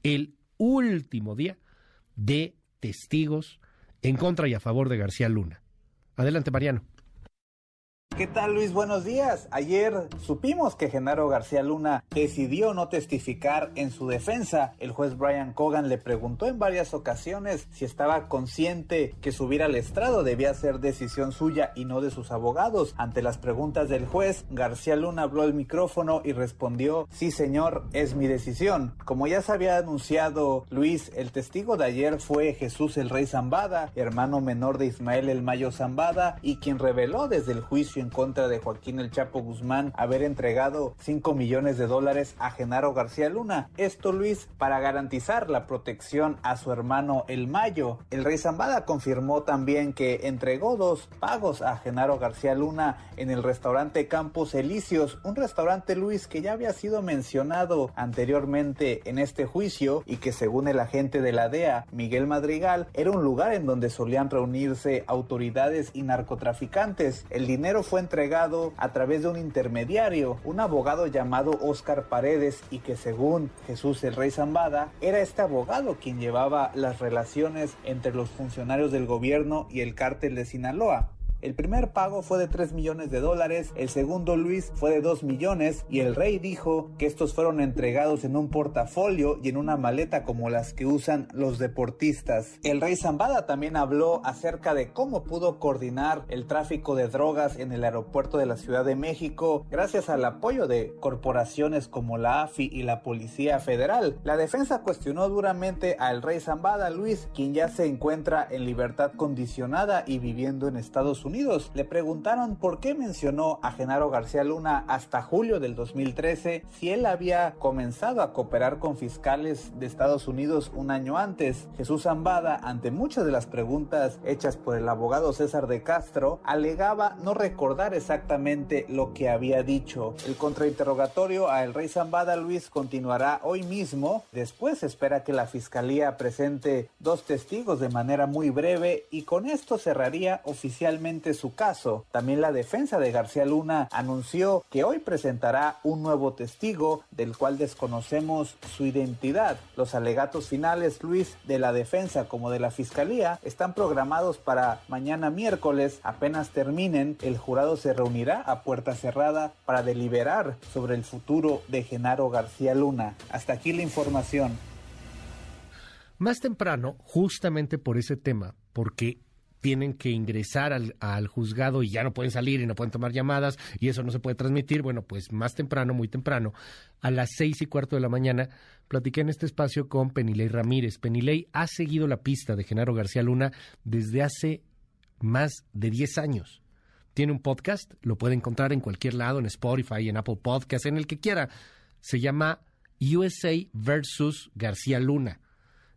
el último día de testigos en contra y a favor de García Luna. Adelante, Mariano. ¿Qué tal Luis? Buenos días. Ayer supimos que Genaro García Luna decidió no testificar en su defensa. El juez Brian Cogan le preguntó en varias ocasiones si estaba consciente que subir al estrado debía ser decisión suya y no de sus abogados. Ante las preguntas del juez, García Luna habló el micrófono y respondió, sí señor, es mi decisión. Como ya se había anunciado Luis, el testigo de ayer fue Jesús el Rey Zambada, hermano menor de Ismael el Mayo Zambada y quien reveló desde el juicio en contra de Joaquín El Chapo Guzmán haber entregado 5 millones de dólares a Genaro García Luna. Esto, Luis, para garantizar la protección a su hermano El Mayo. El rey Zambada confirmó también que entregó dos pagos a Genaro García Luna en el restaurante Campos Elíseos, un restaurante, Luis, que ya había sido mencionado anteriormente en este juicio y que según el agente de la DEA, Miguel Madrigal, era un lugar en donde solían reunirse autoridades y narcotraficantes. El dinero fue entregado a través de un intermediario, un abogado llamado Oscar Paredes y que según Jesús el Rey Zambada, era este abogado quien llevaba las relaciones entre los funcionarios del gobierno y el cártel de Sinaloa. El primer pago fue de 3 millones de dólares, el segundo Luis fue de 2 millones y el rey dijo que estos fueron entregados en un portafolio y en una maleta como las que usan los deportistas. El rey Zambada también habló acerca de cómo pudo coordinar el tráfico de drogas en el aeropuerto de la Ciudad de México gracias al apoyo de corporaciones como la AFI y la Policía Federal. La defensa cuestionó duramente al rey Zambada Luis, quien ya se encuentra en libertad condicionada y viviendo en Estados Unidos le preguntaron por qué mencionó a Genaro García Luna hasta julio del 2013 si él había comenzado a cooperar con fiscales de Estados Unidos un año antes. Jesús Zambada, ante muchas de las preguntas hechas por el abogado César de Castro, alegaba no recordar exactamente lo que había dicho. El contrainterrogatorio a el rey Zambada Luis continuará hoy mismo. Después espera que la fiscalía presente dos testigos de manera muy breve y con esto cerraría oficialmente su caso. También la defensa de García Luna anunció que hoy presentará un nuevo testigo del cual desconocemos su identidad. Los alegatos finales, Luis, de la defensa como de la fiscalía están programados para mañana miércoles. Apenas terminen, el jurado se reunirá a puerta cerrada para deliberar sobre el futuro de Genaro García Luna. Hasta aquí la información. Más temprano, justamente por ese tema, porque tienen que ingresar al, juzgado y ya no pueden salir y no pueden tomar llamadas y eso no se puede transmitir. Bueno, pues más temprano, muy temprano, a las seis y cuarto de la mañana, platiqué en este espacio con Penilei Ramírez. Penilei ha seguido la pista de Genaro García Luna desde hace más de diez años. Tiene un podcast, lo puede encontrar en cualquier lado, en Spotify, en Apple Podcast, en el que quiera. Se llama USA versus García Luna.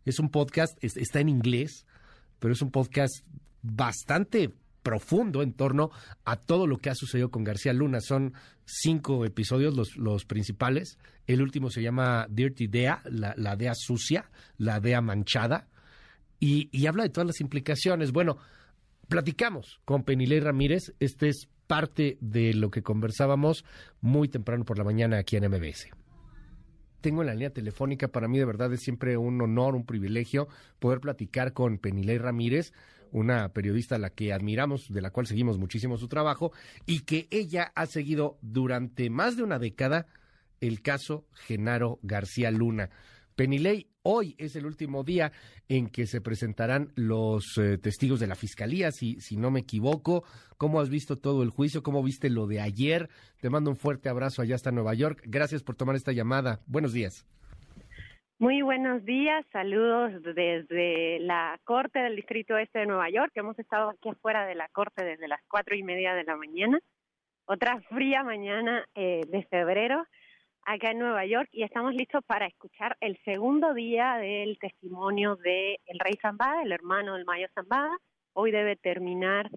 Es un podcast, está en inglés, pero es un podcast bastante profundo en torno a todo lo que ha sucedido con García Luna. Son cinco episodios los, los principales. El último se llama Dirty Dea, la, la DEA sucia, la DEA manchada, y, y, habla de todas las implicaciones. Bueno, platicamos con Penilei Ramírez. Este es parte de lo que conversábamos muy temprano por la mañana aquí en MBS tengo en la línea telefónica. Para mí de verdad es siempre un honor, un privilegio poder platicar con Penilei Ramírez, una periodista a la que admiramos, de la cual seguimos muchísimo su trabajo, y que ella ha seguido durante más de una década el caso Genaro García Luna. Penilei, hoy es el último día en que se presentarán los eh, testigos de la fiscalía, si, si no me equivoco. ¿Cómo has visto todo el juicio? ¿Cómo viste lo de ayer? Te mando un fuerte abrazo allá hasta Nueva York. Gracias por tomar esta llamada. Buenos días. Muy buenos días, saludos desde la Corte del Distrito Este de Nueva York. Hemos estado aquí afuera de la Corte desde las cuatro y media de la mañana. Otra fría mañana eh, de febrero acá en Nueva York y estamos listos para escuchar el segundo día del testimonio de el rey Zambada, el hermano del Mayo Zambada. Hoy debe terminar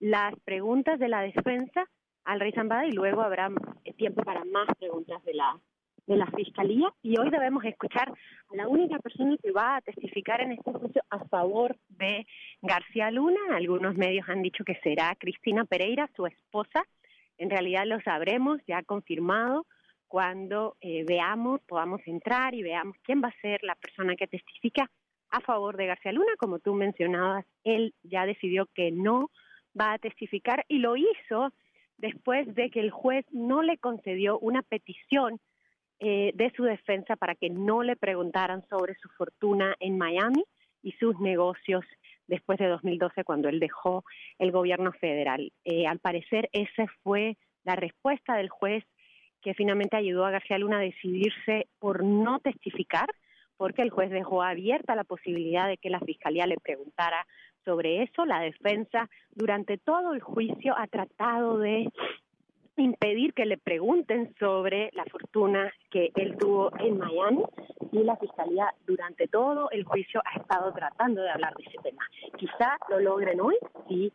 las preguntas de la defensa al rey Zambada y luego habrá tiempo para más preguntas de la de la Fiscalía y hoy debemos escuchar a la única persona que va a testificar en este juicio a favor de García Luna. Algunos medios han dicho que será Cristina Pereira, su esposa. En realidad lo sabremos, ya confirmado, cuando eh, veamos, podamos entrar y veamos quién va a ser la persona que testifica a favor de García Luna. Como tú mencionabas, él ya decidió que no va a testificar y lo hizo después de que el juez no le concedió una petición eh, de su defensa para que no le preguntaran sobre su fortuna en Miami y sus negocios después de 2012 cuando él dejó el gobierno federal. Eh, al parecer esa fue la respuesta del juez que finalmente ayudó a García Luna a decidirse por no testificar porque el juez dejó abierta la posibilidad de que la fiscalía le preguntara sobre eso. La defensa durante todo el juicio ha tratado de impedir que le pregunten sobre la fortuna que él tuvo en Miami y la fiscalía durante todo el juicio ha estado tratando de hablar de ese tema. Quizá lo logren hoy si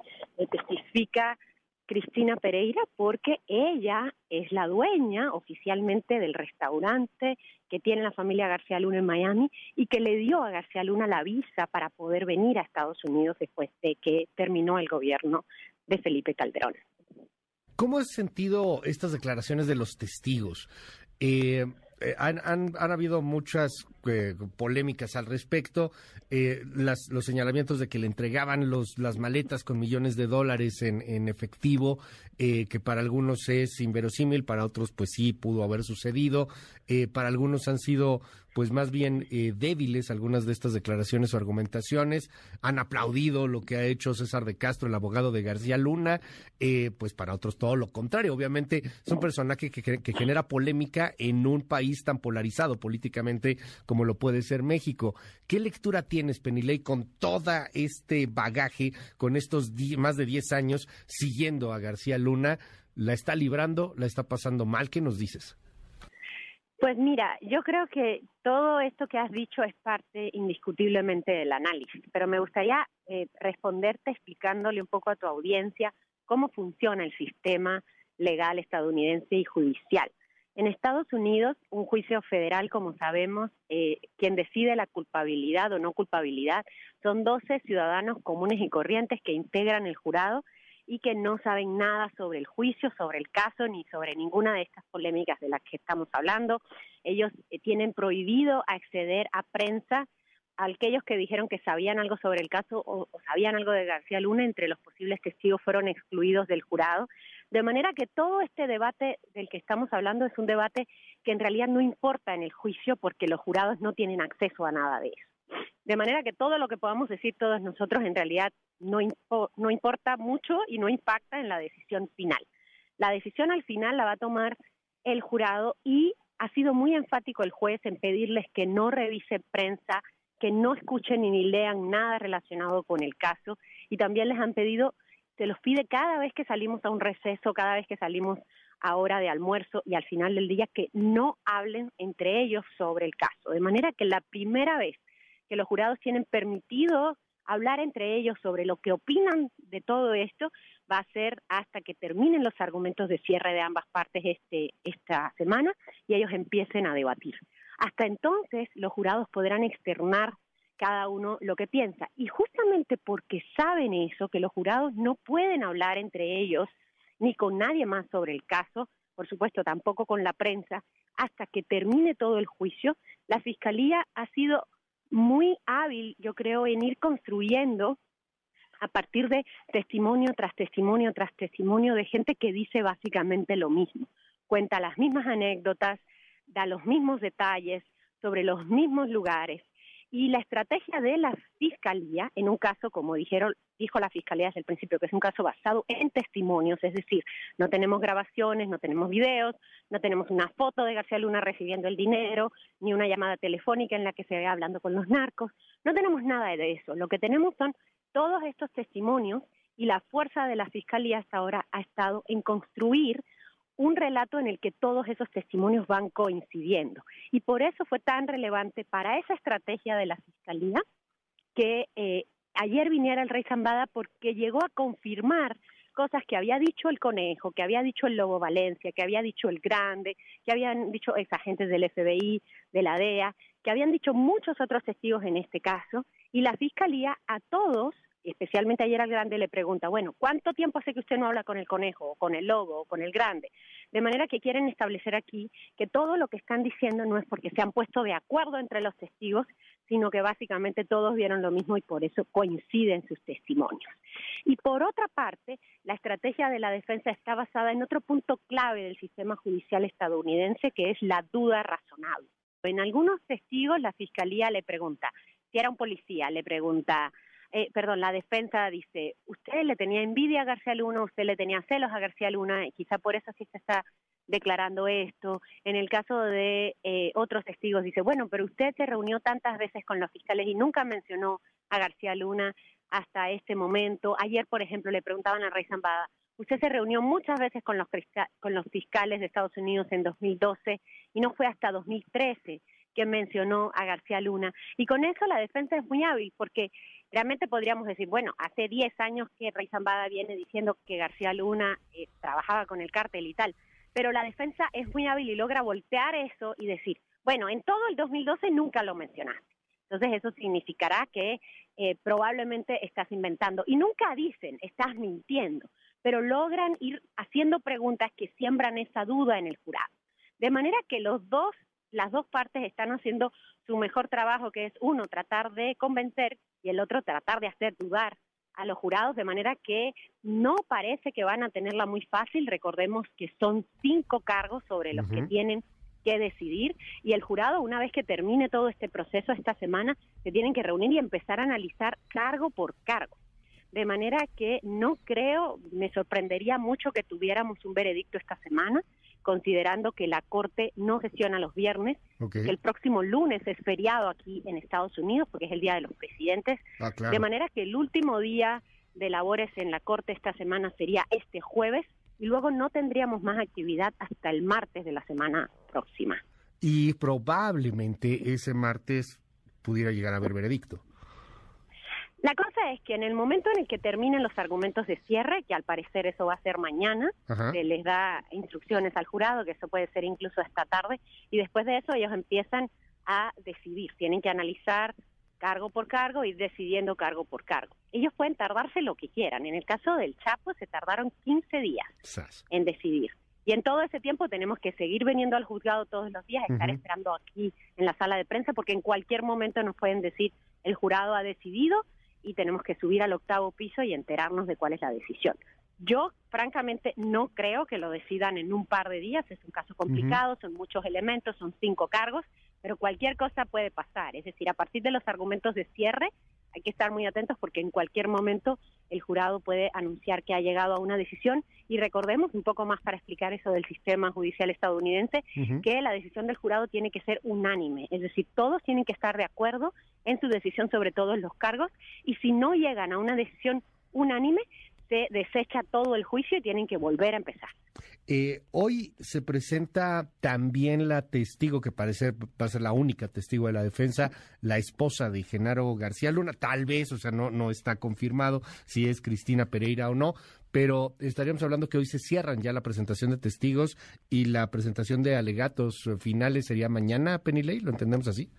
testifica Cristina Pereira porque ella es la dueña oficialmente del restaurante que tiene la familia García Luna en Miami y que le dio a García Luna la visa para poder venir a Estados Unidos después de que terminó el gobierno de Felipe Calderón. ¿Cómo has sentido estas declaraciones de los testigos? Eh, eh, han, habido muchas eh, polémicas al respecto. los señalamientos de que le entregaban los, las maletas con millones de dólares en, en efectivo, que para algunos es inverosímil, para otros pues sí pudo haber sucedido. para algunos han sido pues más bien eh, débiles algunas de estas declaraciones o argumentaciones. Han aplaudido lo que ha hecho César de Castro, el abogado de García Luna, eh, pues para otros todo lo contrario. Obviamente es un personaje que, que, genera polémica en un país tan polarizado políticamente como lo puede ser México. ¿Qué lectura tienes, Penilei, con toda este bagaje, con estos más de 10 años siguiendo a García Luna? ¿La está librando? ¿La está pasando mal? ¿Qué nos dices? Pues mira, yo creo que todo esto que has dicho es parte indiscutiblemente del análisis, pero me gustaría eh, responderte explicándole un poco a tu audiencia cómo funciona el sistema legal estadounidense y judicial. En Estados Unidos, un juicio federal, como sabemos, eh, quien decide la culpabilidad o no culpabilidad son 12 ciudadanos comunes y corrientes que integran el jurado y que no saben nada sobre el juicio, sobre el caso, ni sobre ninguna de estas polémicas de las que estamos hablando. Ellos eh, tienen prohibido acceder a prensa a aquellos que dijeron que sabían algo sobre el caso o, sabían algo de García Luna, entre los posibles testigos fueron excluidos del jurado. De manera que todo este debate del que estamos hablando es un debate que en realidad no importa en el juicio porque los jurados no tienen acceso a nada de eso. De manera que todo lo que podamos decir todos nosotros en realidad no, no importa mucho y no impacta en la decisión final. La decisión al final la va a tomar el jurado y ha sido muy enfático el juez en pedirles que no revisen prensa, que no escuchen ni lean nada relacionado con el caso y también les han pedido, se los pide cada vez que salimos a un receso, cada vez que salimos a hora de almuerzo y al final del día que no hablen entre ellos sobre el caso. De manera que la primera vez que los jurados tienen permitido hablar entre ellos sobre lo que opinan de todo esto va a ser hasta que terminen los argumentos de cierre de ambas partes este, esta semana y ellos empiecen a debatir. Hasta entonces los jurados podrán externar cada uno lo que piensa. Y justamente porque saben eso, que los jurados no pueden hablar entre ellos ni con nadie más sobre el caso, por supuesto tampoco con la prensa, hasta que termine todo el juicio, la Fiscalía ha sido muy hábil, yo creo, en ir construyendo a partir de testimonio tras testimonio tras testimonio de gente que dice básicamente lo mismo, cuenta las mismas anécdotas, da los mismos detalles sobre los mismos lugares, y la estrategia de la fiscalía, en un caso, como dijeron, dijo la fiscalía desde el principio, que es un caso basado en testimonios, es decir, no tenemos grabaciones, no tenemos videos, no tenemos una foto de García Luna recibiendo el dinero, ni una llamada telefónica en la que se ve hablando con los narcos, no tenemos nada de eso. Lo que tenemos son todos estos testimonios y la fuerza de la fiscalía hasta ahora ha estado en construir un relato en el que todos esos testimonios van coincidiendo. Y por eso fue tan relevante para esa estrategia de la Fiscalía que eh, ayer viniera el rey Zambada porque llegó a confirmar cosas que había dicho el conejo, que había dicho el Lobo Valencia, que había dicho el Grande, que habían dicho ex agentes del FBI, de la DEA, que habían dicho muchos otros testigos en este caso, y la Fiscalía a todos especialmente ayer al grande le pregunta, bueno, ¿cuánto tiempo hace que usted no habla con el conejo, o con el lobo, o con el grande? De manera que quieren establecer aquí que todo lo que están diciendo no es porque se han puesto de acuerdo entre los testigos, sino que básicamente todos vieron lo mismo y por eso coinciden sus testimonios. Y por otra parte, la estrategia de la defensa está basada en otro punto clave del sistema judicial estadounidense, que es la duda razonable. En algunos testigos la fiscalía le pregunta, si era un policía, le pregunta, eh, perdón, la defensa dice, usted le tenía envidia a García Luna, usted le tenía celos a García Luna, y quizá por eso sí se está declarando esto. En el caso de eh, otros testigos dice, bueno, pero usted se reunió tantas veces con los fiscales y nunca mencionó a García Luna. hasta este momento. Ayer, por ejemplo, le preguntaban a Rey Zambada, usted se reunió muchas veces con los, con los fiscales de Estados Unidos en 2012 y no fue hasta 2013 que mencionó a García Luna. Y con eso la defensa es muy hábil, porque realmente podríamos decir, bueno, hace 10 años que Rey Zambada viene diciendo que García Luna eh, trabajaba con el cártel y tal, pero la defensa es muy hábil y logra voltear eso y decir, bueno, en todo el 2012 nunca lo mencionaste. Entonces eso significará que eh, probablemente estás inventando. Y nunca dicen, estás mintiendo, pero logran ir haciendo preguntas que siembran esa duda en el jurado. De manera que los dos, las dos partes están haciendo su mejor trabajo, que es uno, tratar de convencer y el otro, tratar de hacer dudar a los jurados, de manera que no parece que van a tenerla muy fácil. Recordemos que son cinco cargos sobre los que tienen que decidir y el jurado, una vez que termine todo este proceso esta semana, se tienen que reunir y empezar a analizar cargo por cargo. De manera que no creo, me sorprendería mucho que tuviéramos un veredicto esta semana, considerando que la Corte no sesiona los viernes, que el próximo lunes es feriado aquí en Estados Unidos, porque es el Día de los Presidentes. Ah, de manera que el último día de labores en la Corte esta semana sería este jueves, y luego no tendríamos más actividad hasta el martes de la semana próxima. Y probablemente ese martes pudiera llegar a haber veredicto. La cosa es que en el momento en el que terminen los argumentos de cierre, que al parecer eso va a ser mañana, se les da instrucciones al jurado, que eso puede ser incluso esta tarde, y después de eso ellos empiezan a decidir, tienen que analizar cargo por cargo y decidiendo cargo por cargo. Ellos pueden tardarse lo que quieran. En el caso del Chapo se tardaron 15 días en decidir. Y en todo ese tiempo tenemos que seguir viniendo al juzgado todos los días, estar esperando aquí en la sala de prensa, porque en cualquier momento nos pueden decir el jurado ha decidido y tenemos que subir al octavo piso y enterarnos de cuál es la decisión. Yo, francamente, no creo que lo decidan en un par de días. Es un caso complicado, son muchos elementos, son cinco cargos pero cualquier cosa puede pasar. Es decir, a partir de los argumentos de cierre hay que estar muy atentos porque en cualquier momento el jurado puede anunciar que ha llegado a una decisión. Y recordemos un poco más para explicar eso del sistema judicial estadounidense que la decisión del jurado tiene que ser unánime, es decir, todos tienen que estar de acuerdo en su decisión sobre todos los cargos. Y si no llegan a una decisión unánime se desecha todo el juicio y tienen que volver a empezar. Eh, hoy se presenta también la testigo, que parece va a ser la única testigo de la defensa, la esposa de Genaro García Luna, tal vez, o sea, no, no está confirmado si es Cristina Pereira o no, pero estaríamos hablando que hoy se cierran ya la presentación de testigos y la presentación de alegatos finales sería mañana, Penny ¿lo entendemos así?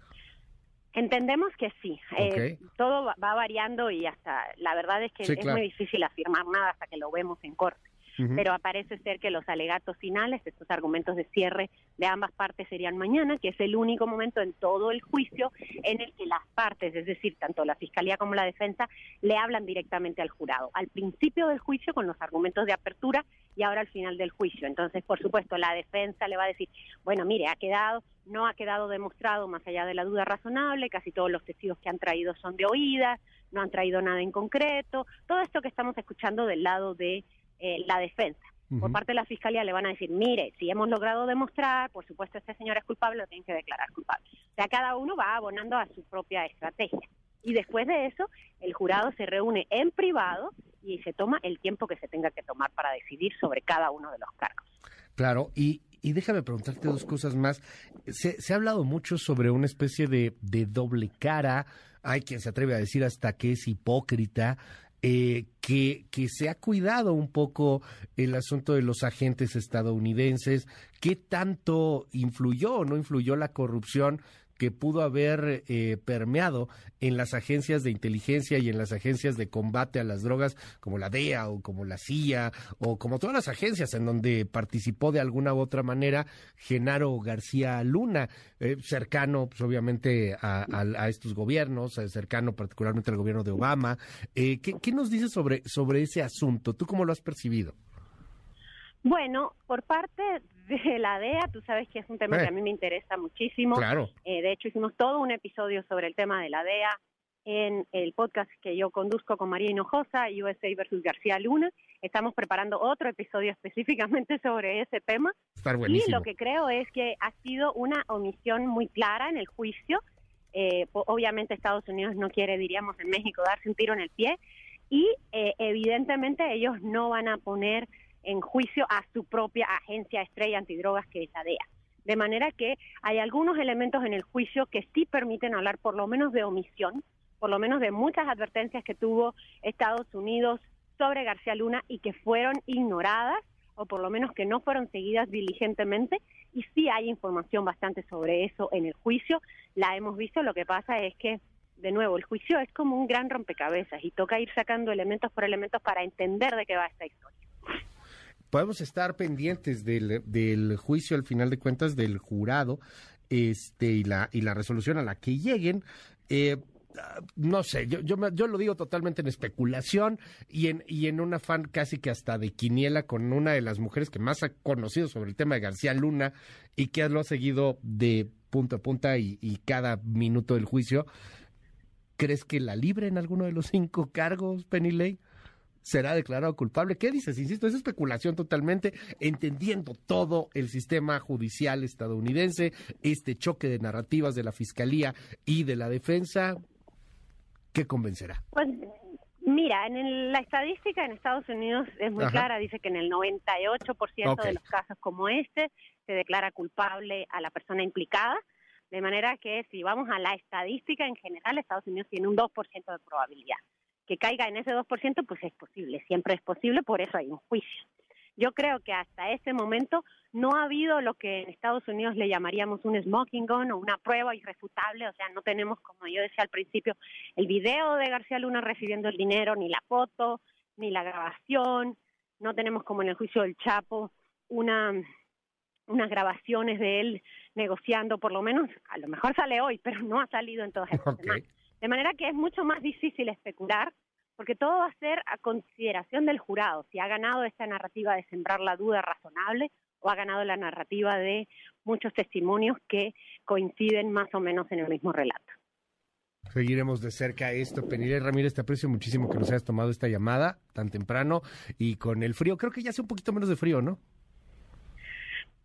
Entendemos que sí. Eh, todo va variando y hasta la verdad es que es muy difícil afirmar nada hasta que lo vemos en corte pero aparece ser que los alegatos finales, estos argumentos de cierre de ambas partes serían mañana, que es el único momento en todo el juicio en el que las partes, es decir, tanto la Fiscalía como la defensa, le hablan directamente al jurado. Al principio del juicio con los argumentos de apertura y ahora al final del juicio. Entonces, por supuesto, la defensa le va a decir, bueno, mire, ha quedado, no ha quedado demostrado más allá de la duda razonable, casi todos los testigos que han traído son de oídas, no han traído nada en concreto, todo esto que estamos escuchando del lado de eh, la defensa. Por parte de la fiscalía le van a decir, mire, si hemos logrado demostrar, por supuesto este señor es culpable, lo tienen que declarar culpable. O sea, cada uno va abonando a su propia estrategia. Y después de eso, el jurado se reúne en privado y se toma el tiempo que se tenga que tomar para decidir sobre cada uno de los cargos. Claro, y, y déjame preguntarte dos cosas más. Se, se ha hablado mucho sobre una especie de, de doble cara. Hay quien se atreve a decir hasta que es hipócrita eh, que, que, se ha cuidado un poco el asunto de los agentes estadounidenses, qué tanto influyó o no influyó la corrupción que pudo haber eh, permeado en las agencias de inteligencia y en las agencias de combate a las drogas como la DEA o como la CIA o como todas las agencias en donde participó de alguna u otra manera Genaro García Luna, eh, cercano pues, obviamente a, estos gobiernos, eh, cercano particularmente al gobierno de Obama. ¿qué, ¿qué, nos dices sobre, sobre ese asunto? ¿Tú cómo lo has percibido? Bueno, por parte de la DEA, tú sabes que es un tema que a mí me interesa muchísimo. Claro. Eh, de hecho, hicimos todo un episodio sobre el tema de la DEA en el podcast que yo conduzco con María Hinojosa, USA versus García Luna. Estamos preparando otro episodio específicamente sobre ese tema. y lo que creo es que ha sido una omisión muy clara en el juicio Eh, obviamente Estados Unidos no quiere, diríamos en México, darse un tiro en el pie y eh, evidentemente ellos no van a poner en juicio a su propia agencia estrella antidrogas que es la DEA. De manera que hay algunos elementos en el juicio que sí permiten hablar por lo menos de omisión, por lo menos de muchas advertencias que tuvo Estados Unidos sobre García Luna y que fueron ignoradas o por lo menos que no fueron seguidas diligentemente y sí hay información bastante sobre eso en el juicio, la hemos visto, lo que pasa es que de nuevo, el juicio es como un gran rompecabezas y toca ir sacando elementos por elementos para entender de qué va esta historia. Podemos estar pendientes del, juicio al final de cuentas del jurado este y la y la resolución a la que lleguen. Eh, no sé, yo, lo digo totalmente en especulación y en, y en un afán casi que hasta de quiniela con una de las mujeres que más ha conocido sobre el tema de García Luna y que lo ha seguido de punta a punta y, cada minuto del juicio. ¿Crees que la libre en alguno de los cinco cargos, Penny Lane? Será declarado culpable. ¿Qué dices? Insisto, es especulación totalmente, entendiendo todo el sistema judicial estadounidense, este choque de narrativas de la Fiscalía y de la defensa. ¿Qué convencerá? Pues mira, en la estadística en Estados Unidos es muy clara, dice que en el 98% de los casos como este se declara culpable a la persona implicada, de manera que si vamos a la estadística en general, Estados Unidos tiene un 2% de probabilidad. Que caiga en ese 2%, pues es posible, siempre es posible, por eso hay un juicio. Yo creo que hasta ese momento no ha habido lo que en Estados Unidos le llamaríamos un smoking gun o una prueba irrefutable, o sea, no tenemos, como yo decía al principio, el video de García Luna recibiendo el dinero, ni la foto, ni la grabación, no tenemos como en el juicio del Chapo una unas grabaciones de él negociando, por lo menos, a lo mejor sale hoy, pero no ha salido en todas estas semanas. De manera que es mucho más difícil especular porque todo va a ser a consideración del jurado, si ha ganado esta narrativa de sembrar la duda razonable o ha ganado la narrativa de muchos testimonios que coinciden más o menos en el mismo relato. Seguiremos de cerca esto. Penile Ramírez, te aprecio muchísimo que nos hayas tomado esta llamada tan temprano y con el frío. Creo que ya hace un poquito menos de frío, ¿no?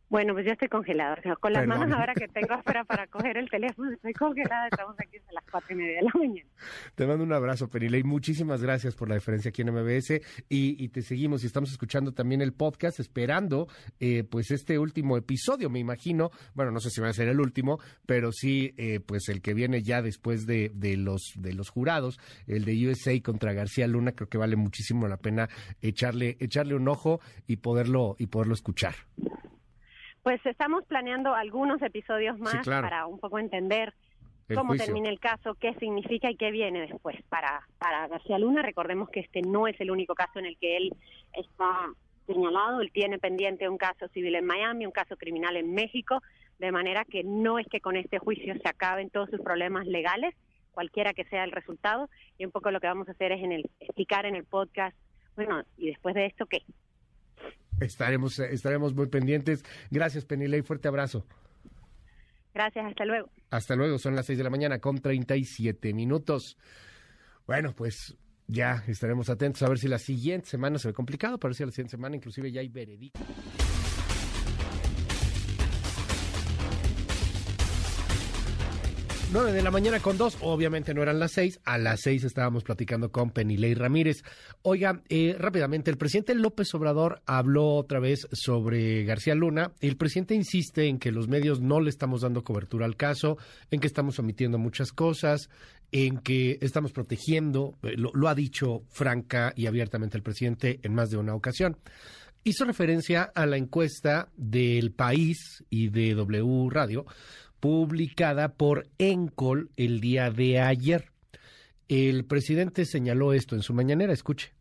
Bueno, pues ya estoy congelada. con las manos ahora que tengo afuera para coger el teléfono, estoy congelada. Estamos aquí desde las cuatro y media de la mañana. Te mando un abrazo, Perilei. Muchísimas gracias por la diferencia aquí en MBS. Y, te seguimos y estamos escuchando también el podcast, esperando eh, pues este último episodio, me imagino. Bueno, no sé si va a ser el último, pero sí, eh, pues el que viene ya después de, de, los, de los jurados, el de USA contra García Luna. Creo que vale muchísimo la pena echarle, echarle un ojo y poderlo, y poderlo escuchar. Pues estamos planeando algunos episodios más para un poco entender cómo termina el caso, qué significa y qué viene después para, para García Luna. Recordemos que este no es el único caso en el que él está señalado. Él tiene pendiente un caso civil en Miami, un caso criminal en México, de manera que no es que con este juicio se acaben todos sus problemas legales, cualquiera que sea el resultado. Y un poco lo que vamos a hacer es en el, explicar en el podcast, bueno, y después de esto, ¿qué? Estaremos, estaremos muy pendientes. Gracias, Penilei. Fuerte abrazo. Gracias, hasta luego. Hasta luego, son las 6 de la mañana con 37 minutos. Bueno, pues ya estaremos atentos a ver si la siguiente semana se ve complicado, pero si la siguiente semana inclusive ya hay veredicto. 9 de la mañana con dos, obviamente no eran las seis, a las seis estábamos platicando con Penilei Ramírez. Oiga, eh, rápidamente, el presidente López Obrador habló otra vez sobre García Luna. El presidente insiste en que los medios no le estamos dando cobertura al caso, en que estamos omitiendo muchas cosas, en que estamos protegiendo, eh, lo ha dicho franca y abiertamente el presidente en más de una ocasión hizo referencia a la encuesta del país y de W Radio publicada por Encol el día de ayer. El presidente señaló esto en su mañanera, escuche.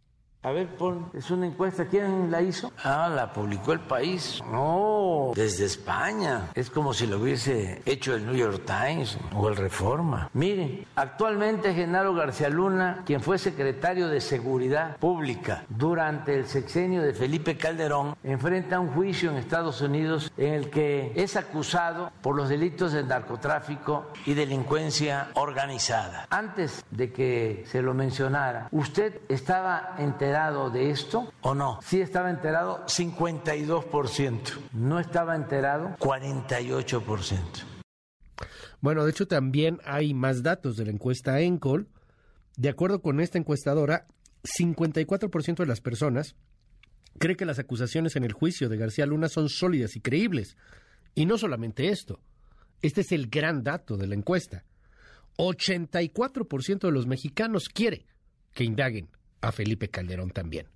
A ver, pon, es una encuesta. ¿Quién la hizo? Ah, la publicó el país. No, desde España. Es como si lo hubiese hecho el New York Times o el Reforma. Miren, actualmente Genaro García Luna, quien fue secretario de Seguridad Pública durante el sexenio de Felipe Calderón, enfrenta un juicio en Estados Unidos en el que es acusado por los delitos de narcotráfico y delincuencia organizada. Antes de que se lo mencionara, usted estaba enterado enterado de esto o no? Sí estaba enterado 52%. No estaba enterado 48%. Bueno, de hecho también hay más datos de la encuesta Encol. De acuerdo con esta encuestadora, 54% de las personas cree que las acusaciones en el juicio de García Luna son sólidas y creíbles. Y no solamente esto, este es el gran dato de la encuesta. 84% de los mexicanos quiere que indaguen a Felipe Calderón también.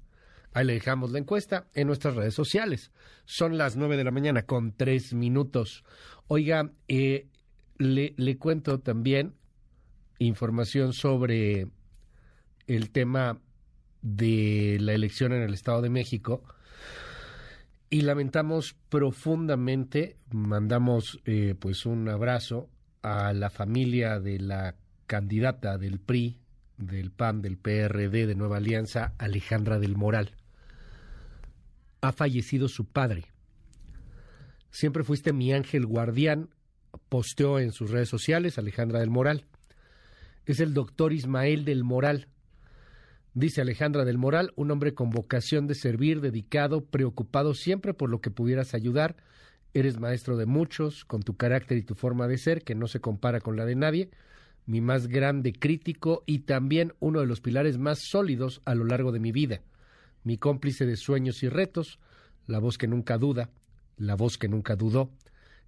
Ahí le dejamos la encuesta en nuestras redes sociales. Son las 9 de la mañana con tres minutos. Oiga, eh, le, le cuento también información sobre el tema de la elección en el Estado de México y lamentamos profundamente, mandamos eh, pues un abrazo a la familia de la candidata del PRI, del PAN, del PRD de Nueva Alianza, Alejandra del Moral. Ha fallecido su padre. Siempre fuiste mi ángel guardián, posteó en sus redes sociales Alejandra del Moral. Es el doctor Ismael del Moral, Dice Alejandra del Moral, un hombre con vocación de servir, dedicado, preocupado siempre por lo que pudieras ayudar. Eres maestro de muchos, con tu carácter y tu forma de ser, que no se compara con la de nadie. Mi más grande crítico y también uno de los pilares más sólidos a lo largo de mi vida. Mi cómplice de sueños y retos, la voz que nunca duda, la voz que nunca dudó,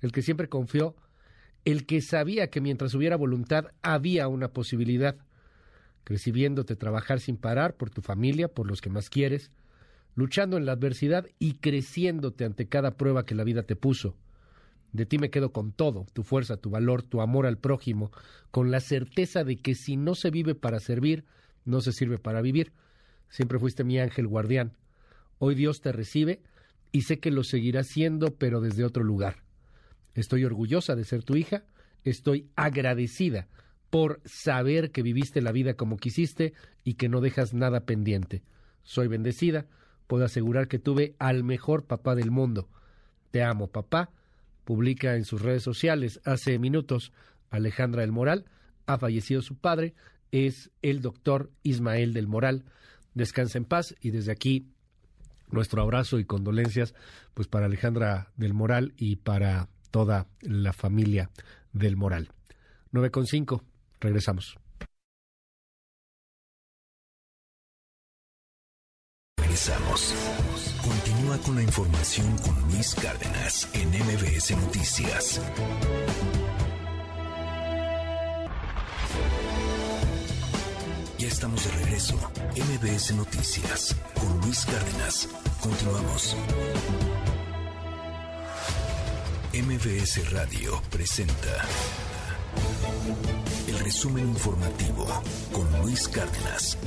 el que siempre confió, el que sabía que mientras hubiera voluntad había una posibilidad crecí trabajar sin parar por tu familia, por los que más quieres, luchando en la adversidad y creciéndote ante cada prueba que la vida te puso. De ti me quedo con todo, tu fuerza, tu valor, tu amor al prójimo, con la certeza de que si no se vive para servir, no se sirve para vivir. Siempre fuiste mi ángel guardián. Hoy Dios te recibe y sé que lo seguirá siendo, pero desde otro lugar. Estoy orgullosa de ser tu hija, estoy agradecida por saber que viviste la vida como quisiste y que no dejas nada pendiente. Soy bendecida, puedo asegurar que tuve al mejor papá del mundo. Te amo, papá. Publica en sus redes sociales hace minutos Alejandra del Moral. Ha fallecido su padre, es el doctor Ismael del Moral. Descansa en paz y desde aquí nuestro abrazo y condolencias pues para Alejandra del Moral y para toda la familia del Moral. 9.5. Regresamos. Regresamos. Con la información con Luis Cárdenas en MBS Noticias. Ya estamos de regreso. MBS Noticias con Luis Cárdenas. Continuamos. MBS Radio presenta el resumen informativo con Luis Cárdenas.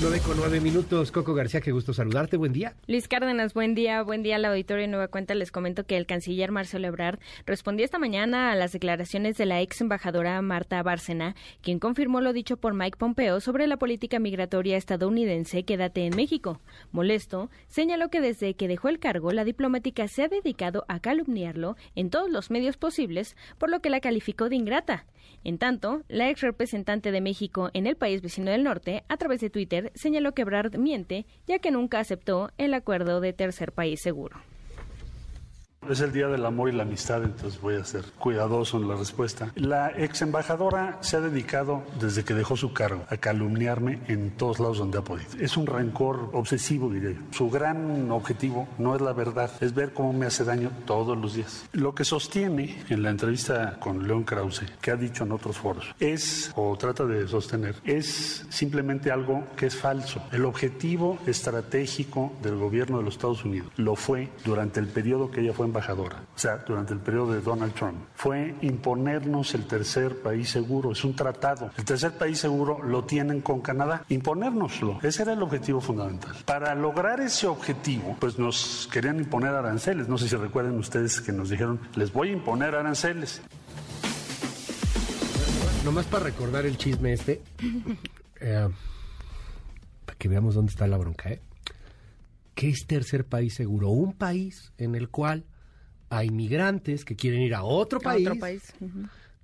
9 con 9 minutos. Coco García, qué gusto saludarte. Buen día. Luis Cárdenas, buen día. Buen día al auditorio Nueva Cuenta. Les comento que el canciller Marcelo Ebrard respondió esta mañana a las declaraciones de la ex embajadora Marta Bárcena, quien confirmó lo dicho por Mike Pompeo sobre la política migratoria estadounidense Quédate en México. Molesto, señaló que desde que dejó el cargo, la diplomática se ha dedicado a calumniarlo en todos los medios posibles, por lo que la calificó de ingrata. En tanto, la ex representante de México en el país vecino del norte, a través de Twitter, señaló que Brad miente, ya que nunca aceptó el acuerdo de tercer país seguro. Es el Día del Amor y la Amistad, entonces voy a ser cuidadoso en la respuesta. La ex embajadora se ha dedicado, desde que dejó su cargo, a calumniarme en todos lados donde ha podido. Es un rencor obsesivo, diré yo. Su gran objetivo no es la verdad, es ver cómo me hace daño todos los días. Lo que sostiene en la entrevista con León Krause, que ha dicho en otros foros, es, o trata de sostener, es simplemente algo que es falso. El objetivo estratégico del gobierno de los Estados Unidos lo fue durante el periodo que ella fue embajadora, o sea, durante el periodo de Donald Trump, fue imponernos el tercer país seguro. Es un tratado. El tercer país seguro lo tienen con Canadá. Imponérnoslo. Ese era el objetivo fundamental. Para lograr ese objetivo, pues nos querían imponer aranceles. No sé si recuerden ustedes que nos dijeron, les voy a imponer aranceles. Nomás para recordar el chisme este, eh, para que veamos dónde está la bronca, ¿eh? ¿Qué es tercer país seguro? Un país en el cual hay migrantes que quieren ir a otro país,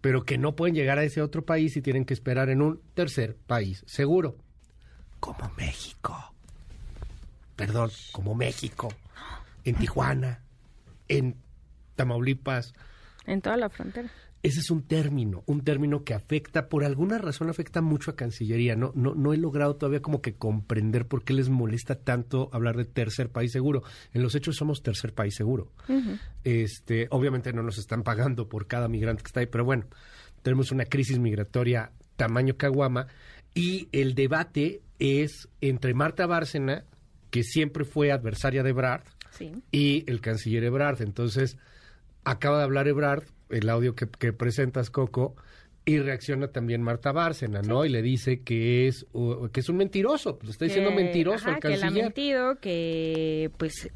pero que no pueden llegar a ese otro país y tienen que esperar en un tercer país seguro, como México. perdón, como México, en Tijuana, en Tamaulipas. En toda la frontera. Ese es un término, un término que afecta, por alguna razón afecta mucho a Cancillería. No, no, no he logrado todavía como que comprender por qué les molesta tanto hablar de tercer país seguro. En los hechos somos tercer país seguro. Este, obviamente no nos están pagando por cada migrante que está ahí, pero bueno, tenemos una crisis migratoria tamaño caguama y el debate es entre Marta Bárcena, que siempre fue adversaria de Ebrard, y el canciller Ebrard. Entonces, acaba de hablar Ebrard, el audio que, presentas, Coco, y reacciona también Marta Bárcena, ¿no? Y le dice que es, que es un mentiroso, le está diciendo mentiroso al canciller. Que ha mentido, que pues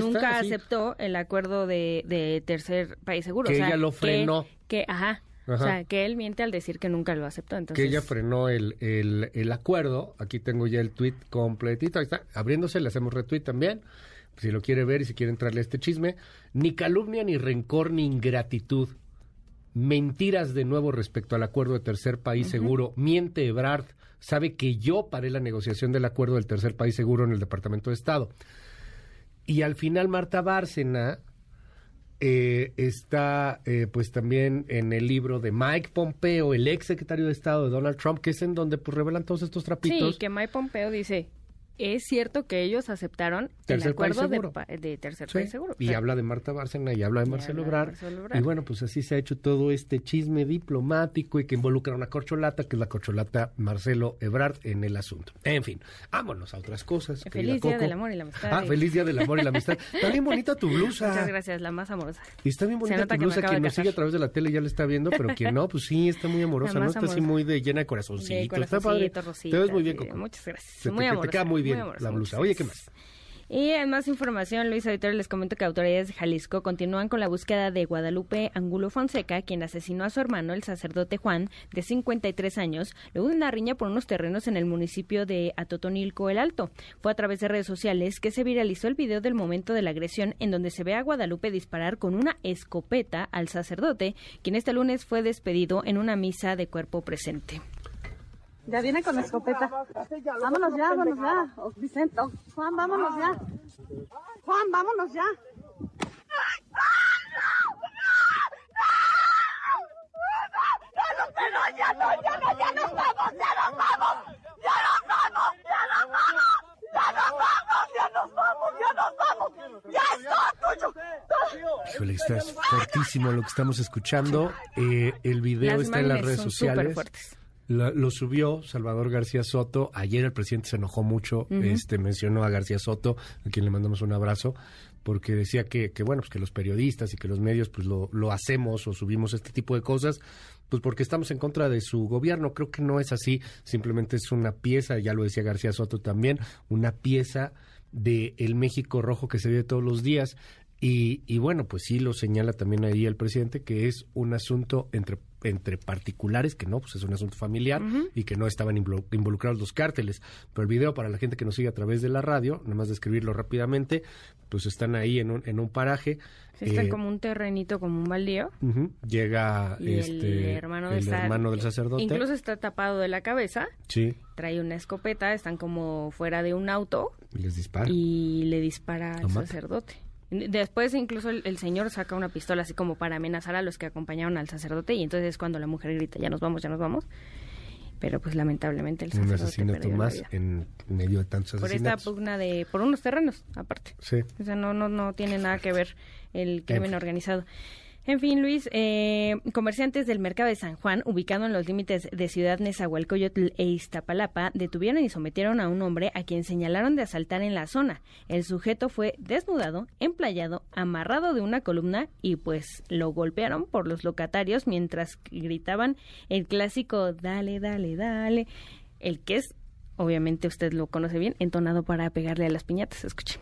nunca aceptó el acuerdo de, tercer país seguro. Que ella lo frenó. Que, ajá, O sea, que él miente al decir que nunca lo aceptó. Entonces... Que ella frenó el, el, el acuerdo. Aquí tengo ya el tweet completito. Ahí está, abriéndose, le hacemos retweet también si lo quiere ver y si quiere entrarle a este chisme, ni calumnia, ni rencor, ni ingratitud. Mentiras de nuevo respecto al acuerdo de tercer país seguro. Miente Ebrard. Sabe que yo paré la negociación del acuerdo del tercer país seguro en el Departamento de Estado. Y al final Marta Bárcena eh, está eh, pues también en el libro de Mike Pompeo, el ex secretario de Estado de Donald Trump, que es en donde pues revelan todos estos trapitos. Sí, que Mike Pompeo dice, es cierto que ellos aceptaron el acuerdo de, tercer país seguro. Y habla de Marta Bárcena y habla de Marcelo Ebrard. Y bueno, pues así se ha hecho todo este chisme diplomático y que involucra a una corcholata, que es la corcholata Marcelo Ebrard en el asunto. En fin, vámonos a otras cosas. Feliz Día del Amor y la Amistad. Ah, feliz Día del Amor y la Amistad. Está bien bonita tu blusa. Muchas gracias, la más amorosa. Y está bien bonita tu blusa. Quien nos sigue a través de la tele ya la está viendo, pero quien no, pues sí, está muy amorosa, ¿no? Está así muy de llena de corazoncitos. está padre. Te ves muy bien, Coco. Muchas gracias. muy amorosa. Te queda muy bien la blusa. Oye, ¿qué más? Y en más información, Luis Auditorio, les comento que autoridades de Jalisco continúan con la búsqueda de Guadalupe Angulo Fonseca, quien asesinó a su hermano, el sacerdote Juan, de 53 años, luego de una riña por unos terrenos en el municipio de Atotonilco el Alto. Fue a través de redes sociales que se viralizó el video del momento de la agresión en donde se ve a Guadalupe disparar con una escopeta al sacerdote, quien este lunes fue despedido en una misa de cuerpo presente. Ya viene con la escopeta. Vámonos ya, vámonos ya. Vicente, Juan, vámonos ya. Juan, vámonos ya. Ya no, ya no, ya nos vamos, ya nos vamos, ya nos vamos, ya nos vamos, ya nos vamos, ya nos vamos, ya nos vamos, ya está tuyo. Híjole, está fuertísimo lo que estamos escuchando. Eh, el video está en las redes sociales lo subió Salvador García Soto. Ayer el presidente se enojó mucho, este mencionó a García Soto, a quien le mandamos un abrazo, porque decía que, que bueno, pues que los periodistas y que los medios pues lo, lo hacemos o subimos este tipo de cosas, pues porque estamos en contra de su gobierno. Creo que no es así, simplemente es una pieza, ya lo decía García Soto también, una pieza de el México rojo que se ve todos los días. Y, y bueno, pues sí lo señala también ahí el presidente, que es un asunto entre entre particulares, que no, pues es un asunto familiar y que no estaban involucrados los cárteles. Pero el video para la gente que nos sigue a través de la radio, nada más describirlo rápidamente, pues están ahí en un, en un paraje. está eh, como un terrenito, como un baldío. Llega este, el, hermano, del sacerdote. Incluso está tapado de la cabeza. Sí. Trae una escopeta, están como fuera de un auto. Y les dispara. Y le dispara al sacerdote. Después incluso el, señor saca una pistola así como para amenazar a los que acompañaron al sacerdote y entonces es cuando la mujer grita, ya nos vamos, ya nos vamos. Pero pues lamentablemente el sacerdote Un asesinato más en medio de tantos asesinatos. Por esta pugna de, por unos terrenos aparte. Sí. O sea, no, no, no tiene nada que ver el crimen organizado. En fin, Luis, eh, comerciantes del mercado de San Juan, ubicado en los límites de Ciudad Nezahualcóyotl e Iztapalapa, detuvieron y sometieron a un hombre a quien señalaron de asaltar en la zona. El sujeto fue desnudado, emplayado, amarrado de una columna y pues lo golpearon por los locatarios mientras gritaban el clásico dale, dale, dale, el que es, obviamente usted lo conoce bien, entonado para pegarle a las piñatas. Escuche.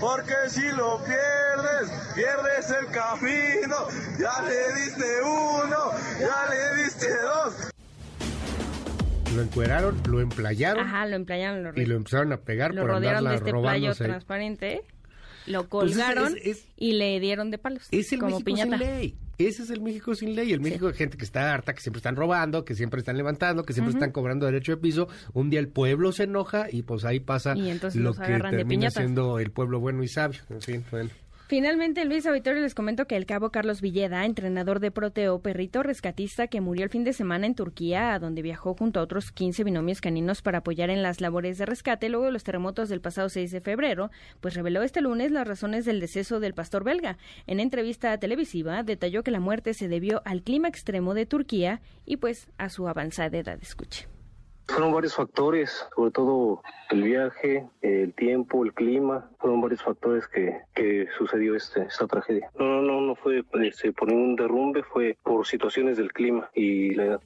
Porque si lo pierdes, pierdes el camino. Ya le diste uno, ya le diste dos. Lo encueraron, lo emplayaron. Ajá, lo emplayaron. y lo empezaron a pegar por andarla de este playo transparente. Lo pues colgaron y le dieron de palos. Es el como piñata. ley. Ese es el México sin ley, el México de gente que está harta, que siempre están robando, que siempre están levantando, que siempre están cobrando derecho de piso. Un día el pueblo se enoja y pues ahí pasa lo que termina siendo el pueblo bueno y sabio. En fin, bueno. Finalmente, Luis Auditorio les comento que el cabo Carlos Villeda, entrenador de Proteo, perrito rescatista que murió el fin de semana en Turquía, a donde viajó junto a otros 15 binomios caninos para apoyar en las labores de rescate luego de los terremotos del pasado 6 de febrero, pues reveló este lunes las razones del deceso del pastor belga. En entrevista televisiva detalló que la muerte se debió al clima extremo de Turquía y pues a su avanzada edad. Escuche. Fueron varios factores, sobre todo el viaje, el tiempo, el clima, fueron varios factores que, que sucedió este, esta tragedia. No, no, no, no fue este, por ningún derrumbe, fue por situaciones del clima y la edad.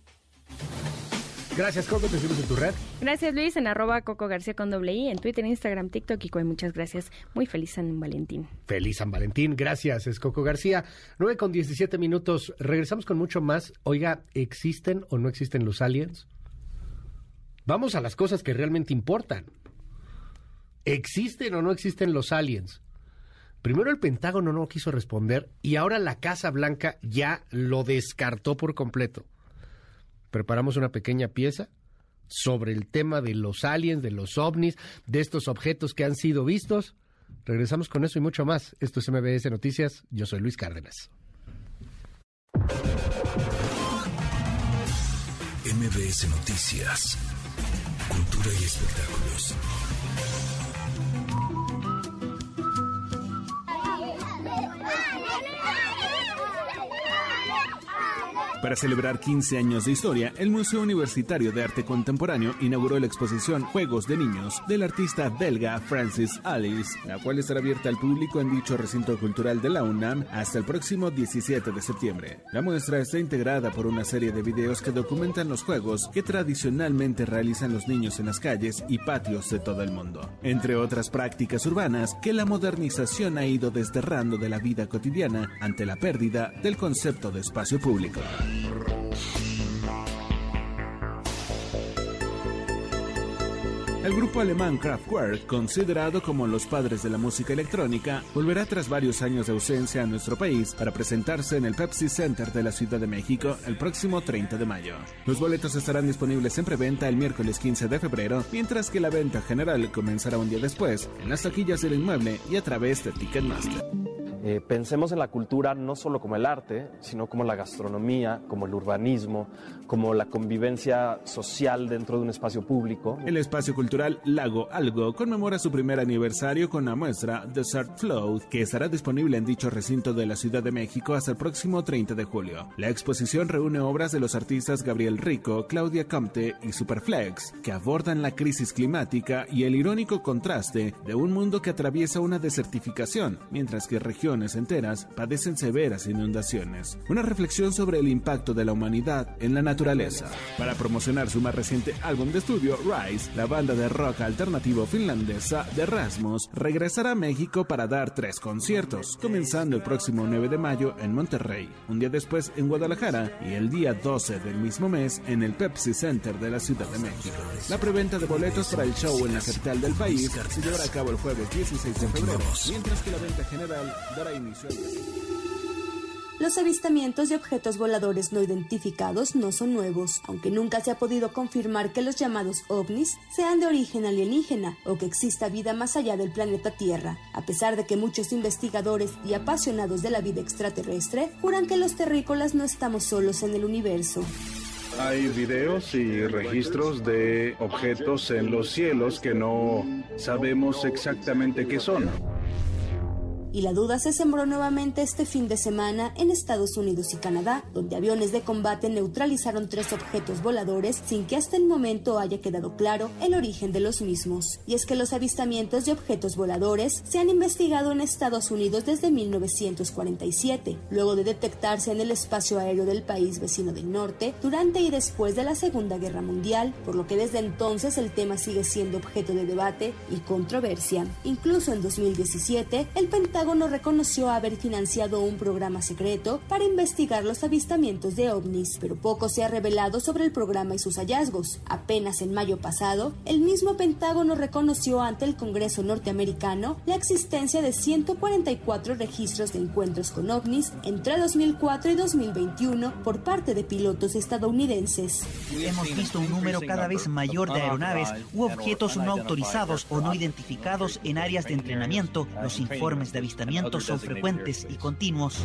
Gracias, Coco. Te seguimos en tu red. Gracias, Luis. En arroba Coco García con doble I. En Twitter, Instagram, TikTok y Muchas gracias. Muy feliz San Valentín. Feliz San Valentín. Gracias, es Coco García. 9 con 17 minutos. Regresamos con mucho más. Oiga, ¿existen o no existen los aliens? Vamos a las cosas que realmente importan. ¿Existen o no existen los aliens? Primero el Pentágono no quiso responder y ahora la Casa Blanca ya lo descartó por completo. Preparamos una pequeña pieza sobre el tema de los aliens, de los ovnis, de estos objetos que han sido vistos. Regresamos con eso y mucho más. Esto es MBS Noticias. Yo soy Luis Cárdenas. MBS Noticias cultura y espectáculos. Para celebrar 15 años de historia, el Museo Universitario de Arte Contemporáneo inauguró la exposición Juegos de Niños del artista belga Francis Alice, la cual estará abierta al público en dicho recinto cultural de la UNAM hasta el próximo 17 de septiembre. La muestra está integrada por una serie de videos que documentan los juegos que tradicionalmente realizan los niños en las calles y patios de todo el mundo, entre otras prácticas urbanas que la modernización ha ido desterrando de la vida cotidiana ante la pérdida del concepto de espacio público. El grupo alemán Kraftwerk, considerado como los padres de la música electrónica, volverá tras varios años de ausencia a nuestro país para presentarse en el Pepsi Center de la Ciudad de México el próximo 30 de mayo. Los boletos estarán disponibles en preventa el miércoles 15 de febrero, mientras que la venta general comenzará un día después en las taquillas del inmueble y a través de Ticketmaster. Eh, pensemos en la cultura no solo como el arte, sino como la gastronomía, como el urbanismo, como la convivencia social dentro de un espacio público. El espacio cultural Lago Algo conmemora su primer aniversario con la muestra Desert Flow, que estará disponible en dicho recinto de la Ciudad de México hasta el próximo 30 de julio. La exposición reúne obras de los artistas Gabriel Rico, Claudia Comte y Superflex, que abordan la crisis climática y el irónico contraste de un mundo que atraviesa una desertificación, mientras que regiones enteras padecen severas inundaciones. Una reflexión sobre el impacto de la humanidad en la naturaleza. Para promocionar su más reciente álbum de estudio, Rise, la banda de rock alternativo finlandesa de Rasmus regresará a México para dar tres conciertos, comenzando el próximo 9 de mayo en Monterrey, un día después en Guadalajara y el día 12 del mismo mes en el Pepsi Center de la Ciudad de México. La preventa de boletos para el show en la capital del país se llevará a cabo el jueves 16 de febrero, mientras que la venta general los avistamientos de objetos voladores no identificados no son nuevos, aunque nunca se ha podido confirmar que los llamados ovnis sean de origen alienígena o que exista vida más allá del planeta Tierra, a pesar de que muchos investigadores y apasionados de la vida extraterrestre juran que los terrícolas no estamos solos en el universo. Hay videos y registros de objetos en los cielos que no sabemos exactamente qué son y la duda se sembró nuevamente este fin de semana en Estados Unidos y Canadá, donde aviones de combate neutralizaron tres objetos voladores sin que hasta el momento haya quedado claro el origen de los mismos. Y es que los avistamientos de objetos voladores se han investigado en Estados Unidos desde 1947, luego de detectarse en el espacio aéreo del país vecino del norte durante y después de la Segunda Guerra Mundial, por lo que desde entonces el tema sigue siendo objeto de debate y controversia. Incluso en 2017, el Pentágono Pentágono reconoció haber financiado un programa secreto para investigar los avistamientos de ovnis, pero poco se ha revelado sobre el programa y sus hallazgos. Apenas en mayo pasado, el mismo Pentágono reconoció ante el Congreso norteamericano la existencia de 144 registros de encuentros con ovnis entre 2004 y 2021 por parte de pilotos estadounidenses. Hemos visto un número cada vez mayor de aeronaves u objetos no autorizados o no identificados en áreas de entrenamiento. Los informes de avistamientos son frecuentes y continuos.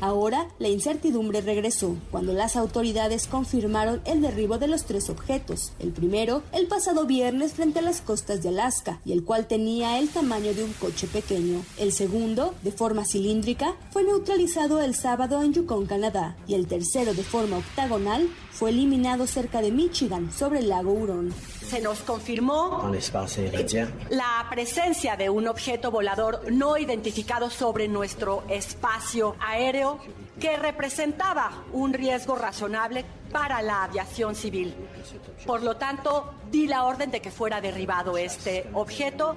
Ahora, la incertidumbre regresó cuando las autoridades confirmaron el derribo de los tres objetos. El primero, el pasado viernes frente a las costas de Alaska, y el cual tenía el tamaño de un coche pequeño. El segundo, de forma cilíndrica, fue neutralizado el sábado en Yukon, Canadá. Y el tercero, de forma octagonal, fue eliminado cerca de Michigan, sobre el lago Hurón. Se nos confirmó la presencia de un objeto volador no identificado sobre nuestro espacio aéreo que representaba un riesgo razonable para la aviación civil. Por lo tanto, di la orden de que fuera derribado este objeto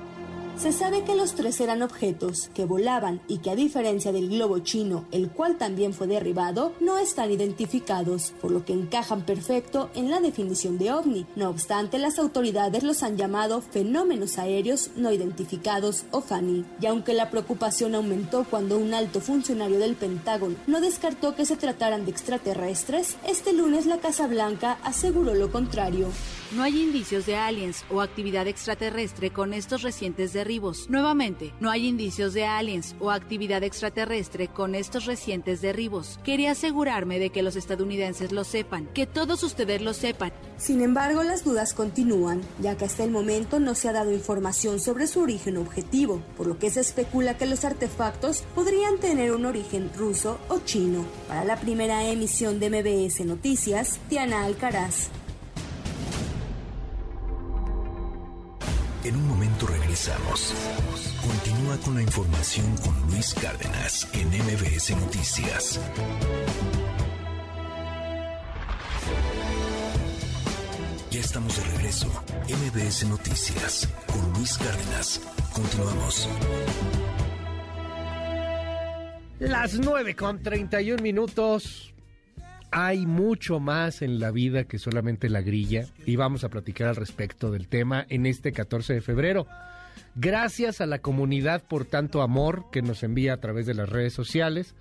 se sabe que los tres eran objetos que volaban y que a diferencia del globo chino, el cual también fue derribado, no están identificados, por lo que encajan perfecto en la definición de ovni. No obstante, las autoridades los han llamado fenómenos aéreos no identificados o FANI. Y aunque la preocupación aumentó cuando un alto funcionario del Pentágono no descartó que se trataran de extraterrestres, este lunes la Casa Blanca aseguró lo contrario. No hay indicios de aliens o actividad extraterrestre con estos recientes derribos. Nuevamente, no hay indicios de aliens o actividad extraterrestre con estos recientes derribos. Quería asegurarme de que los estadounidenses lo sepan, que todos ustedes lo sepan. Sin embargo, las dudas continúan, ya que hasta el momento no se ha dado información sobre su origen objetivo, por lo que se especula que los artefactos podrían tener un origen ruso o chino. Para la primera emisión de MBS Noticias, Diana Alcaraz. En un momento regresamos. Continúa con la información con Luis Cárdenas en MBS Noticias. Ya estamos de regreso. MBS Noticias con Luis Cárdenas. Continuamos. Las 9 con 31 minutos. Hay mucho más en la vida que solamente la grilla y vamos a platicar al respecto del tema en este 14 de febrero. Gracias a la comunidad por tanto amor que nos envía a través de las redes sociales,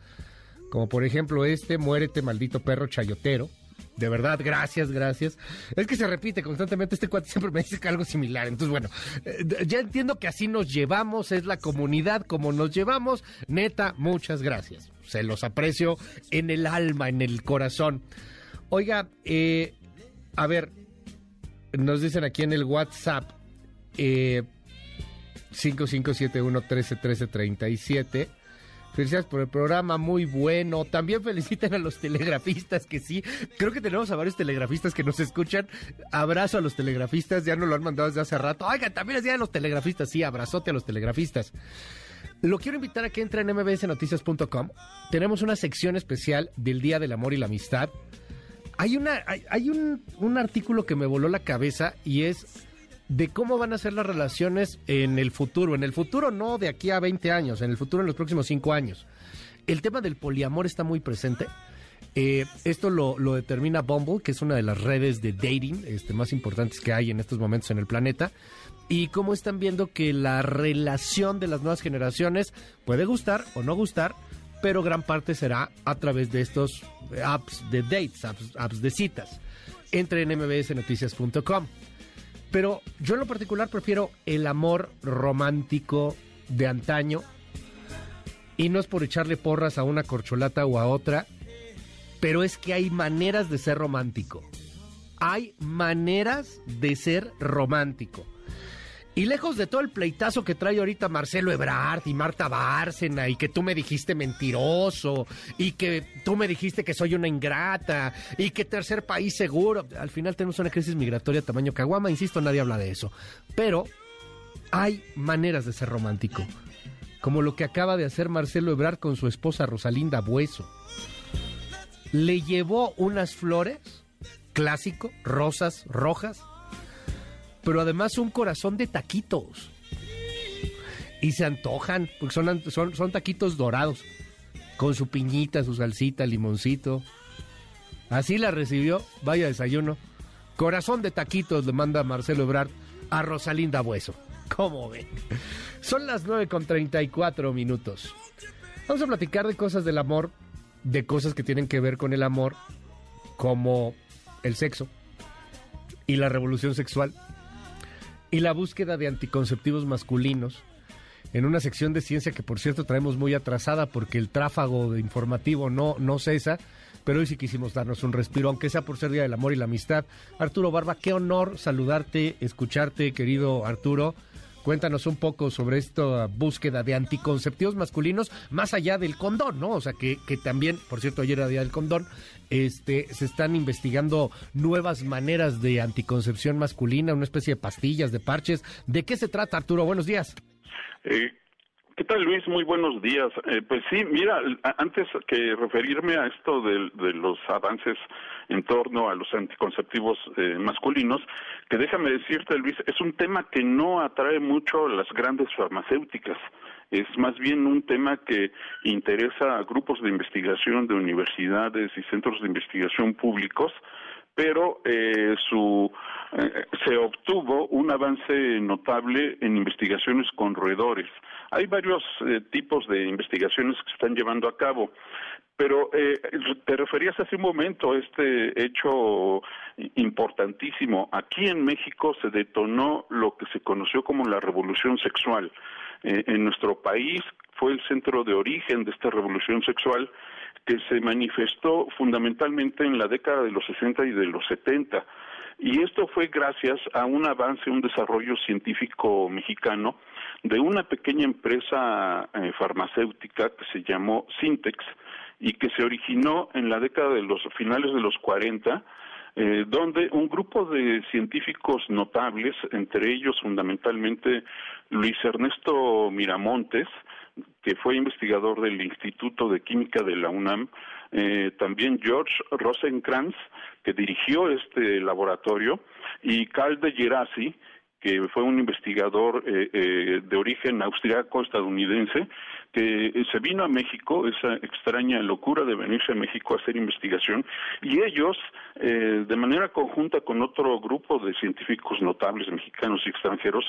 como por ejemplo este, muérete maldito perro chayotero. De verdad, gracias, gracias. Es que se repite constantemente, este cuate siempre me dice que algo similar. Entonces, bueno, eh, ya entiendo que así nos llevamos, es la comunidad como nos llevamos. Neta, muchas gracias. Se los aprecio en el alma, en el corazón. Oiga, eh, a ver, nos dicen aquí en el WhatsApp, eh, 5571 131337 Felicidades por el programa, muy bueno. También feliciten a los telegrafistas, que sí. Creo que tenemos a varios telegrafistas que nos escuchan. Abrazo a los telegrafistas, ya nos lo han mandado desde hace rato. Oigan, también es día de los telegrafistas, sí, abrazote a los telegrafistas. Lo quiero invitar a que entre en mbsnoticias.com. Tenemos una sección especial del Día del Amor y la Amistad. Hay, una, hay, un, un artículo que me voló la cabeza y es de cómo van a ser las relaciones en el futuro. En el futuro no de aquí a 20 años, en el futuro en los próximos 5 años. El tema del poliamor está muy presente. Eh, esto lo, lo, determina Bumble, que es una de las redes de dating este, más importantes que hay en estos momentos en el planeta. Y cómo están viendo que la relación de las nuevas generaciones puede gustar o no gustar, pero gran parte será a través de estos apps de dates, apps, apps de citas. Entre en mbsnoticias.com. Pero yo en lo particular prefiero el amor romántico de antaño. Y no es por echarle porras a una corcholata o a otra, pero es que hay maneras de ser romántico. Hay maneras de ser romántico. Y lejos de todo el pleitazo que trae ahorita Marcelo Ebrard y Marta Bárcena y que tú me dijiste mentiroso y que tú me dijiste que soy una ingrata y que tercer país seguro, al final tenemos una crisis migratoria tamaño caguama, insisto, nadie habla de eso. Pero hay maneras de ser romántico, como lo que acaba de hacer Marcelo Ebrard con su esposa Rosalinda Bueso. Le llevó unas flores, clásico, rosas, rojas, pero además un corazón de taquitos. Y se antojan, porque son, son, taquitos dorados, con su piñita, su salsita, limoncito. Así la recibió, vaya desayuno. Corazón de taquitos le manda Marcelo Ebrard a Rosalinda Bueso. ¿Cómo ven? Son las 9 con 34 minutos. Vamos a platicar de cosas del amor, de cosas que tienen que ver con el amor, como el sexo y la revolución sexual y la búsqueda de anticonceptivos masculinos en una sección de ciencia que por cierto traemos muy atrasada porque el tráfago informativo no, no cesa, pero hoy sí quisimos darnos un respiro, aunque sea por ser Día del Amor y la Amistad. Arturo Barba, qué honor saludarte, escucharte, querido Arturo. Cuéntanos un poco sobre esta búsqueda de anticonceptivos masculinos, más allá del condón, ¿no? O sea, que, que también, por cierto, ayer era día del condón, este, se están investigando nuevas maneras de anticoncepción masculina, una especie de pastillas, de parches. ¿De qué se trata, Arturo? Buenos días. Eh, ¿Qué tal, Luis? Muy buenos días. Eh, pues sí, mira, antes que referirme a esto de, los avances en torno a los anticonceptivos eh, masculinos, que déjame decirte, Luis, es un tema que no atrae mucho a las grandes farmacéuticas. Es más bien un tema que interesa a grupos de investigación de universidades y centros de investigación públicos, pero eh, su, eh, se obtuvo un avance notable en investigaciones con roedores. Hay varios eh, tipos de investigaciones que se están llevando a cabo, pero te referías hace un momento a este hecho importantísimo. Aquí en México se detonó lo que se conoció como la revolución sexual. en nuestro país fue el centro de origen de esta revolución sexual que se manifestó fundamentalmente en la década de los 60 y de los 70. Y esto fue gracias a un avance, un desarrollo científico mexicano de una pequeña empresa eh, farmacéutica que se llamó Syntex y que se originó en la década de los finales de los 40 eh, donde un grupo de científicos notables, entre ellos fundamentalmente Luis Ernesto Miramontes, que fue investigador del Instituto de Química de la UNAM, eh, también George Rosenkrantz, que dirigió este laboratorio, y Carl de Gerasi, que fue un investigador eh, eh, de origen austriaco-estadounidense, que se vino a México, esa extraña locura de venirse a México a hacer investigación, y ellos, de manera conjunta con otro grupo de científicos notables mexicanos y extranjeros,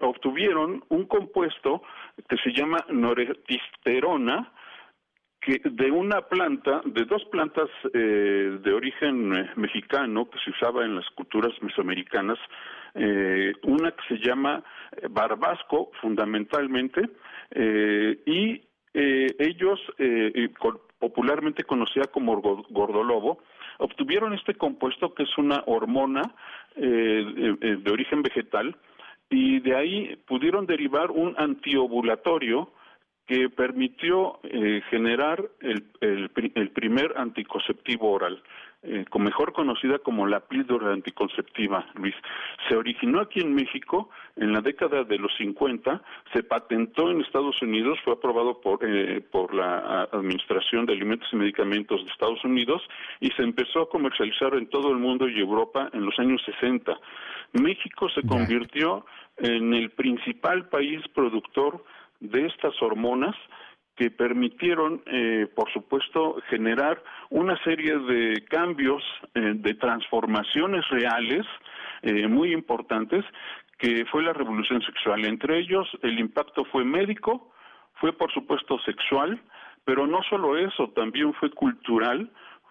obtuvieron un compuesto que se llama noretisterona, que de una planta, de dos plantas eh, de origen eh, mexicano que se usaba en las culturas mesoamericanas, eh, una que se llama barbasco fundamentalmente, y ellos, popularmente conocida como gordolobo, obtuvieron este compuesto que es una hormona de origen vegetal, y de ahí pudieron derivar un antiovulatorio que permitió eh, generar el, el, primer anticonceptivo oral, eh, mejor conocida como la píldora anticonceptiva, Luis. Se originó aquí en México en la década de los 50, se patentó en Estados Unidos, fue aprobado por, eh, por la Administración de Alimentos y Medicamentos de Estados Unidos y se empezó a comercializar en todo el mundo y Europa en los años 60. México se convirtió en el principal país productor de estas hormonas que permitieron, eh, por supuesto, generar una serie de cambios, eh, de transformaciones reales eh, muy importantes, que fue la revolución sexual. Entre ellos, el impacto fue médico, fue, por supuesto, sexual, pero no solo eso, también fue cultural,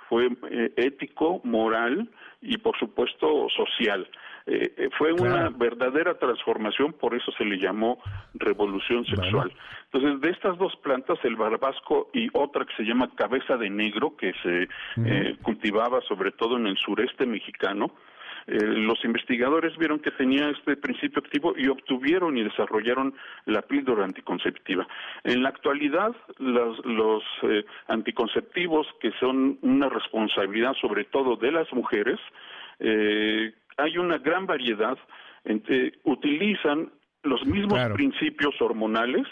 fue ético, moral y, por supuesto, social. Eh, eh, fue una verdadera transformación, por eso se le llamó revolución sexual. Entonces, de estas dos plantas, el barbasco y otra que se llama cabeza de negro, que se eh, cultivaba sobre todo en el sureste mexicano, los investigadores vieron que tenía este principio activo y obtuvieron y desarrollaron la píldora anticonceptiva. En la actualidad, los, los anticonceptivos, que son una responsabilidad sobre todo de las mujeres, eh, hay una gran variedad, entre, utilizan los mismos principios hormonales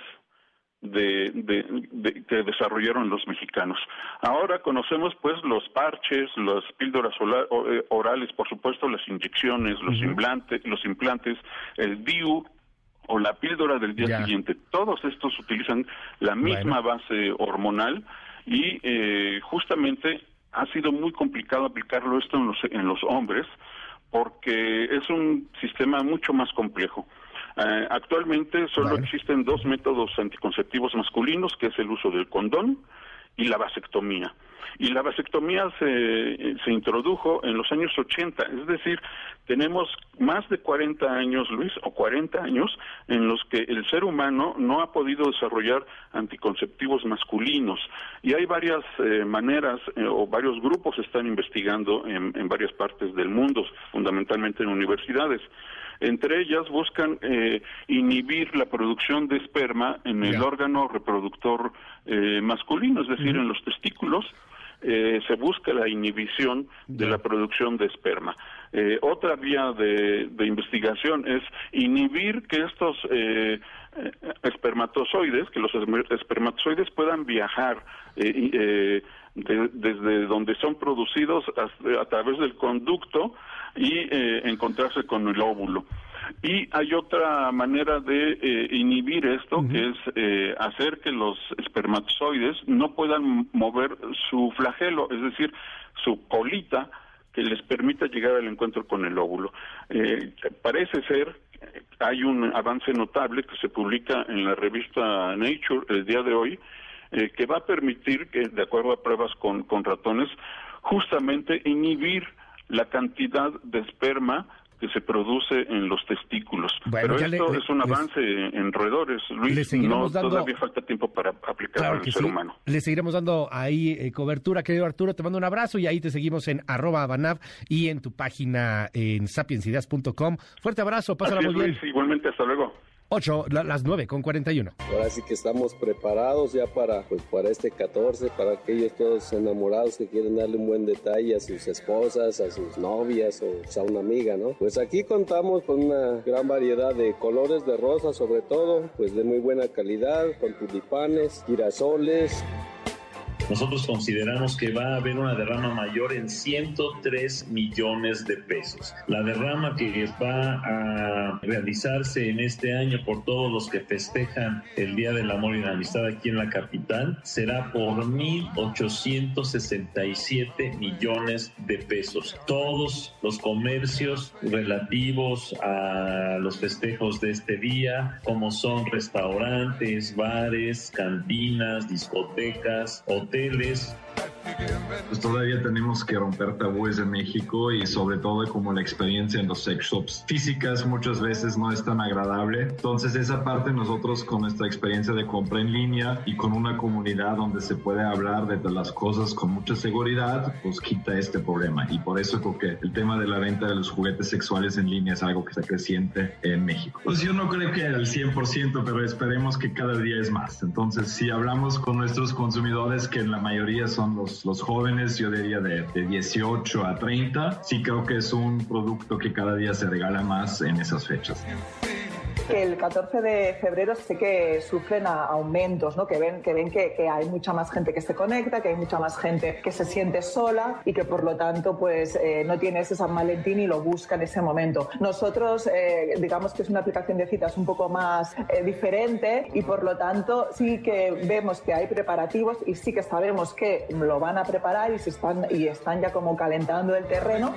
de, que desarrollaron los mexicanos. Ahora conocemos pues los parches, las píldoras eh, orales, por supuesto, las inyecciones, los implantes, los implantes, el DIU o la píldora del día siguiente. Todos estos utilizan la misma base hormonal y eh, justamente ha sido muy complicado aplicarlo esto en los, en los hombres porque es un sistema mucho más complejo. Eh, actualmente solo existen dos métodos anticonceptivos masculinos, que es el uso del condón y la vasectomía. Y la vasectomía se, se introdujo en los años 80, es decir, tenemos más de 40 años, Luis, o 40 años, en los que el ser humano no ha podido desarrollar anticonceptivos masculinos. Y hay varias eh, maneras, eh, o varios grupos están investigando en, en varias partes del mundo, fundamentalmente en universidades. Entre ellas buscan eh, inhibir la producción de esperma en el órgano reproductor eh, masculino, es decir, en los testículos. Eh, se busca la inhibición de la producción de esperma. otra vía de, investigación es inhibir que estos espermatozoides, que los espermatozoides puedan viajar desde donde son producidos a través del conducto y eh, encontrarse con el óvulo. Y hay otra manera de eh, inhibir esto, que es eh, hacer que los espermatozoides no puedan mover su flagelo, es decir, su colita que les permita llegar al encuentro con el óvulo. parece ser hay un avance notable que se publica en la revista Nature el día de hoy, que va a permitir que, de acuerdo a pruebas con, con ratones, justamente inhibir la cantidad de esperma que se produce en los testículos. Pero esto es un avance en roedores, Luis. No, todavía falta tiempo para aplicarlo en el ser humano. Le seguiremos dando ahí eh, cobertura, querido Arturo. Te mando un abrazo y ahí te seguimos en arroba Banav y en tu página en sapiensideas.com. Fuerte abrazo, pásala muy bien. igualmente, hasta luego. 8, las 9 con 41. Ahora sí que estamos preparados ya para, pues, para este 14, para aquellos todos enamorados que quieren darle un buen detalle a sus esposas, a sus novias o pues, a una amiga, ¿no? Pues aquí contamos con una gran variedad de colores de rosa, sobre todo, pues de muy buena calidad, con tulipanes, girasoles. Nosotros consideramos que va a haber una derrama mayor en 103 millones de pesos. La derrama que va a realizarse en este año por todos los que festejan el Día del Amor y la Amistad aquí en la capital será por 1.867 millones de pesos. Todos los comercios relativos a los festejos de este día, como son restaurantes, bares, cantinas, discotecas, hoteles, playlist. Pues todavía tenemos que romper tabúes en México y sobre todo como la experiencia en los sex shops físicas muchas veces no es tan agradable. Entonces esa parte nosotros con nuestra experiencia de compra en línea y con una comunidad donde se puede hablar de las cosas con mucha seguridad, pues quita este problema. Y por eso creo que el tema de la venta de los juguetes sexuales en línea es algo que está creciente en México. Pues yo no creo que al 100%, pero esperemos que cada día es más. Entonces si hablamos con nuestros consumidores que la mayoría son los, los jóvenes, yo diría de, de 18 a 30. Sí creo que es un producto que cada día se regala más en esas fechas que el 14 de febrero sé que sufren aumentos, ¿no? que ven, que, ven que, hay mucha más gente que se conecta, que hay mucha más gente que se siente sola y que por lo tanto pues eh, no tiene ese San Valentín y lo busca en ese momento. Nosotros eh, digamos que es una aplicación de citas un poco más eh, diferente y por lo tanto sí que vemos que hay preparativos y sí que sabemos que lo van a preparar y, se están, y están ya como calentando el terreno.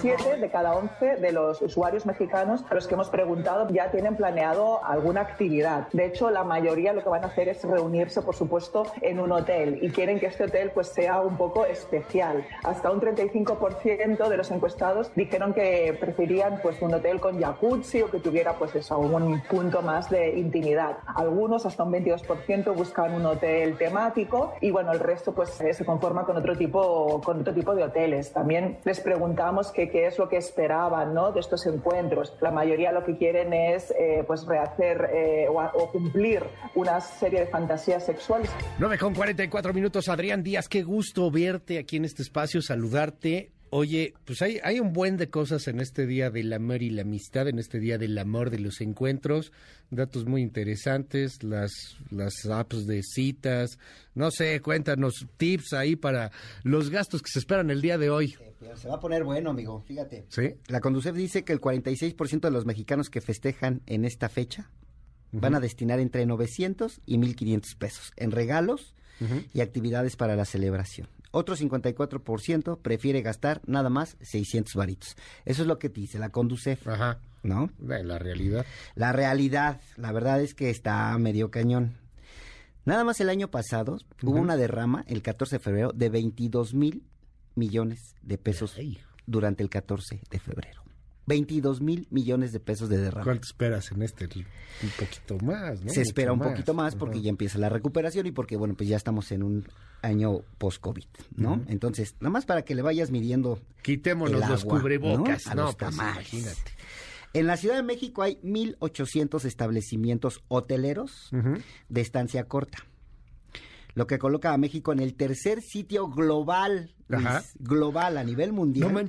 Siete de cada once de los usuarios mexicanos a los que hemos preguntado ya tienen planeado alguna actividad. De hecho, la mayoría lo que van a hacer es reunirse, por supuesto, en un hotel y quieren que este hotel pues sea un poco especial. Hasta un 35% de los encuestados dijeron que preferían pues un hotel con jacuzzi o que tuviera pues eso, un punto más de intimidad. Algunos, hasta un 22%, buscan un hotel temático y bueno, el resto pues se conforma con otro tipo, con otro tipo de hoteles. También les preguntamos qué es lo que esperaban ¿no? de estos encuentros. La mayoría lo que quieren es eh, pues rehacer eh, o, cumplir una serie de fantasías sexuales. 9 con 44 minutos, Adrián Díaz, qué gusto verte aquí en este espacio, saludarte. Oye, pues hay, hay un buen de cosas en este día del amor y la amistad, en este día del amor, de los encuentros, datos muy interesantes, las, las apps de citas, no sé, cuéntanos tips ahí para los gastos que se esperan el día de hoy. Se va a poner bueno, amigo, fíjate. ¿Sí? La Conducef dice que el 46% de los mexicanos que festejan en esta fecha van a destinar entre 900 y 1500 pesos en regalos y actividades para la celebración. Otro 54% prefiere gastar nada más 600 varitos. Eso es lo que dice la Conducef. Ajá. ¿No? La realidad. La realidad, la verdad es que está medio cañón. Nada más el año pasado hubo una derrama, el 14 de febrero, de 22 mil millones de pesos durante el 14 de febrero. 22 mil millones de pesos de derrama. ¿Cuánto esperas en este? Un poquito más, ¿no? Se espera un poquito más porque ya empieza la recuperación y porque, bueno, pues ya estamos en un año post-COVID, ¿no? Entonces, nada más para que le vayas midiendo. Quitémonos el los agua, cubrebocas, ¿no? A no, los pues, imagínate. En la Ciudad de México hay 1.800 establecimientos hoteleros de estancia corta. Lo que coloca a México en el tercer sitio global, Luis, Ajá. global a nivel mundial. No.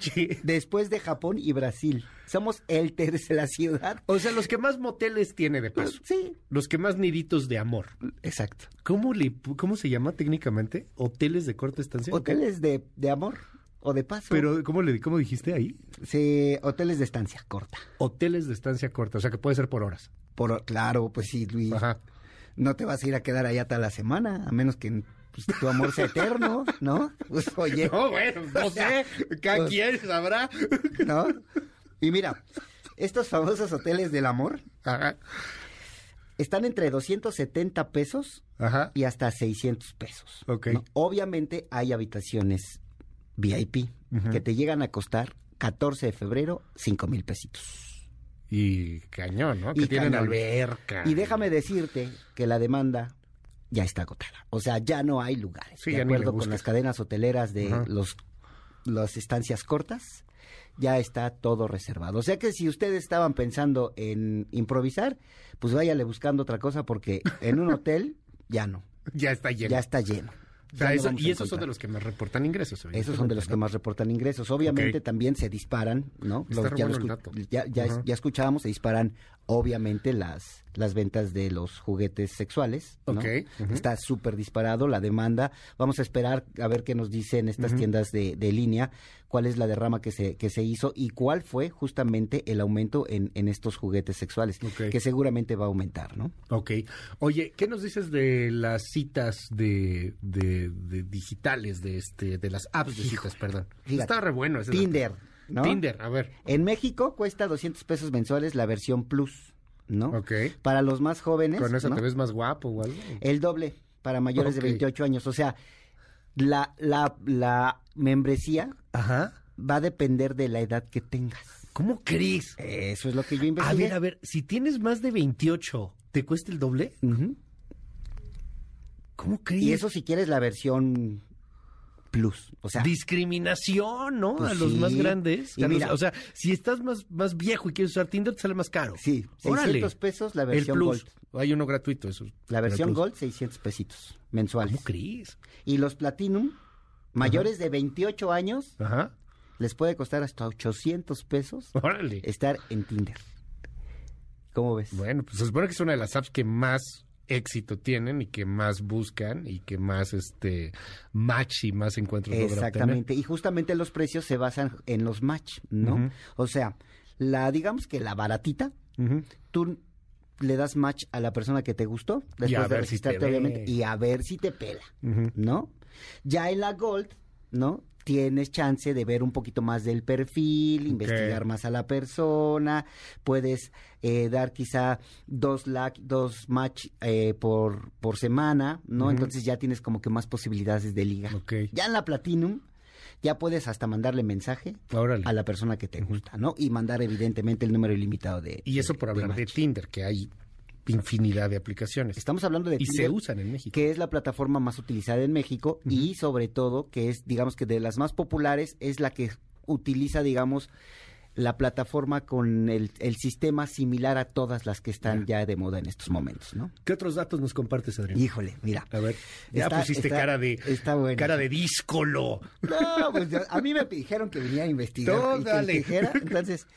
Después de Japón y Brasil. Somos el tercer, la ciudad. O sea, los que más moteles tiene de paso. Sí. Los que más niditos de amor. Exacto. ¿Cómo, le, ¿Cómo se llama técnicamente? ¿Hoteles de corta estancia? Hoteles de, de amor o de paso. Pero, ¿cómo, le, ¿cómo dijiste ahí? Sí, hoteles de estancia corta. Hoteles de estancia corta, o sea que puede ser por horas. Por, claro, pues sí, Luis. No te vas a ir a quedar allá toda la semana, a menos que pues, tu amor sea eterno, ¿no? Pues oye. No, bueno, no o sea, sé. Cada pues, quien sabrá. ¿No? Y mira, estos famosos hoteles del amor están entre 270 pesos y hasta 600 pesos. Ok. ¿no? Obviamente hay habitaciones VIP que te llegan a costar 14 de febrero 5 mil pesitos. Y cañón, ¿no? Que Y tienen cañón. alberca. Y déjame decirte que la demanda ya está agotada. O sea, ya no hay lugares. Sí, de acuerdo con las cadenas hoteleras de Ajá. los las estancias cortas, ya está todo reservado. O sea que si ustedes estaban pensando en improvisar, pues váyale buscando otra cosa porque en un hotel ya no. Ya está lleno. Ya está lleno. O sea, eso- y esos son de los que me reportan ingresos. Esos son de los que más reportan ingresos. Obviamente también se disparan, ¿no? Ya, bueno lo el escu- dato. ya, ya escuchábamos, se disparan obviamente las, las ventas de los juguetes sexuales. ¿no? Ok, ujú. Está súper disparado la demanda. Vamos a esperar a ver qué nos dicen estas tiendas de, de línea, cuál es la derrama que se, que se hizo y cuál fue justamente el aumento en, en estos juguetes sexuales, que seguramente va a aumentar, ¿no? Ok. Oye, ¿qué nos dices de las citas de, de, de digitales, de este, de las apps de citas, perdón? Fíjate, Está re bueno ese Tinder, dato. ¿No? Tinder, a ver. En México cuesta 200 pesos mensuales la versión Plus, ¿no? Ok. Para los más jóvenes. ¿Con eso ¿no? te ves más guapo o algo? El doble para mayores de 28 años. O sea, la, la, la membresía va a depender de la edad que tengas. ¿Cómo crees? Eso es lo que yo A investigué. ver, a ver, si tienes más de 28, ¿te cuesta el doble? ¿Cómo crees? Y eso si quieres la versión Plus. O sea, Discriminación, ¿no? Pues a los sí. más grandes. Y mira- o sea, si estás más, más viejo y quieres usar Tinder, te sale más caro. Sí, Órale. 600 pesos la versión El Plus. Gold. Hay uno gratuito, eso. La versión. Gold, 600 pesitos mensuales. ¿Cómo crees? Y los Platinum, mayores de 28 años, Ajá. les puede costar hasta 800 pesos Órale. estar en Tinder. ¿Cómo ves? Bueno, pues se supone que es una de las apps que más éxito tienen y que más buscan y que más este match y más encuentros. Exactamente. Y justamente los precios se basan en los match, ¿no? O sea, la, digamos que la baratita, tú le das match a la persona que te gustó, después de si registrarte, obviamente, y a ver si te pela. ¿no? Ya en la Gold, ¿no? Tienes chance de ver un poquito más del perfil, investigar más a la persona, puedes eh, dar quizá dos, like, dos match eh, por, por semana, ¿no? Entonces ya tienes como que más posibilidades de liga. Ya en la Platinum, ya puedes hasta mandarle mensaje a la persona que te gusta, ¿no? Y mandar evidentemente el número ilimitado de... Y eso por hablar de Tinder, que hay infinidad de aplicaciones. Estamos hablando de Y se usan en México. que es la plataforma más utilizada en México y sobre todo que es, digamos que de las más populares, es la que utiliza, digamos, la plataforma con el, el sistema similar a todas las que están ya de moda en estos momentos, ¿no? ¿Qué otros datos nos compartes, Adrián? Híjole, mira. A ver, ya Está- pusiste está- cara de está bueno. cara de díscolo. No, pues a mí me dijeron que venía a investigar No, y que dale. dijera. Entonces,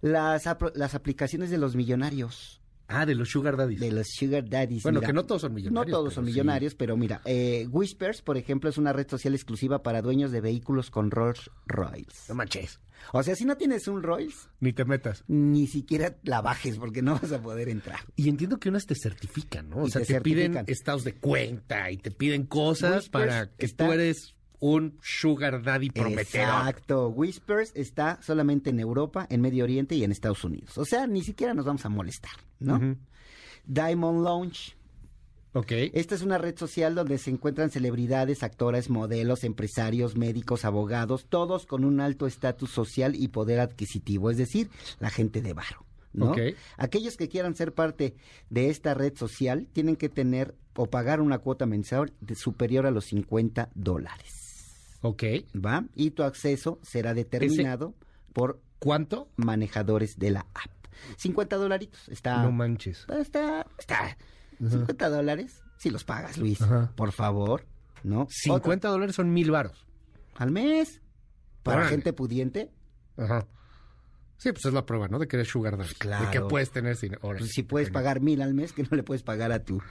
las, las aplicaciones de los millonarios. Ah, de los sugar daddies. De los sugar daddies. Bueno, mira. que no todos son millonarios, No todos son sí. millonarios, pero mira, eh, Whispers, por ejemplo, es una red social exclusiva para dueños de vehículos con Rolls Royce. No manches. O sea, si no tienes un Rolls, Ni te metas. ni siquiera la bajes porque no vas a poder entrar. Y entiendo que unas te certifican, ¿no? O Y sea, te te, piden estados de cuenta y te piden cosas Whispers para que está- tú eres un sugar daddy prometedor. Exacto. Whispers está solamente en Europa, en Medio Oriente y en Estados Unidos. O sea, ni siquiera nos vamos a molestar, ¿no? Diamond Launch. Ok. Esta es una red social donde se encuentran celebridades, actores, modelos, empresarios, médicos, abogados, todos con un alto estatus social y poder adquisitivo, es decir, la gente de varo. ¿no? Aquellos que quieran ser parte de esta red social tienen que tener o pagar una cuota mensual de superior a los 50 dólares. Ok. ¿Va? Y tu acceso será determinado por ¿Cuánto? manejadores de la app. 50 dolaritos. Está, No manches. está, está. 50 dólares, si los pagas, Luis. Ajá. Por favor, ¿no? 50 dólares son mil varos. Al mes. Para Órale. gente pudiente. Ajá. Sí, pues es la prueba, ¿no? De que eres sugar daddy. claro. De que puedes tener. Órale. Pues si puedes pagar mil al mes, que no le puedes pagar a tu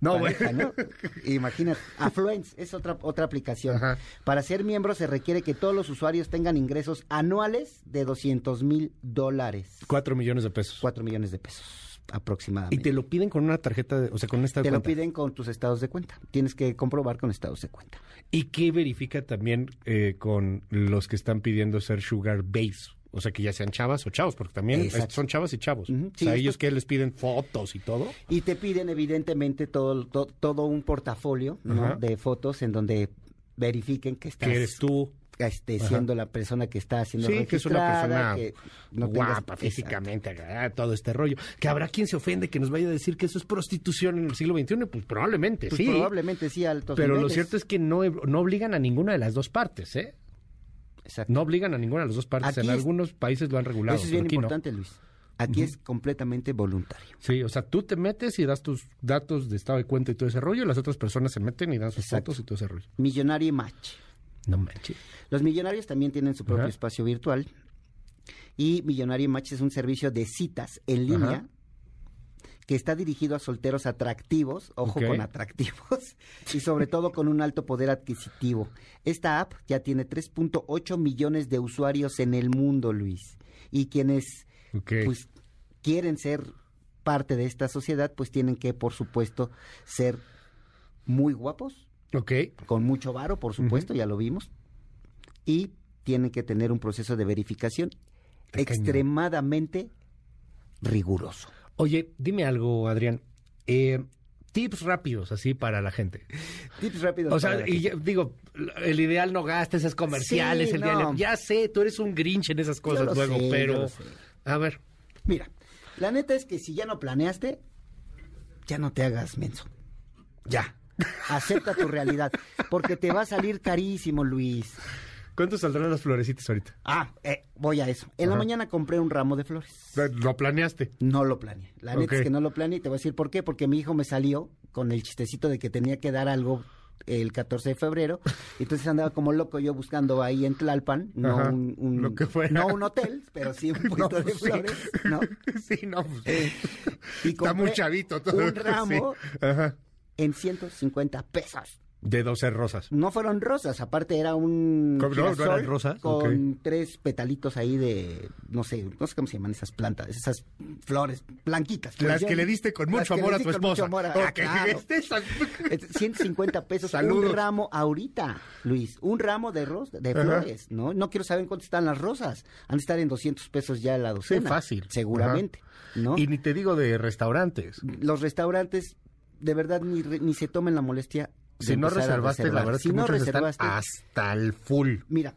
No, pareja, bueno. ¿no? Imagínate. Affluence es otra, otra aplicación. Ajá. Para ser miembro se requiere que todos los usuarios tengan ingresos anuales de 200 mil dólares. Cuatro millones de pesos. 4 millones de pesos aproximadamente. Y te lo piden con una tarjeta, de, o sea, con esta Te lo cuenta. piden con tus estados de cuenta. Tienes que comprobar con estados de cuenta. ¿Y qué verifica también eh, con los que están pidiendo ser sugar base? O sea, que ya sean chavas o chavos, porque también Exacto. son chavas y chavos. Ujú. o Sí, sea, esto- ellos que les piden fotos y todo. Y te piden evidentemente todo, to- todo un portafolio ¿no? Ajá. de fotos en donde verifiquen que estás Que eres tú. este, Ajá. siendo la persona que está haciendo Sí, que es una persona que no tengas- guapa físicamente, agradable, todo este rollo. Que habrá quien se ofende que nos vaya a decir que eso es prostitución en el siglo XXI. Pues probablemente, Pues sí. probablemente sí altos Pero lo niveles. cierto es que no, no obligan a ninguna de las dos partes, ¿eh? Exacto. No obligan a ninguna de las dos partes. Aquí en es- algunos países lo han regulado. Eso es bien aquí no. importante, Luis. Aquí es completamente voluntario. Sí, o sea, tú te metes y das tus datos de estado de cuenta y todo ese rollo, y las otras personas se meten y dan sus Exacto. fotos y todo ese rollo. Millonario Match. No manches. Los millonarios también tienen su propio espacio virtual. Y Millonario Match es un servicio de citas en línea. Que está dirigido a solteros atractivos, ojo con atractivos, y sobre todo con un alto poder adquisitivo. Esta app ya tiene 3.8 millones de usuarios en el mundo, Luis. Y quienes pues quieren ser parte de esta sociedad, pues tienen que, por supuesto, ser muy guapos, ok. con mucho varo, por supuesto, ya lo vimos, y tienen que tener un proceso de verificación extremadamente riguroso. Oye, dime algo, Adrián. Eh, tips rápidos, así, para la gente. Tips rápidos. O sea, para la y gente. digo, el ideal no gastes esos comerciales, Sí, el día no. Ya sé, tú eres un grinch en esas cosas luego, sé, pero... A ver, Mira, la neta es que si ya no planeaste, ya no te hagas menso. Ya. Acepta tu realidad, porque te va a salir carísimo, Luis. ¿Cuánto saldrán las florecitas ahorita? Ah, eh, voy a eso. En la mañana compré un ramo de flores. ¿Lo planeaste? No lo planeé. La neta es que no lo planeé y te voy a decir por qué. Porque mi hijo me salió con el chistecito de que tenía que dar algo el 14 de febrero. Entonces andaba como loco yo buscando ahí en Tlalpan, no, Ajá, un, un- lo que fuera. no un hotel, pero sí un puesto de pues sí. flores, ¿no? Sí, no, pues, Y está muy chavito todo. Un ramo Sí. En 150 pesos. De 12 rosas. No fueron rosas, aparte era un ¿Cómo? ¿No- no girasol eran rosas? con tres petalitos ahí de, no sé, no sé cómo se llaman esas plantas, esas flores blanquitas. Las que le diste con mucho amor a tu con mucho esposa. amor a- Ok, ah, claro. este es- Es 150 pesos Saludos. un ramo ahorita, Luis, un ramo de ros de Ajá. flores, ¿no? No quiero saber en cuánto están las rosas. Han de estar en 200 pesos ya la Sí, docena. fácil. Seguramente, ¿no? Y ni te digo de restaurantes. los restaurantes de verdad ni, ni se tomen la molestia Si no reservaste, la verdad es si que no muchos están hasta el full. Mira,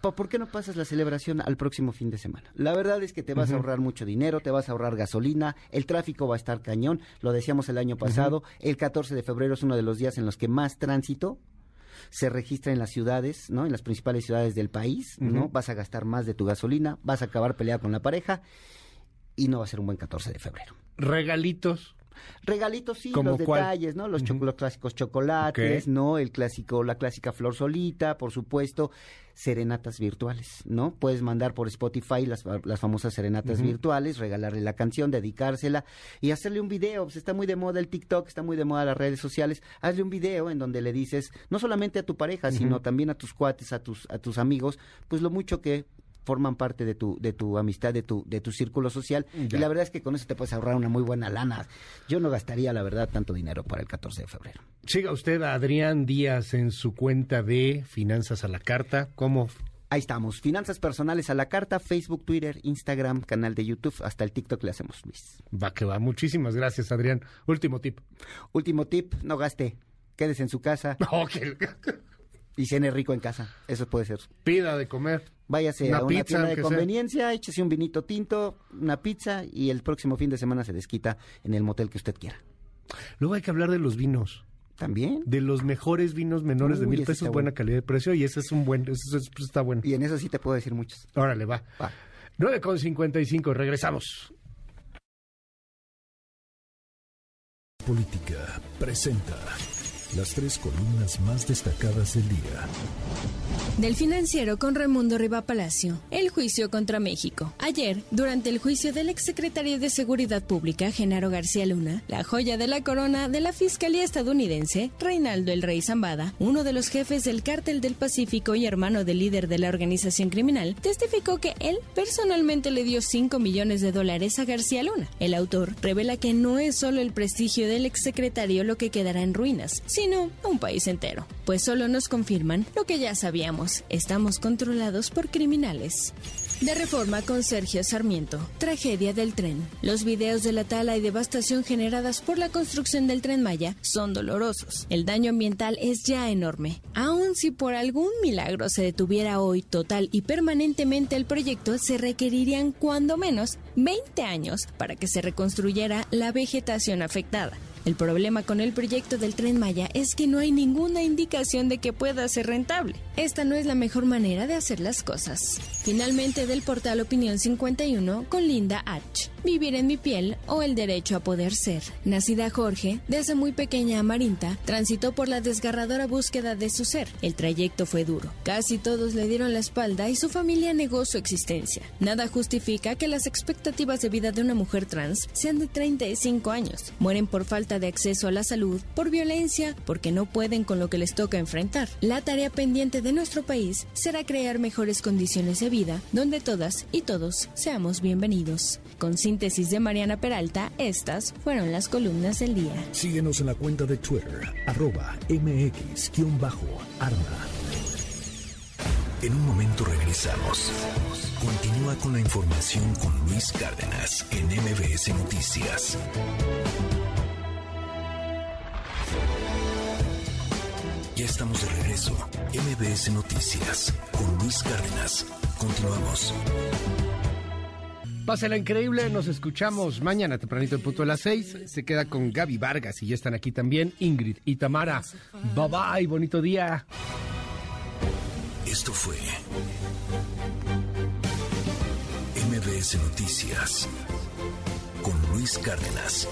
¿po- ¿por qué no pasas la celebración al próximo fin de semana? La verdad es que te vas a ahorrar mucho dinero, te vas a ahorrar gasolina, el tráfico va a estar cañón, lo decíamos el año pasado, el 14 de febrero es uno de los días en los que más tránsito, se registra en las ciudades, ¿no? En las principales ciudades del país, ¿no? Vas a gastar más de tu gasolina, vas a acabar peleado con la pareja y no va a ser un buen 14 de febrero. Regalitos. Regalitos sí, ¿Cómo los cuál? detalles, ¿no? Los, los clásicos chocolates. ¿no? El clásico, la clásica flor solita, por supuesto, serenatas virtuales, ¿no? Puedes mandar por Spotify las, las famosas serenatas virtuales, regalarle la canción, dedicársela y hacerle un video. Pues está muy de moda el TikTok, está muy de moda las redes sociales. Hazle un video en donde le dices, no solamente a tu pareja, sino también a tus cuates, a tus, a tus amigos, pues lo mucho que forman parte de tu de tu amistad, de tu de tu círculo social Ya. y la verdad es que con eso te puedes ahorrar una muy buena lana. Yo no gastaría la verdad tanto dinero para el 14 de febrero. Siga usted a Adrián Díaz en su cuenta de Finanzas a la Carta. ¿Cómo? Ahí estamos, finanzas personales a la carta, Facebook, Twitter, Instagram, canal de YouTube, hasta el TikTok le hacemos, Luis. Va que va. Muchísimas gracias, Adrián. Último tip. Último tip, no gaste, quédese en su casa y cene rico en casa, eso puede ser. Pida de comer. Váyase Una a una pizza, tienda de aunque sea. conveniencia, échese un vinito tinto, una pizza y el próximo fin de semana se desquita en el motel que usted quiera. Luego hay que hablar de los vinos. ¿También? De los mejores vinos menores de mil pesos, buena bueno. calidad de precio, y ese es un buen, ese es- está bueno. Y en eso sí te puedo decir muchos. Órale, va. 9 con 55, regresamos. Política presenta las tres columnas más destacadas del día. Del financiero con Raimundo Riva Palacio. El juicio contra México. Ayer, durante el juicio del exsecretario de Seguridad Pública, Genaro García Luna, la joya de la corona de la Fiscalía estadounidense, Reinaldo el Rey Zambada, uno de los jefes del Cártel del Pacífico y hermano del líder de la organización criminal, testificó que él personalmente le dio 5 millones de dólares a García Luna. El autor revela que no es solo el prestigio del exsecretario lo que quedará en ruinas, sino un país entero. Pues solo nos confirman lo que ya sabíamos. Estamos controlados por criminales. De reforma con Sergio Sarmiento. Tragedia del tren. Los videos de la tala y devastación generadas por la construcción del tren Maya son dolorosos. El daño ambiental es ya enorme. Aun si por algún milagro se detuviera hoy total y permanentemente el proyecto, se requerirían cuando menos 20 años para que se reconstruyera la vegetación afectada. El problema con el proyecto del tren Maya es que no hay ninguna indicación de que pueda ser rentable. Esta no es la mejor manera de hacer las cosas. Finalmente del portal Opinión 51 con Linda H. Vivir en mi piel o el derecho a poder ser. Nacida Jorge, desde muy pequeña Amarinta, transitó por la desgarradora búsqueda de su ser. El trayecto fue duro. Casi todos le dieron la espalda y su familia negó su existencia. Nada justifica que las expectativas de vida de una mujer trans sean de 35 años. Mueren por falta de acceso a la salud, por violencia, porque no pueden con lo que les toca enfrentar. La tarea pendiente de nuestro país será crear mejores condiciones de vida donde todas y todos seamos bienvenidos. Con síntesis de Mariana Peralta, estas fueron las columnas del día. Síguenos en la cuenta de Twitter, arroba mx-arma. En un momento regresamos. Continúa con la información con Luis Cárdenas en MBS Noticias. Ya estamos de regreso. MBS Noticias con Luis Cárdenas. Continuamos. Pásela increíble, nos escuchamos mañana tempranito en punto de las seis. Se queda con Gaby Vargas y ya están aquí también Ingrid y Tamara. Bye bye, bonito día. Esto fue MBS Noticias con Luis Cárdenas.